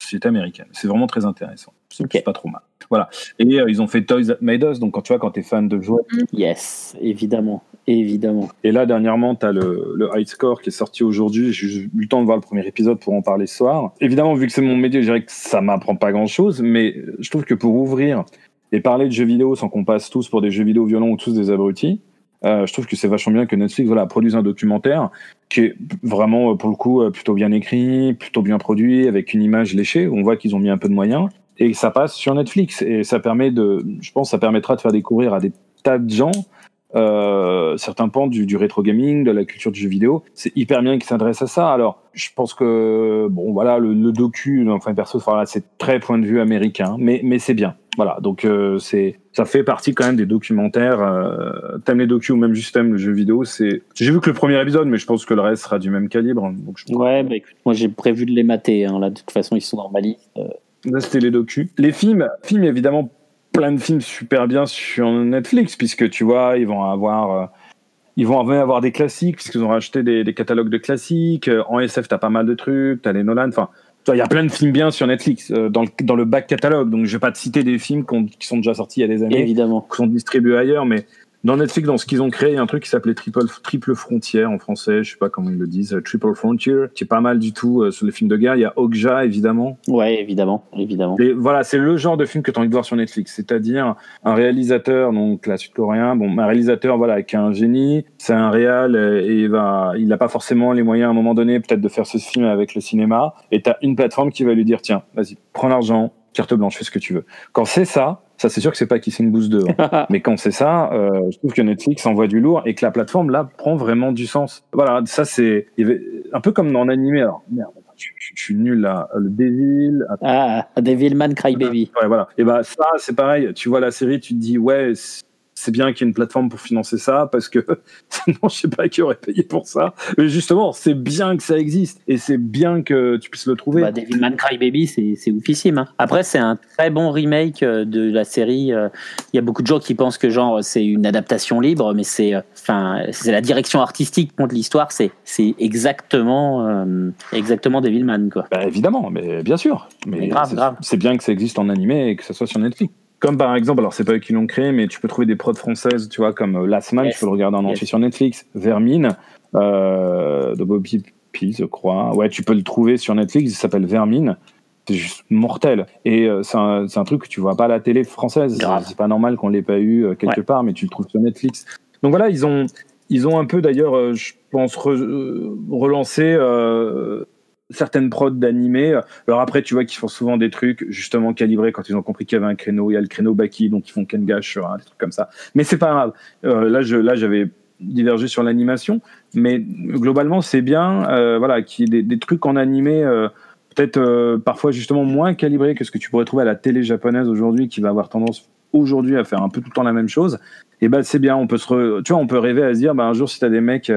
société américaine. C'est vraiment très intéressant. C'est Ok. pas trop mal. Voilà. Et euh, ils ont fait Toys That Made Us, donc quand tu vois, quand t'es fan de jouets. Yes, évidemment, évidemment. Et là, dernièrement, t'as le, le High Score qui est sorti aujourd'hui. J'ai eu le temps de voir le premier épisode pour en parler ce soir. Évidemment, vu que c'est mon métier, je dirais que ça m'apprend pas grand chose, mais je trouve que pour ouvrir et parler de jeux vidéo sans qu'on passe tous pour des jeux vidéo violents ou tous des abrutis, euh, je trouve que c'est vachement bien que Netflix voilà, produise un documentaire qui est vraiment, euh, pour le coup, euh, plutôt bien écrit, plutôt bien produit, avec une image léchée. On voit qu'ils ont mis un peu de moyens. Et ça passe sur Netflix. Et ça permet de, je pense, ça permettra de faire découvrir à des tas de gens euh, certains pans du, rétro gaming, de la culture du jeu vidéo. C'est hyper bien qu'ils s'adressent à ça. Alors, je pense que, bon, voilà, le, le docu, enfin, perso, voilà, c'est très point de vue américain, mais, mais c'est bien. Voilà, donc euh, c'est, ça fait partie quand même des documentaires. Euh, t'aimes les docus ou même juste t'aimes le jeu vidéo, c'est. J'ai vu que le premier épisode, mais je pense que le reste sera du même calibre. Donc je Ouais, bah écoute, moi j'ai prévu de les mater. Hein, là, de toute façon, ils sont dans ma liste. Là, c'était les docus. Les films, films évidemment, plein de films super bien sur Netflix, puisque tu vois, ils vont avoir, euh, ils vont avoir des classiques, puisqu'ils ont racheté des, des catalogues de classiques. Euh, En SF, t'as pas mal de trucs, t'as les Nolan, enfin, il y a plein de films bien sur Netflix, euh, dans, le, dans le back catalogue. Donc, je vais pas te citer des films qui sont déjà sortis il y a des années, évidemment. qui sont distribués ailleurs, mais dans Netflix, dans ce qu'ils ont créé, il y a un truc qui s'appelait Triple, Triple Frontière en français, je sais pas comment ils le disent, euh, Triple Frontier, qui est pas mal du tout euh, sur les films de guerre. Il y a Okja, évidemment. Ouais, évidemment, évidemment. Et voilà, c'est le genre de film que tu as envie de voir sur Netflix, c'est-à-dire un réalisateur, donc là sud-coréen, bon, un réalisateur voilà qui est un génie, c'est un réal euh, et il va, il n'a pas forcément les moyens à un moment donné peut-être de faire ce film avec le cinéma, et tu as une plateforme qui va lui dire tiens, vas-y, prends l'argent, carte blanche, fais ce que tu veux. Quand c'est ça, ça c'est sûr que c'est pas Kissing Boost 2, hein. mais quand c'est ça, euh, je trouve que Netflix envoie du lourd et que la plateforme là prend vraiment du sens. Voilà, ça c'est un peu comme en animé. Alors merde, je, je- je suis nul là. Le Devil, Ah, Devilman Crybaby. Ouais, voilà. Et bah ça, c'est pareil. Tu vois la série, tu te dis ouais, c'est bien qu'il y ait une plateforme pour financer ça parce que sinon, je sais pas qui aurait payé pour ça. Mais justement, c'est bien que ça existe et c'est bien que tu puisses le trouver. Bah, Devilman Crybaby, c'est c'est oufissime. hein. Après, c'est un très bon remake euh, de la série. euh, Il y a beaucoup de gens qui pensent que genre c'est une adaptation libre, mais c'est euh, enfin c'est la direction artistique contre l'histoire. C'est c'est exactement euh, exactement Devilman quoi. Bah, évidemment, mais bien sûr. Mais Mais grave, c'est- grave. c'est bien que ça existe en animé et que ça soit sur Netflix. Comme par exemple, alors c'est pas eux qui l'ont créé, mais tu peux trouver des prods françaises, tu vois, comme euh, Last Man, Yes. tu peux le regarder en Yes. entier sur Netflix. Vermine, euh, de Bobby P, je crois. Ouais, tu peux le trouver sur Netflix, il s'appelle Vermine. C'est juste mortel. Et euh, c'est un, truc que tu vois pas à la télé française. C'est pas normal qu'on l'ait pas eu euh, quelque part, mais tu le trouves sur Netflix. Donc voilà, ils ont, ils ont un peu d'ailleurs, je pense, re- relancé certaines prods d'animés. Alors après, tu vois qu'ils font souvent des trucs justement calibrés quand ils ont compris qu'il y avait un créneau. Il y a le créneau Baki, donc ils font Ken Gash, euh, des trucs comme ça. Mais c'est pas grave. Euh, là, là, j'avais divergé sur l'animation, mais globalement, c'est bien. Euh, voilà, qu'il y ait des, trucs en animé. euh, Peut-être parfois justement moins calibrés que ce que tu pourrais trouver à la télé japonaise aujourd'hui, qui va avoir tendance aujourd'hui à faire un peu tout le temps la même chose, et ben c'est bien. On peut se, tu vois, on peut rêver à se dire, bah, un jour si t'as des mecs,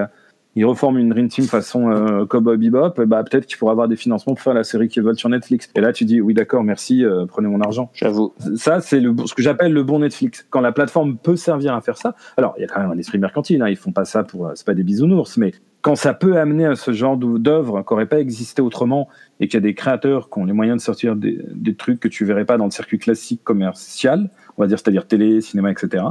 ils reforment une dream team façon euh, Cowboy Bebop, bah peut-être qu'ils pourraient avoir des financements pour faire la série qu'ils veulent sur Netflix. Et là, tu dis, oui, d'accord, merci, euh, prenez mon argent. J'avoue. Ça, c'est le, ce que j'appelle le bon Netflix. Quand la plateforme peut servir à faire ça. Alors, il y a quand même un esprit mercantile. Hein, ils font pas ça pour, euh, c'est pas des bisounours, mais quand ça peut amener à ce genre d'œuvre qui n'aurait pas existé autrement et qu'il y a des créateurs qui ont les moyens de sortir des, des trucs que tu verrais pas dans le circuit classique commercial, on va dire, c'est-à-dire télé, cinéma, etc.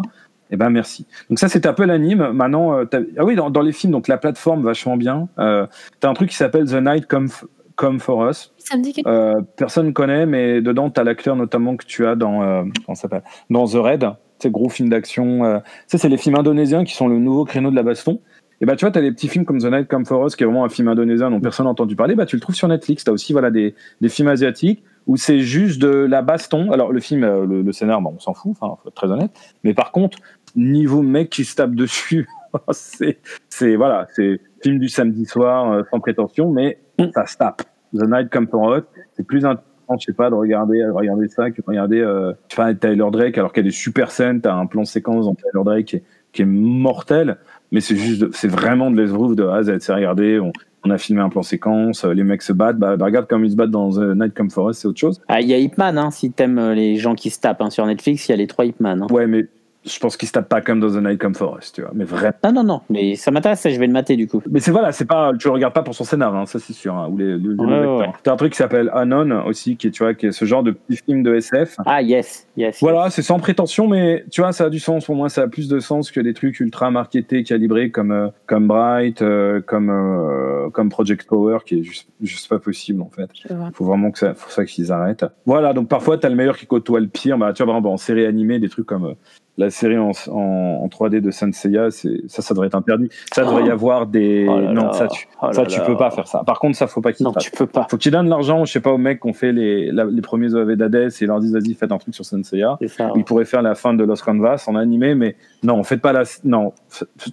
Eh ben merci. Donc ça c'est un peu l'anime. Maintenant, euh, t'as- ah oui, dans, dans les films, donc la plateforme vachement bien. Euh, T'as un truc qui s'appelle The Night Come, Come for Us. Ça me dit quelque Euh, personne connaît, mais dedans, tu as l'acteur notamment que tu as dans, euh, comment ça s'appelle dans The Raid, c'est gros film d'action. Euh, ça, c'est les films indonésiens qui sont le nouveau créneau de la baston. Et bah, tu vois, tu as des petits films comme The Night Come For Us, qui est vraiment un film indonésien dont personne n'a entendu parler. Bah, tu le trouves sur Netflix. Tu as aussi voilà, des, des films asiatiques où c'est juste de la baston. Alors, le film, le, le scénar, bon, on s'en fout, enfin, faut être très honnête. Mais par contre, niveau mec qui se tape dessus, c'est, c'est, voilà, c'est film du samedi soir, euh, sans prétention, mais ça se tape. The Night Come For Us, c'est plus intéressant, je sais pas, de regarder, de regarder ça que de regarder, euh, Tyler Drake, alors qu'il y a des super scènes, t'as un plan séquence dans Tyler Drake qui est, qui est mortel, mais c'est juste, c'est vraiment de l'esbrouf de A à Z. C'est regarder, on, on a filmé un plan séquence, euh, les mecs se battent, bah, bah, regarde comme ils se battent dans The Night Come For Us, c'est autre chose. Ah, il y a Ip Man, hein, si t'aimes euh, les gens qui se tapent hein, sur Netflix, il y a les trois Ip Man. hein. Ouais, mais je pense qu'ils se tapent pas comme dans The Night Come For Us, tu vois, mais vraiment. Non, non, non, mais ça m'intéresse, je vais le mater du coup. Mais c'est voilà, c'est pas, tu le regardes pas pour son scénar, hein, ça c'est sûr. Hein, ou les, les- les ouais. T'as un truc qui s'appelle Anon aussi, qui est, tu vois, qui est ce genre de petit film de SF. Ah, yes, yes. Voilà, c'est sans prétention, mais tu vois, ça a du sens. Pour moi, ça a plus de sens que des trucs ultra marketés, calibrés comme euh, comme Bright, euh, comme euh, comme Project Power, qui est juste juste pas possible en fait. Vois. Faut vraiment que ça, faut ça qu'ils arrêtent. Voilà, donc parfois t'as le meilleur qui côtoie le pire. Bah, tu vois, par exemple, en série animée, des trucs comme euh, la série en, en, en 3D de Senseiya, c'est ça, ça devrait être interdit. Ça devrait y avoir des Oh là non, là. ça tu Oh ça tu peux pas faire ça. Par contre, ça faut pas qu'ils Non, tu peux pas. Faut qu'ils donnent l'argent, je sais pas, aux mecs qui ont fait les, la- les premiers OAV d'Hades et leur disent vas-y, faites un truc sur Senseiya. Ça. Ils pourraient faire la fin de Lost Canvas en animé, mais non, faites pas la. Non,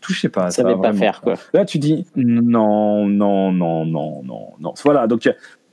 touchez pas Ça ça. savait pas faire, quoi. Là, tu dis non, non, non, non, non, non. Voilà, donc.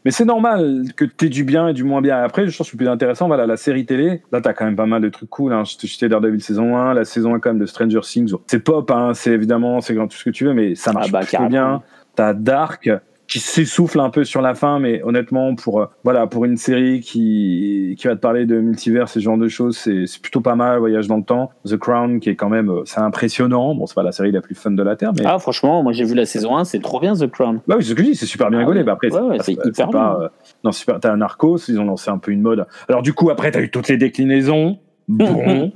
Mais c'est normal que tu aies du bien et du moins bien. Après, je pense que le plus intéressant, voilà, la série télé. Là, t'as quand même pas mal de trucs cool. Hein. Je te citais Daredevil saison 1, la saison 1 quand même de Stranger Things. C'est pop, hein, c'est évidemment, c'est grand tout ce que tu veux, mais ça marche Ah bah, plutôt carrément. bien. T'as Dark qui s'essouffle un peu sur la fin, mais honnêtement, pour euh, voilà, pour une série qui qui va te parler de multivers, ce genre de choses, c'est c'est plutôt pas mal. Voyage dans le temps, The Crown, qui est quand même, euh, c'est impressionnant. Bon, c'est pas la série la plus fun de la terre, mais Ah, franchement, moi j'ai vu la saison 1, c'est trop bien The Crown. bah oui, c'est ce que je dis, c'est super bien Ah rigolé. oui. Bah après, Ouais, ouais, pas- c'est hyper pas, euh, non, super. T'as un Narcos, ils ont lancé un peu une mode. Alors du coup, après, t'as eu toutes les déclinaisons. Bon,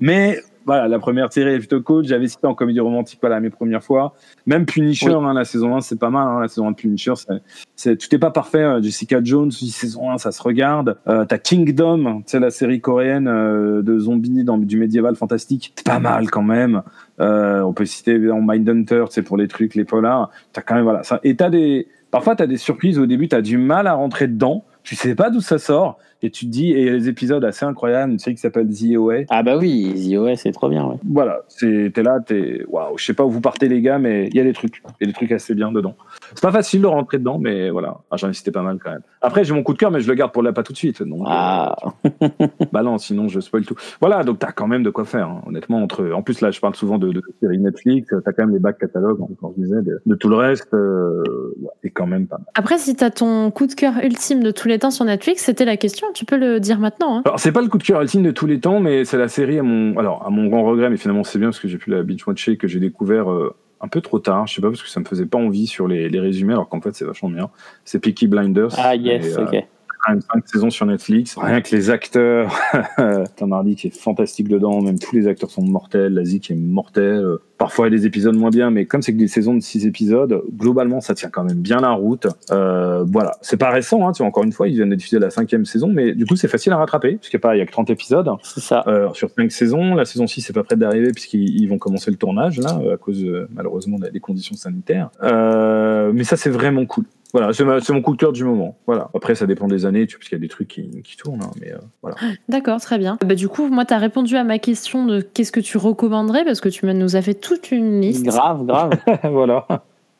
mais voilà, la première série est plutôt cool. J'avais cité en comédie romantique, voilà, mes premières fois. Même Punisher, Oui. hein, la saison 1, c'est pas mal. Hein, la saison 1 de Punisher, c'est, c'est- tout est pas parfait. euh, Jessica Jones, saison 1, ça se regarde. Euh, t'as Kingdom, c'est la série coréenne euh, de zombies dans du médiéval fantastique. C'est pas mal quand même. Euh, on peut citer évidemment Mindhunter, c'est pour les trucs, les polars. T'as quand même voilà. Ça, et t'as des, parfois t'as des surprises au début. T'as du mal à rentrer dedans. Tu sais pas d'où ça sort. Et tu te dis, et il y a des épisodes assez incroyables, une série qui s'appelle The OA. Ah bah oui, The OS, c'est trop bien, ouais. Voilà, t'es là, t'es, waouh, je sais pas où vous partez les gars, mais il y a des trucs, il y a des trucs assez bien dedans. C'est pas facile de rentrer dedans, mais voilà, ah, j'en ai cité pas mal quand même. Après, j'ai mon coup de cœur, mais je le garde pour là pas tout de suite. Donc, Ah, euh, bah non, sinon je spoil tout. Voilà, donc t'as quand même de quoi faire, hein, honnêtement. Entre, en plus là, je parle souvent de, de séries Netflix, t'as quand même les bacs catalogues, hein, comme je disais, de, de tout le reste, euh, ouais, c'est quand même pas mal. Après, si t'as ton coup de cœur ultime de tous les temps sur Netflix, c'était la question. Tu peux le dire maintenant. Hein. Alors c'est pas le coup de cœur ultime de tous les temps, mais c'est la série à mon, alors à mon grand regret, mais finalement c'est bien parce que j'ai pu la binge watcher que j'ai découvert euh, un peu trop tard. Je sais pas parce que ça me faisait pas envie sur les, les résumés, alors qu'en fait c'est vachement bien. C'est Peaky Blinders. ah yes, Et, euh, ok. Même cinq saisons sur Netflix. Rien que les acteurs, Tom Hardy qui est fantastique dedans, même tous les acteurs sont mortels, Lazie qui est mortel. Euh, Parfois il y a des épisodes moins bien, mais comme c'est que des saisons de six épisodes, globalement ça tient quand même bien la route. Euh, voilà, c'est pas récent, hein, tu vois, encore une fois, ils viennent de diffuser la cinquième saison, mais du coup c'est facile à rattraper, puisqu'il n'y a, pas- il y a que 30 épisodes. C'est ça. Euh, sur cinq saisons. La saison 6 c'est pas près d'arriver puisqu'ils ils vont commencer le tournage là à cause euh, malheureusement des conditions sanitaires. Euh, mais ça c'est vraiment cool. Voilà, c'est mon coup de cœur du moment. Voilà. Après ça dépend des années, tu- parce qu'il y a des trucs qui, qui tournent, hein, mais euh, voilà. D'accord, très bien. Bah, du coup, moi, t'as répondu à ma question de qu'est-ce que tu recommanderais parce que tu nous as fait toute une liste. Grave, grave. voilà.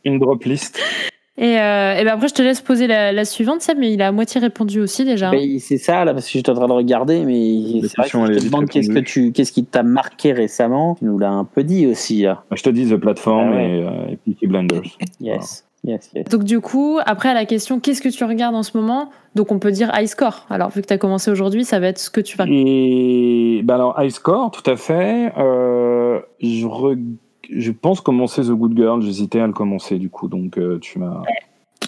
Une drop list. Et, euh, et ben après, je te laisse poser la, la suivante, Seb, mais il a à moitié répondu aussi déjà. Mais c'est ça, là, parce que j'étais en train de regarder, mais c'est vrai que je te demande qu'est-ce que tu, qu'est-ce qui t'a marqué récemment? Tu nous l'as un peu dit aussi, là. Je te dis The Platform Ah ouais. et, euh, et Peaky Blinders. Yes, yes, yes. Donc du coup, après à la question qu'est-ce que tu regardes en ce moment? Donc on peut dire high score. Alors vu que tu as commencé aujourd'hui, ça va être ce que tu vas. Et bah alors, High Score, tout à fait. Euh, je, re- je pense commencer The Good Girl. J'hésitais à le commencer du coup, donc euh, tu m'as.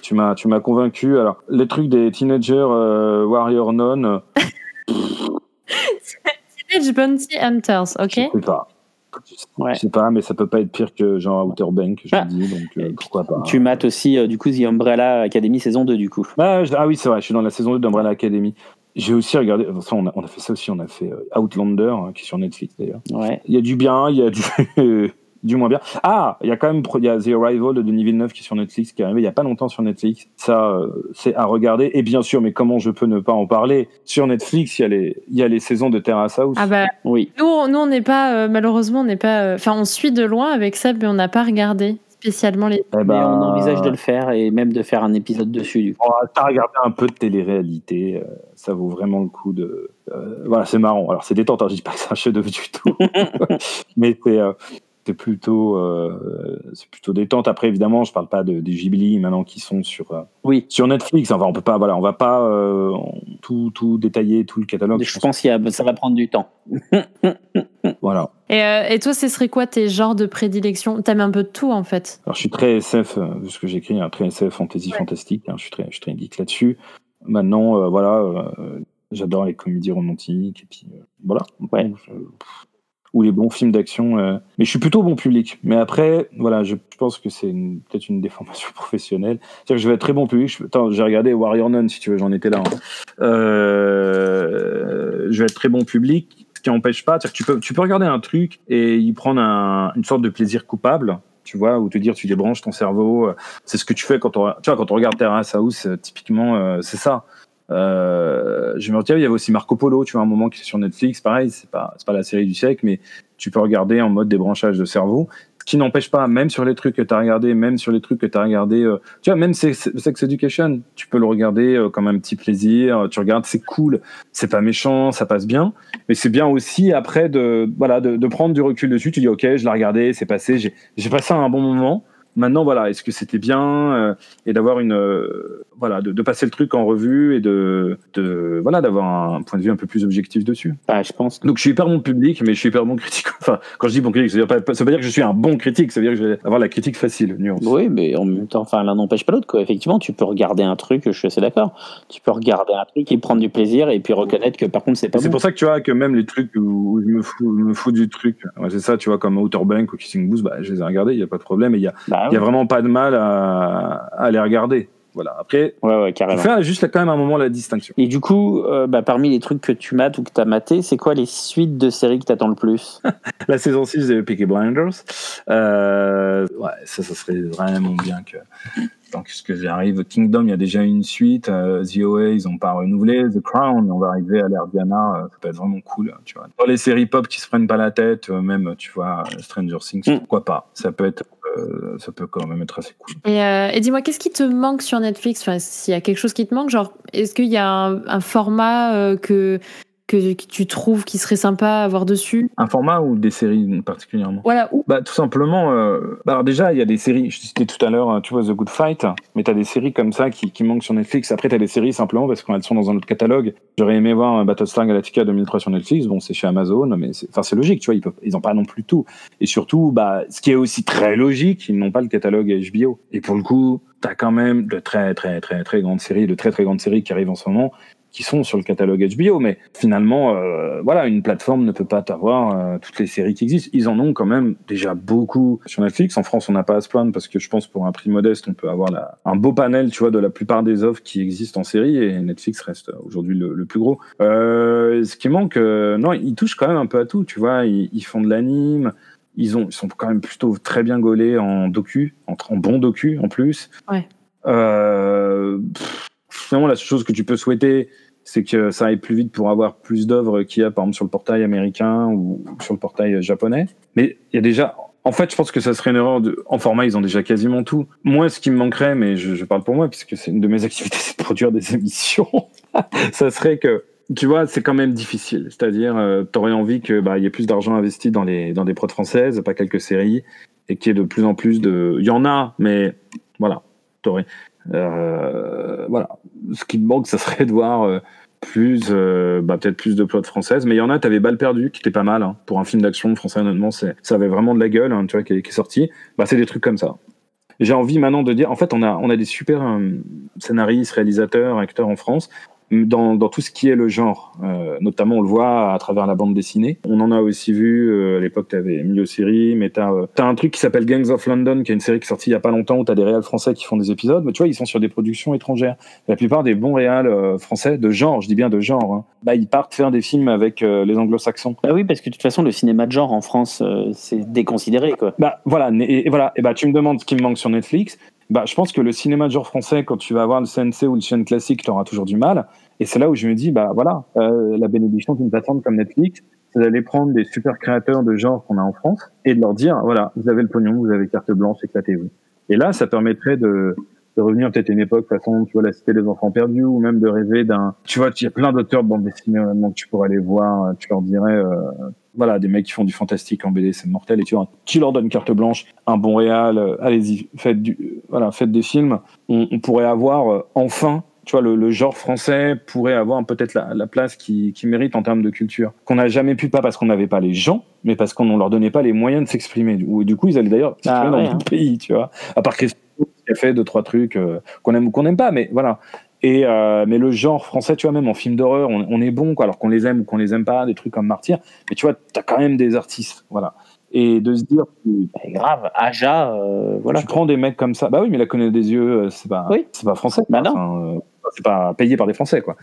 Tu m'as, tu m'as convaincu. Alors, les trucs des teenagers euh, Warrior Non, Teenage Bounty Hunters, ok je sais pas. Ouais. Je sais pas, mais ça peut pas être pire que genre Outer Bank, je Ah. dis, donc euh, pourquoi pas. Tu mates aussi, euh, du coup, The Umbrella Academy saison 2, du coup. Ah, je- ah oui, c'est vrai, je suis dans la saison 2 d'Umbrella Academy. J'ai aussi regardé, enfin, on, a, on a fait ça aussi, on a fait euh, Outlander, hein, qui est sur Netflix d'ailleurs. Ouais. Il y a du bien, il y a du, du moins bien. Ah, il y a quand même il y a The Arrival de Denis Villeneuve qui est sur Netflix, qui est arrivé il y a pas longtemps sur Netflix. Ça, euh, c'est à regarder. Et bien sûr, mais comment je peux ne pas en parler? Sur Netflix, il y a les, il y a les saisons de Terrace House. Ah bah Oui. nous, on- nous on n'est pas euh, malheureusement on n'est pas. euh, Enfin on suit de loin avec Seb, mais on n'a pas regardé spécialement les. Eh Mais ben, on envisage de le faire et même de faire un épisode dessus, du coup. Oh, T'as regardé un peu de télé-réalité, euh, ça vaut vraiment le coup de. euh, voilà, c'est marrant. Alors c'est détente, hein, je dis pas que c'est un chef-d'œuvre du tout, mais c'est euh, c'est plutôt euh, c'est plutôt détente. Après évidemment, je parle pas de, des Ghibli maintenant qui sont sur euh, Oui. sur Netflix. Enfin, on peut pas, voilà, on va pas euh, tout tout détailler tout le catalogue. Je pense qu'il y a- ça va prendre du temps. Voilà. Et, euh, et toi, ce serait quoi tes genres de prédilection? T'aimes un peu de tout en fait. Alors je suis très SF, vu ce que j'écris, hein, très SF, fantasy, fantastique. hein, je suis très, je suis très geek là-dessus. Maintenant, euh, voilà, euh, j'adore les comédies romantiques et puis euh, voilà. Ouais. Je- pff, ou les bons films d'action. euh, Mais je suis plutôt bon public. Mais après, voilà, je, pense que c'est peut-être une déformation professionnelle. C'est-à-dire que je vais être très bon public. Je- Attends, j'ai regardé Warrior Nun, si tu veux, j'en étais là. hein. Euh, je vais être très bon public, ce qui n'empêche pas. que tu peux, tu peux regarder un truc et y prendre un- une sorte de plaisir coupable. Tu vois, ou te dire, tu débranches ton cerveau. C'est ce que tu fais quand on, tu vois, quand on regarde Terrace House, euh, typiquement, c'est ça. Euh, je me retiens, il y avait aussi Marco Polo, tu vois, un moment qui est sur Netflix, pareil, c'est pas, c'est pas la série du siècle, mais tu peux regarder en mode débranchage de cerveau. Ce qui n'empêche pas, même sur les trucs que tu as regardé, même sur les trucs que tu as regardé, euh, tu vois, même Sex, Sex Education, tu peux le regarder euh, comme un petit plaisir, tu regardes, c'est cool, c'est pas méchant, ça passe bien, mais c'est bien aussi après de, voilà, de, de prendre du recul dessus, tu dis, ok, je l'ai regardé, c'est passé, j'ai j'ai passé un bon moment. Maintenant, voilà, est-ce que c'était bien euh, et d'avoir une, euh, voilà, de, de passer le truc en revue et de, de voilà, d'avoir un point de vue un peu plus objectif dessus? Bah, je pense. Donc, je suis hyper bon public, mais je suis hyper bon critique. Enfin, quand je dis bon critique, ça veut, dire pas, ça veut pas dire que je suis un bon critique, ça veut dire que je vais avoir la critique facile, nuance. Oui, mais en même temps, enfin, l'un n'empêche pas l'autre, quoi. Effectivement, tu peux regarder un truc, je suis assez d'accord. Tu peux regarder un truc et prendre du plaisir et puis reconnaître que par contre, c'est pas C'est bon. pour ça que tu vois que même les trucs où je me fous, je me fous du truc, ouais, c'est ça, tu vois, comme Outer Bank ou Kissing Booth, bah, je les ai regardés, il n'y a pas de problème, et il y a, Bah, il y a vraiment pas de mal à, à les regarder. Voilà. Après, ouais, ouais, carrément. fais juste quand même un moment la distinction. Et du coup, euh, bah, parmi les trucs que tu mates ou que tu as maté, c'est quoi les suites de séries que t'attends le plus? La saison 6 de Peaky Blinders. Euh, ouais, ça, ça serait vraiment bien que. Tant que ce que j'arrive. Kingdom, il y a déjà une suite. Euh, The OA, ils n'ont pas renouvelé. The Crown, on va arriver à l'ère Diana. euh, ça peut être vraiment cool. tu vois. Dans les séries pop qui se prennent pas la tête, euh, même, tu vois, Stranger Things, Mm. pourquoi pas Ça peut être. ça peut quand même être assez cool. Et, et dis-moi, qu'est-ce qui te manque sur Netflix? Enfin, S'il y a quelque chose qui te manque, genre, est-ce qu'il y a un, un format que, que, que tu trouves qui serait sympa à avoir dessus Un format ou des séries particulièrement? Voilà, ou Bah, tout simplement, euh, bah, alors déjà, il y a des séries, je citais tout à l'heure, hein, tu vois, The Good Fight, mais tu as des séries comme ça qui, qui manquent sur Netflix. Après, tu as des séries simplement parce qu'elles sont dans un autre catalogue. J'aurais aimé voir un Battlestar Galactica 2003 sur Netflix. Bon, c'est chez Amazon, mais c'est, enfin, logique, tu vois, ils peuvent, ils pas non plus tout. Et surtout, bah, ce qui est aussi très logique, ils n'ont pas le catalogue HBO. Et pour le coup, tu as quand même de très, très, très, très grandes séries, de très, très grandes séries qui arrivent en ce moment qui sont sur le catalogue HBO, mais finalement, euh, voilà, une plateforme ne peut pas avoir euh, toutes les séries qui existent. Ils en ont quand même déjà beaucoup sur Netflix. En France, on n'a pas à se plaindre parce que je pense pour un prix modeste, on peut avoir la, un beau panel, tu vois, de la plupart des offres qui existent en série et Netflix reste aujourd'hui le, le plus gros. Euh, ce qui manque, non, ils touchent quand même un peu à tout, tu vois. Ils, ils font de l'anime. Ils, ont, ils sont quand même plutôt très bien gaulés en docu, en, en bon docu en plus. Ouais. Euh, pff, finalement, la seule chose que tu peux souhaiter, c'est que ça aille plus vite pour avoir plus d'œuvres qu'il y a, par exemple, sur le portail américain ou sur le portail japonais. Mais il y a déjà, En fait, je pense que ça serait une erreur. En format, ils ont déjà quasiment tout. Moi, ce qui me manquerait, mais je, parle pour moi, puisque c'est une de mes activités, c'est de produire des émissions. ça serait que, tu vois, c'est quand même difficile. C'est-à-dire, euh, t'aurais envie que bah, y ait plus d'argent investi dans les dans des prods françaises, pas quelques séries, et qu'il y ait de plus en plus de. Il y en a, mais voilà, t'aurais. Euh, voilà. Ce qui me manque, ça serait de voir. euh, plus euh, bah, peut-être plus de plots françaises mais il y en a t'avais balle perdue qui était pas mal hein. pour un film d'action français honnêtement ça avait vraiment de la gueule hein, tu vois qui est, qui est sorti bah c'est des trucs comme ça j'ai envie maintenant de dire en fait on a on a des super euh, scénaristes réalisateurs acteurs en France dans, dans tout ce qui est le genre euh, notamment on le voit à travers la bande dessinée on en a aussi vu euh, à l'époque t'avais Milieu série mais t'as euh, t'as un truc qui s'appelle Gangs of London qui est une série qui est sortie il y a pas longtemps où t'as des réals français qui font des épisodes mais tu vois ils sont sur des productions étrangères la plupart des bons réals euh, français de genre, je dis bien de genre, hein, bah ils partent faire des films avec euh, les anglo-saxons. Bah oui, parce que de toute façon, le cinéma de genre en France, euh, c'est déconsidéré, quoi. Bah voilà, et, et voilà, et bah tu me demandes ce qui me manque sur Netflix. Bah je pense que le cinéma de genre français, quand tu vas avoir le CNC ou le chaîne classique, tu auras toujours du mal. Et c'est là où je me dis, bah voilà, euh, la bénédiction d'une plateforme comme Netflix, c'est d'aller prendre des super créateurs de genre qu'on a en France et de leur dire, voilà, vous avez le pognon, vous avez carte blanche, éclatez-vous. Et là, ça permettrait de, de revenir peut-être à une époque façon tu vois la cité des enfants perdus ou même de rêver d'un tu vois il y a plein d'auteurs de bande dessinée que tu pourrais aller voir tu leur dirais euh, voilà des mecs qui font du fantastique en BD c'est mortel et tu vois tu leur donnes carte blanche un bon réal euh, allez-y faites du euh, voilà faites des films on, on pourrait avoir euh, enfin tu vois, le, le, genre français pourrait avoir peut-être la, la, place qui, qui mérite en termes de culture. Qu'on n'a jamais pu, pas parce qu'on n'avait pas les gens, mais parce qu'on ne leur donnait pas les moyens de s'exprimer. Ou du coup, ils allaient d'ailleurs s'exprimer ah, dans ouais, d'autres hein. pays, tu vois. À part Christophe qui a fait deux, trois trucs euh, qu'on aime ou qu'on n'aime pas, mais voilà. Et euh, mais le genre français, tu vois, même en film d'horreur, on, on, est bon, quoi, alors qu'on les aime ou qu'on les aime pas, des trucs comme Martyr. Mais tu vois, t'as quand même des artistes, voilà. Et de se dire, bah, grave, Aja, euh, voilà. Tu prends des mecs comme ça, bah oui, mais la connaît des yeux, c'est pas, oui. c'est pas français. Bah non. C'est pas payé par des Français, quoi.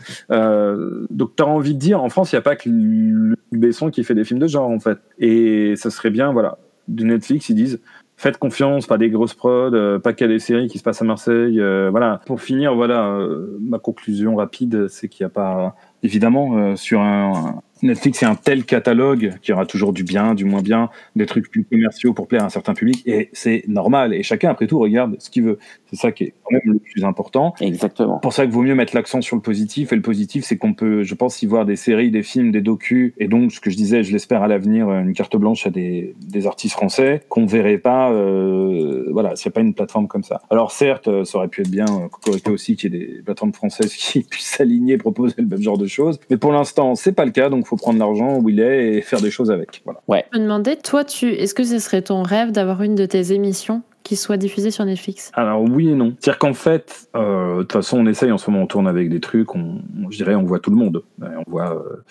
Donc, t'as envie de dire, en France, il n'y a pas que Luc Besson qui fait des films de genre, en fait. Et ça serait bien, voilà, de Netflix, ils disent, faites confiance, pas des grosses prods, euh, pas a des séries qui se passent à Marseille. Euh, voilà. Pour finir, voilà, euh, ma conclusion rapide, c'est qu'il n'y a pas, évidemment, sur un, Netflix, c'est un tel catalogue qu'il y aura toujours du bien, du moins bien, des trucs plus commerciaux pour plaire à un certain public, et c'est normal. Et chacun, après tout, regarde ce qu'il veut. C'est ça qui est quand même le plus important. Exactement. Pour ça qu'il vaut mieux mettre l'accent sur le positif. Et le positif, c'est qu'on peut, je pense, y voir des séries, des films, des docus, et donc, ce que je disais, je l'espère à l'avenir, une carte blanche à des, des artistes français qu'on verrait pas, euh, voilà, s'il n'y a pas une plateforme comme ça. Alors, certes, ça aurait pu être bien, euh, Cocorico aussi, qu'il y ait des plateformes françaises qui puissent s'aligner, proposer le même genre de choses. Mais pour l'instant, c'est pas le cas, donc faut prendre l'argent où il est et faire des choses avec. Voilà. Ouais. Je me demandais, toi, tu, est-ce que ce serait ton rêve d'avoir une de tes émissions qui soit diffusée sur Netflix? Alors oui et non. C'est-à-dire qu'en fait, euh, de toute façon, on essaye en ce moment, on tourne avec des trucs, on, je dirais, on voit tout le monde. On voit, euh,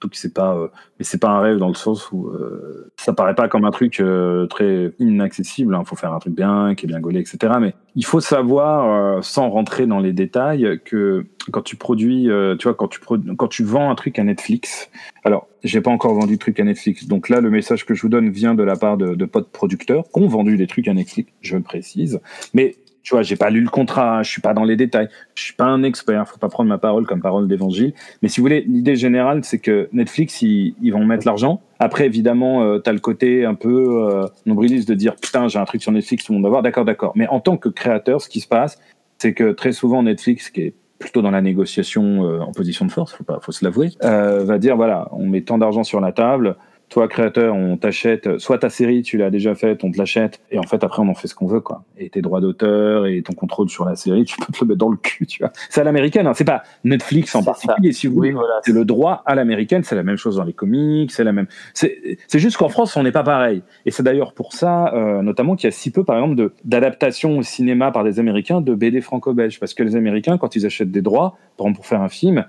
donc c'est pas, euh, mais c'est pas un rêve dans le sens où euh, ça paraît pas comme un truc euh, très inaccessible. Il hein. faut faire un truc bien, qui est bien gaulé, etc. Mais il faut savoir, sans rentrer dans les détails, que quand tu produis, tu vois, quand tu quand tu vends un truc à Netflix. Alors, j'ai pas encore vendu de trucs à Netflix. Donc là, le message que je vous donne vient de la part de, de potes producteurs qui ont vendu des trucs à Netflix, je le précise. Mais tu vois, j'ai pas lu le contrat, je suis pas dans les détails, je suis pas un expert, faut pas prendre ma parole comme parole d'évangile. Mais si vous voulez, l'idée générale, c'est que Netflix, ils, vont mettre l'argent. Après, évidemment, euh, tu le côté un peu euh, nombriliste de dire putain, j'ai un truc sur Netflix, tout le monde va voir. D'accord, d'accord. Mais en tant que créateur, ce qui se passe, c'est que très souvent, Netflix, qui est plutôt dans la négociation euh, en position de force, faut pas, faut se l'avouer, euh, va dire voilà, on met tant d'argent sur la table, toi créateur, on t'achète, soit ta série, tu l'as déjà faite, on te l'achète, et en fait après on en fait ce qu'on veut quoi. Et tes droits d'auteur et ton contrôle sur la série, tu peux te le mettre dans le cul, tu vois. C'est à l'américaine, hein. c'est pas Netflix en particulier, si vous voulez. Oui, voilà, c'est le droit à l'américaine, c'est la même chose dans les comics, c'est la même. C'est juste qu'en France on n'est pas pareil. Et c'est d'ailleurs pour ça, euh, notamment qu'il y a si peu par exemple d'adaptation au cinéma par des Américains de BD franco-belge, parce que les Américains quand ils achètent des droits, par exemple pour faire un film,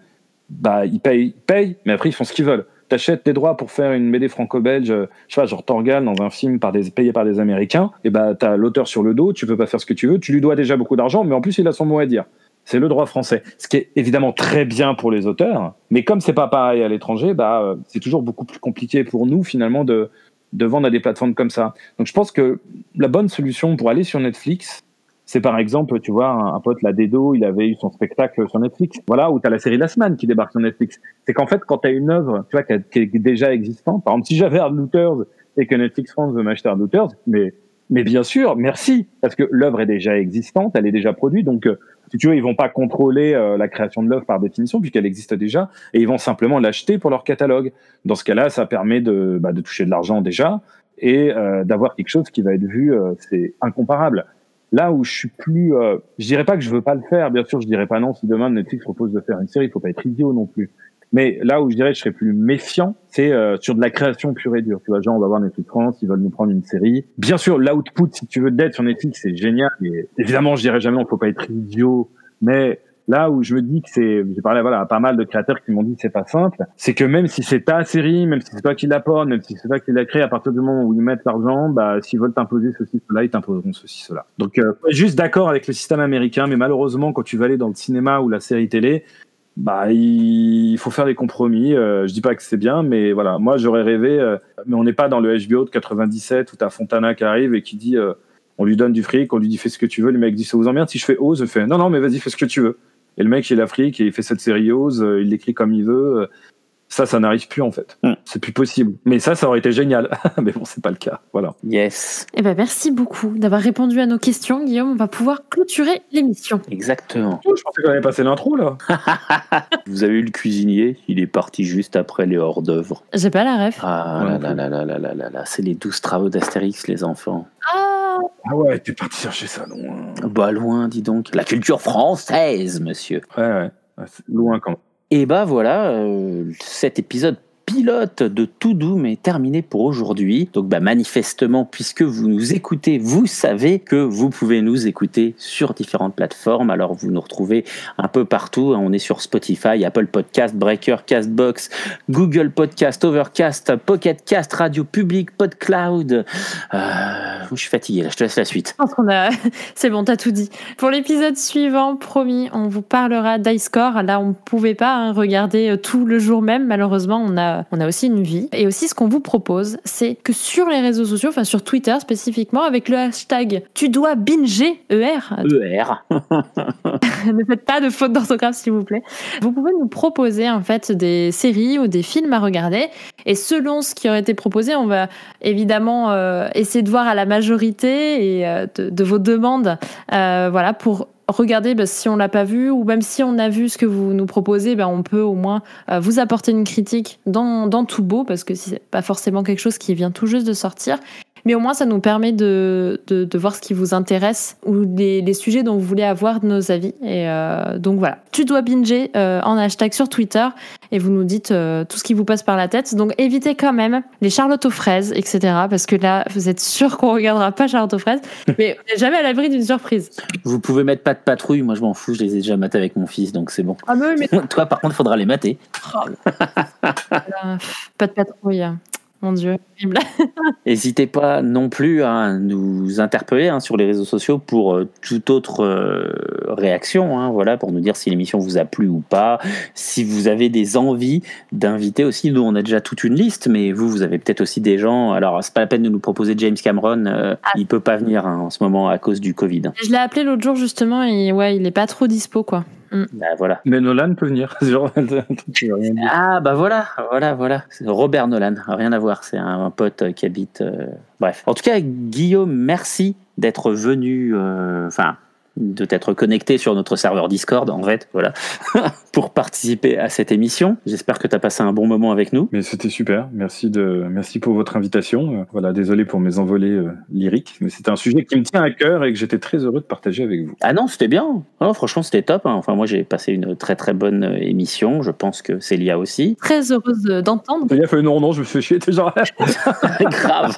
bah ils payent, ils payent, mais après ils font ce qu'ils veulent t'achètes des droits pour faire une BD franco-belge, je sais pas, genre Torgal dans un film payé par des Américains, et bah t'as l'auteur sur le dos, tu peux pas faire ce que tu veux, tu lui dois déjà beaucoup d'argent, mais en plus il a son mot à dire. C'est le droit français, ce qui est évidemment très bien pour les auteurs, mais comme c'est pas pareil à l'étranger, bah c'est toujours beaucoup plus compliqué pour nous finalement de de vendre à des plateformes comme ça. Donc je pense que la bonne solution pour aller sur Netflix, c'est par exemple, tu vois, un, pote, la Dedo, il avait eu son spectacle sur Netflix. Voilà, où tu as la série La Semaine qui débarque sur Netflix. C'est qu'en fait, quand tu as une œuvre, tu vois, qui, est déjà existante, par exemple, si j'avais Hard Looters, et que Netflix France veut m'acheter Douters, mais mais bien sûr, merci, parce que l'œuvre est déjà existante, elle est déjà produite, donc euh, si tu veux, ils vont pas contrôler euh, la création de l'œuvre par définition puisqu'elle existe déjà, et ils vont simplement l'acheter pour leur catalogue. Dans ce cas-là, ça permet de, bah, de toucher de l'argent déjà et euh, d'avoir quelque chose qui va être vu, euh, c'est incomparable. Là où je suis plus, euh, je dirais pas que je veux pas le faire, bien sûr, je dirais pas non si demain Netflix propose de faire une série, il faut pas être idiot non plus. Mais là où je dirais que je serais plus méfiant, c'est euh, sur de la création pure et dure. Tu vois, genre, on va voir Netflix France, ils veulent nous prendre une série. Bien sûr, l'output, si tu veux, d'être sur Netflix, c'est génial. Évidemment, je dirais jamais, on faut pas être idiot. Mais là où je me dis que c'est, j'ai parlé voilà, à pas mal de créateurs qui m'ont dit que c'est pas simple, c'est que même si c'est ta série, même si c'est toi qui l'apporte, même si c'est toi qui l'as créé, à partir du moment où ils mettent l'argent, bah, s'ils veulent t'imposer ceci, cela, ils t'imposeront ceci, cela. Donc, euh, juste d'accord avec le système américain, mais malheureusement, quand tu vas aller dans le cinéma ou la série télé, bah il faut faire des compromis. Euh, je dis pas que c'est bien, mais voilà, moi j'aurais rêvé, euh, mais on n'est pas dans le HBO de 97 où t'as Fontana qui arrive et qui dit, euh, on lui donne du fric, on lui dit fais ce que tu veux, le mec dit ça vous emmerde. Si je fais ose, je fais non non mais vas-y fais ce que tu veux. Et le mec, il a fric, il fait cette sérieuse, euh, il l'écrit comme il veut. Euh, ça, ça n'arrive plus en fait. Mm. C'est plus possible. Mais ça, ça aurait été génial. Mais bon, c'est pas le cas. Voilà. Yes. Eh ben, merci beaucoup d'avoir répondu à nos questions, Guillaume. On va pouvoir clôturer l'émission. Exactement. Oh, je pensais qu'on avait passé l'intro là. Vous avez eu le cuisinier. Il est parti juste après les hors d'œuvre. J'ai pas la ref. Ah là, là, là là là là là là là. C'est les douze travaux d'Astérix, les enfants. Ah ah ouais, t'es parti chercher ça loin. Bah loin, dis donc. La culture française, monsieur. Ouais, ouais. Loin quand même. Et bah voilà, euh, cet épisode pilote de Tout Doom est terminé pour aujourd'hui. Donc bah manifestement, puisque vous nous écoutez, vous savez que vous pouvez nous écouter sur différentes plateformes. Alors vous nous retrouvez un peu partout. On est sur Spotify, Apple Podcast, Breaker, Castbox, Google Podcast, Overcast, Pocket Cast, Radio Public, PodCloud. Euh, je suis fatigué là, je te laisse la suite. a. C'est bon, t'as tout dit. Pour l'épisode suivant, promis, on vous parlera d'iScore. Là, on ne pouvait pas hein, regarder euh, tout le jour même. Malheureusement, on a, on a aussi une vie. Et aussi, ce qu'on vous propose, c'est que sur les réseaux sociaux, enfin sur Twitter spécifiquement, avec le hashtag tu dois binger, ER, ER. ne faites pas de faute d'orthographe s'il vous plaît. Vous pouvez nous proposer en fait des séries ou des films à regarder et selon ce qui aurait été proposé, on va évidemment euh, essayer de voir à la majorité et euh, de, de vos demandes, euh, voilà pour regarder bah, si on l'a pas vu ou même si on a vu ce que vous nous proposez, bah, on peut au moins euh, vous apporter une critique dans, dans tout beau parce que c'est pas forcément quelque chose qui vient tout juste de sortir. Mais au moins, ça nous permet de, de, de voir ce qui vous intéresse ou les, les sujets dont vous voulez avoir nos avis. Et euh, donc voilà, tu dois binger euh, en hashtag sur Twitter et vous nous dites euh, tout ce qui vous passe par la tête. Donc évitez quand même les Charlotte aux fraises, etc. Parce que là, vous êtes sûr qu'on regardera pas Charlotte aux fraises. Mais on n'est jamais à l'abri d'une surprise. Vous pouvez mettre pas de patrouille, moi je m'en fous, je les ai déjà matés avec mon fils, donc c'est bon. Ah mais, Toi par contre, faudra les mater. euh, pas de patrouille. Mon Dieu. N'hésitez pas non plus à nous interpeller hein, sur les réseaux sociaux pour euh, toute autre euh, réaction, hein, voilà, pour nous dire si l'émission vous a plu ou pas, si vous avez des envies d'inviter aussi. Nous, on a déjà toute une liste, mais vous, vous avez peut-être aussi des gens. Alors, c'est pas la peine de nous proposer James Cameron, euh, il peut pas venir hein, en ce moment à cause du Covid. Je l'ai appelé l'autre jour justement et ouais, il est pas trop dispo quoi. Bah, voilà. Mais Nolan peut venir. Ah bah voilà, voilà, voilà. C'est Robert Nolan, rien à voir, c'est un, un pote euh, qui habite. euh, Bref. En tout cas, Guillaume, merci d'être venu. euh, Enfin. De t'être connecté sur notre serveur Discord, en fait, voilà, pour participer à cette émission. J'espère que tu as passé un bon moment avec nous. Mais c'était super. Merci de, merci pour votre invitation. Euh, Voilà, désolé pour mes envolées euh, lyriques, mais c'était un sujet qui me tient à cœur et que j'étais très heureux de partager avec vous. Ah non, c'était bien. Oh, franchement, c'était top. hein. Enfin, moi, j'ai passé une très très bonne euh, émission. Je pense que Célia aussi. Très heureuse de- d'entendre. Il a fait non, non, je me fais chier. T'es genre, Grave.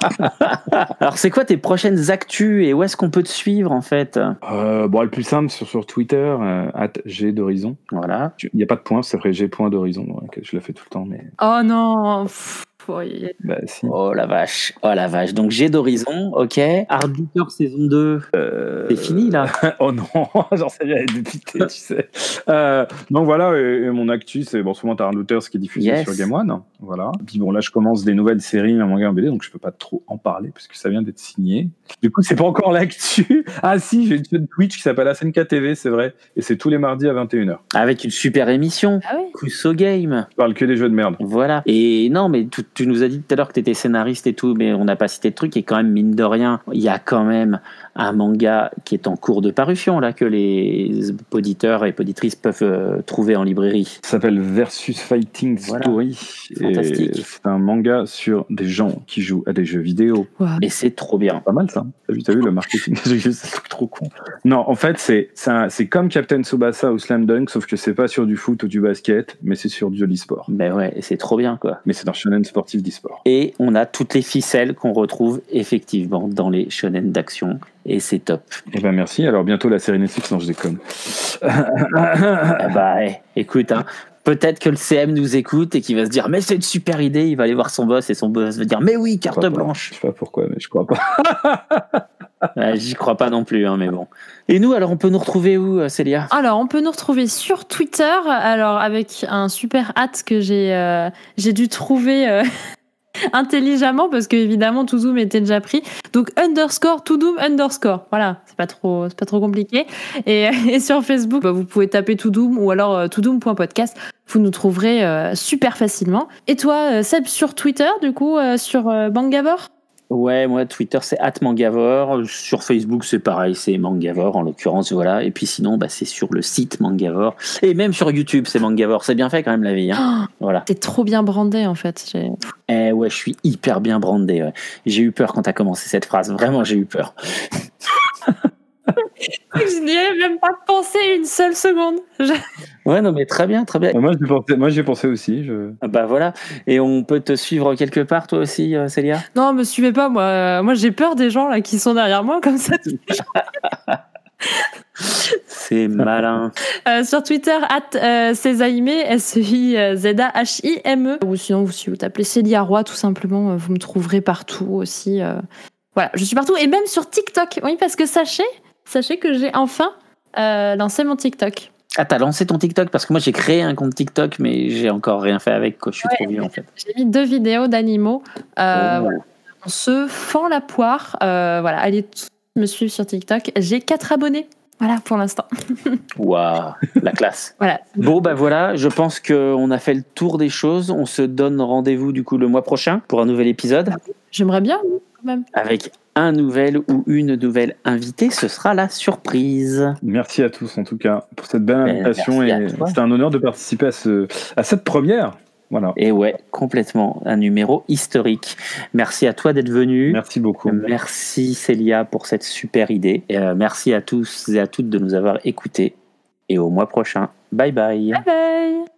Alors, c'est quoi tes prochaines actus et où est-ce qu'on peut te suivre, en fait? Euh, bon, le plus simple sur, sur Twitter, euh, at G d'horizon. Voilà. Il n'y a pas de point, ça ferait G point d'horizon. Ouais, je le fais tout le temps, mais Oh non. pff, oui. bah si. Oh la vache, oh la vache. Donc j'ai d'horizon, ok. Arbiter saison 2, Euh, c'est fini là. oh non, j'en sais est dépitée, tu sais. Euh, donc voilà, et, et mon actu, c'est bon, souvent t'as un auteur, ce qui est diffusé Yes. sur Game One. Voilà. Puis bon, là, je commence des nouvelles séries, un manga, un BD, donc je peux pas trop en parler parce que ça vient d'être signé. Du coup, c'est pas encore l'actu. Ah si, j'ai une chaîne Twitch qui s'appelle SNK TV, c'est vrai. Et c'est tous les mardis à 21h. Avec une super émission, Ah oui. Kuso Game. Je parle que des jeux de merde. Voilà. Et non, mais tu nous as dit tout à l'heure que tu étais scénariste et tout, mais on n'a pas cité de truc. Et quand même, mine de rien, il y a quand même un manga qui est en cours de parution, là, que les auditeurs et auditrices peuvent euh, trouver en librairie. Ça s'appelle Versus Fighting Voilà. Story. C'est un manga sur des gens qui jouent à des jeux vidéo. Et c'est trop bien. Pas mal ça. T'as vu, t'as vu le marketing C'est juste un truc trop con. Non, en fait, c'est c'est un- c'est comme Captain Tsubasa ou Slam Dunk, sauf que c'est pas sur du foot ou du basket, mais c'est sur de l'e-sport. Ben ouais, et c'est trop bien, quoi. Mais c'est un shonen sportif d'e-sport. Et on a toutes les ficelles qu'on retrouve effectivement dans les shonen d'action. Et c'est top. Eh ben merci. Alors bientôt la série Netflix, non je déconne. Ah bah, eh, écoute, hein, peut-être que le CM nous écoute et qu'il va se dire, mais c'est une super idée. Il va aller voir son boss et son boss va dire, mais oui, Je carte pas. blanche. Je sais pas pourquoi, mais je crois pas. Ouais, J'y crois pas non plus, hein, mais bon. Et nous, alors, on peut nous retrouver où, euh, Célia? Alors, on peut nous retrouver sur Twitter, alors avec un super hâte que j'ai euh, j'ai dû trouver euh, intelligemment parce que évidemment tout Zoom était déjà pris. Donc underscore to doom underscore. Voilà, c'est pas trop c'est pas trop compliqué. Et, sur Facebook, bah, vous pouvez taper to doom ou alors euh, todoom.podcast. Vous nous trouverez euh, super facilement. Et toi, euh, Seb, sur Twitter, du coup, euh, sur Bangavor Ouais, moi, Twitter, c'est @mangavor. Sur Facebook, c'est pareil, c'est Mangavor en l'occurrence, voilà. Et puis sinon, bah, c'est sur le site Mangavor. Et même sur YouTube, c'est Mangavor. C'est bien fait quand même la vie. Hein. Voilà. T'es trop bien brandé en fait. Eh ouais, je suis hyper bien brandé. ouais. J'ai eu peur quand t'as commencé cette phrase. Vraiment, j'ai eu peur. Je n'y ai même pas pensé une seule seconde. Je- Ouais, non, mais très bien, très bien. moi j'ai pensé, moi j'ai pensé aussi. Je... Bah voilà. Et on peut te suivre quelque part, toi aussi, euh, Célia? Non, me suivez pas, moi. Moi, j'ai peur des gens là qui sont derrière moi comme ça. C'est malin. Euh, sur Twitter, at euh, Sezaime, S-E-I-Z-A-H-I-M-E. Ou sinon, vous, si vous tapez Célia Roy, tout simplement, euh, vous me trouverez partout aussi. euh. Voilà, je suis partout. Et même sur TikTok. Oui, parce que sachez, sachez que j'ai enfin euh, lancé mon TikTok. Ah, t'as lancé ton TikTok? Parce que moi, j'ai créé un compte TikTok, mais j'ai encore rien fait avec. Quoi. Je suis trop vieux, en fait. J'ai mis deux vidéos d'animaux. Euh, Oh. voilà. On se fend la poire. Euh, voilà, allez tous me suivre sur TikTok. J'ai quatre abonnés. Voilà, pour l'instant. Waouh, la classe. Voilà. Bon, bah voilà, je pense qu'on a fait le tour des choses. On se donne rendez-vous, du coup, le mois prochain pour un nouvel épisode J'aimerais bien, oui, quand même. avec un nouvel ou une nouvelle invitée. Ce sera la surprise. Merci à tous en tout cas pour cette belle Ben, invitation et toi. c'était un honneur de participer à ce à cette première. Voilà. Et ouais, complètement. Un numéro historique. Merci à toi d'être venu. Merci beaucoup. Merci Célia pour cette super idée. Et, euh, merci à tous et à toutes de nous avoir écoutés. Et au mois prochain. Bye bye. Bye bye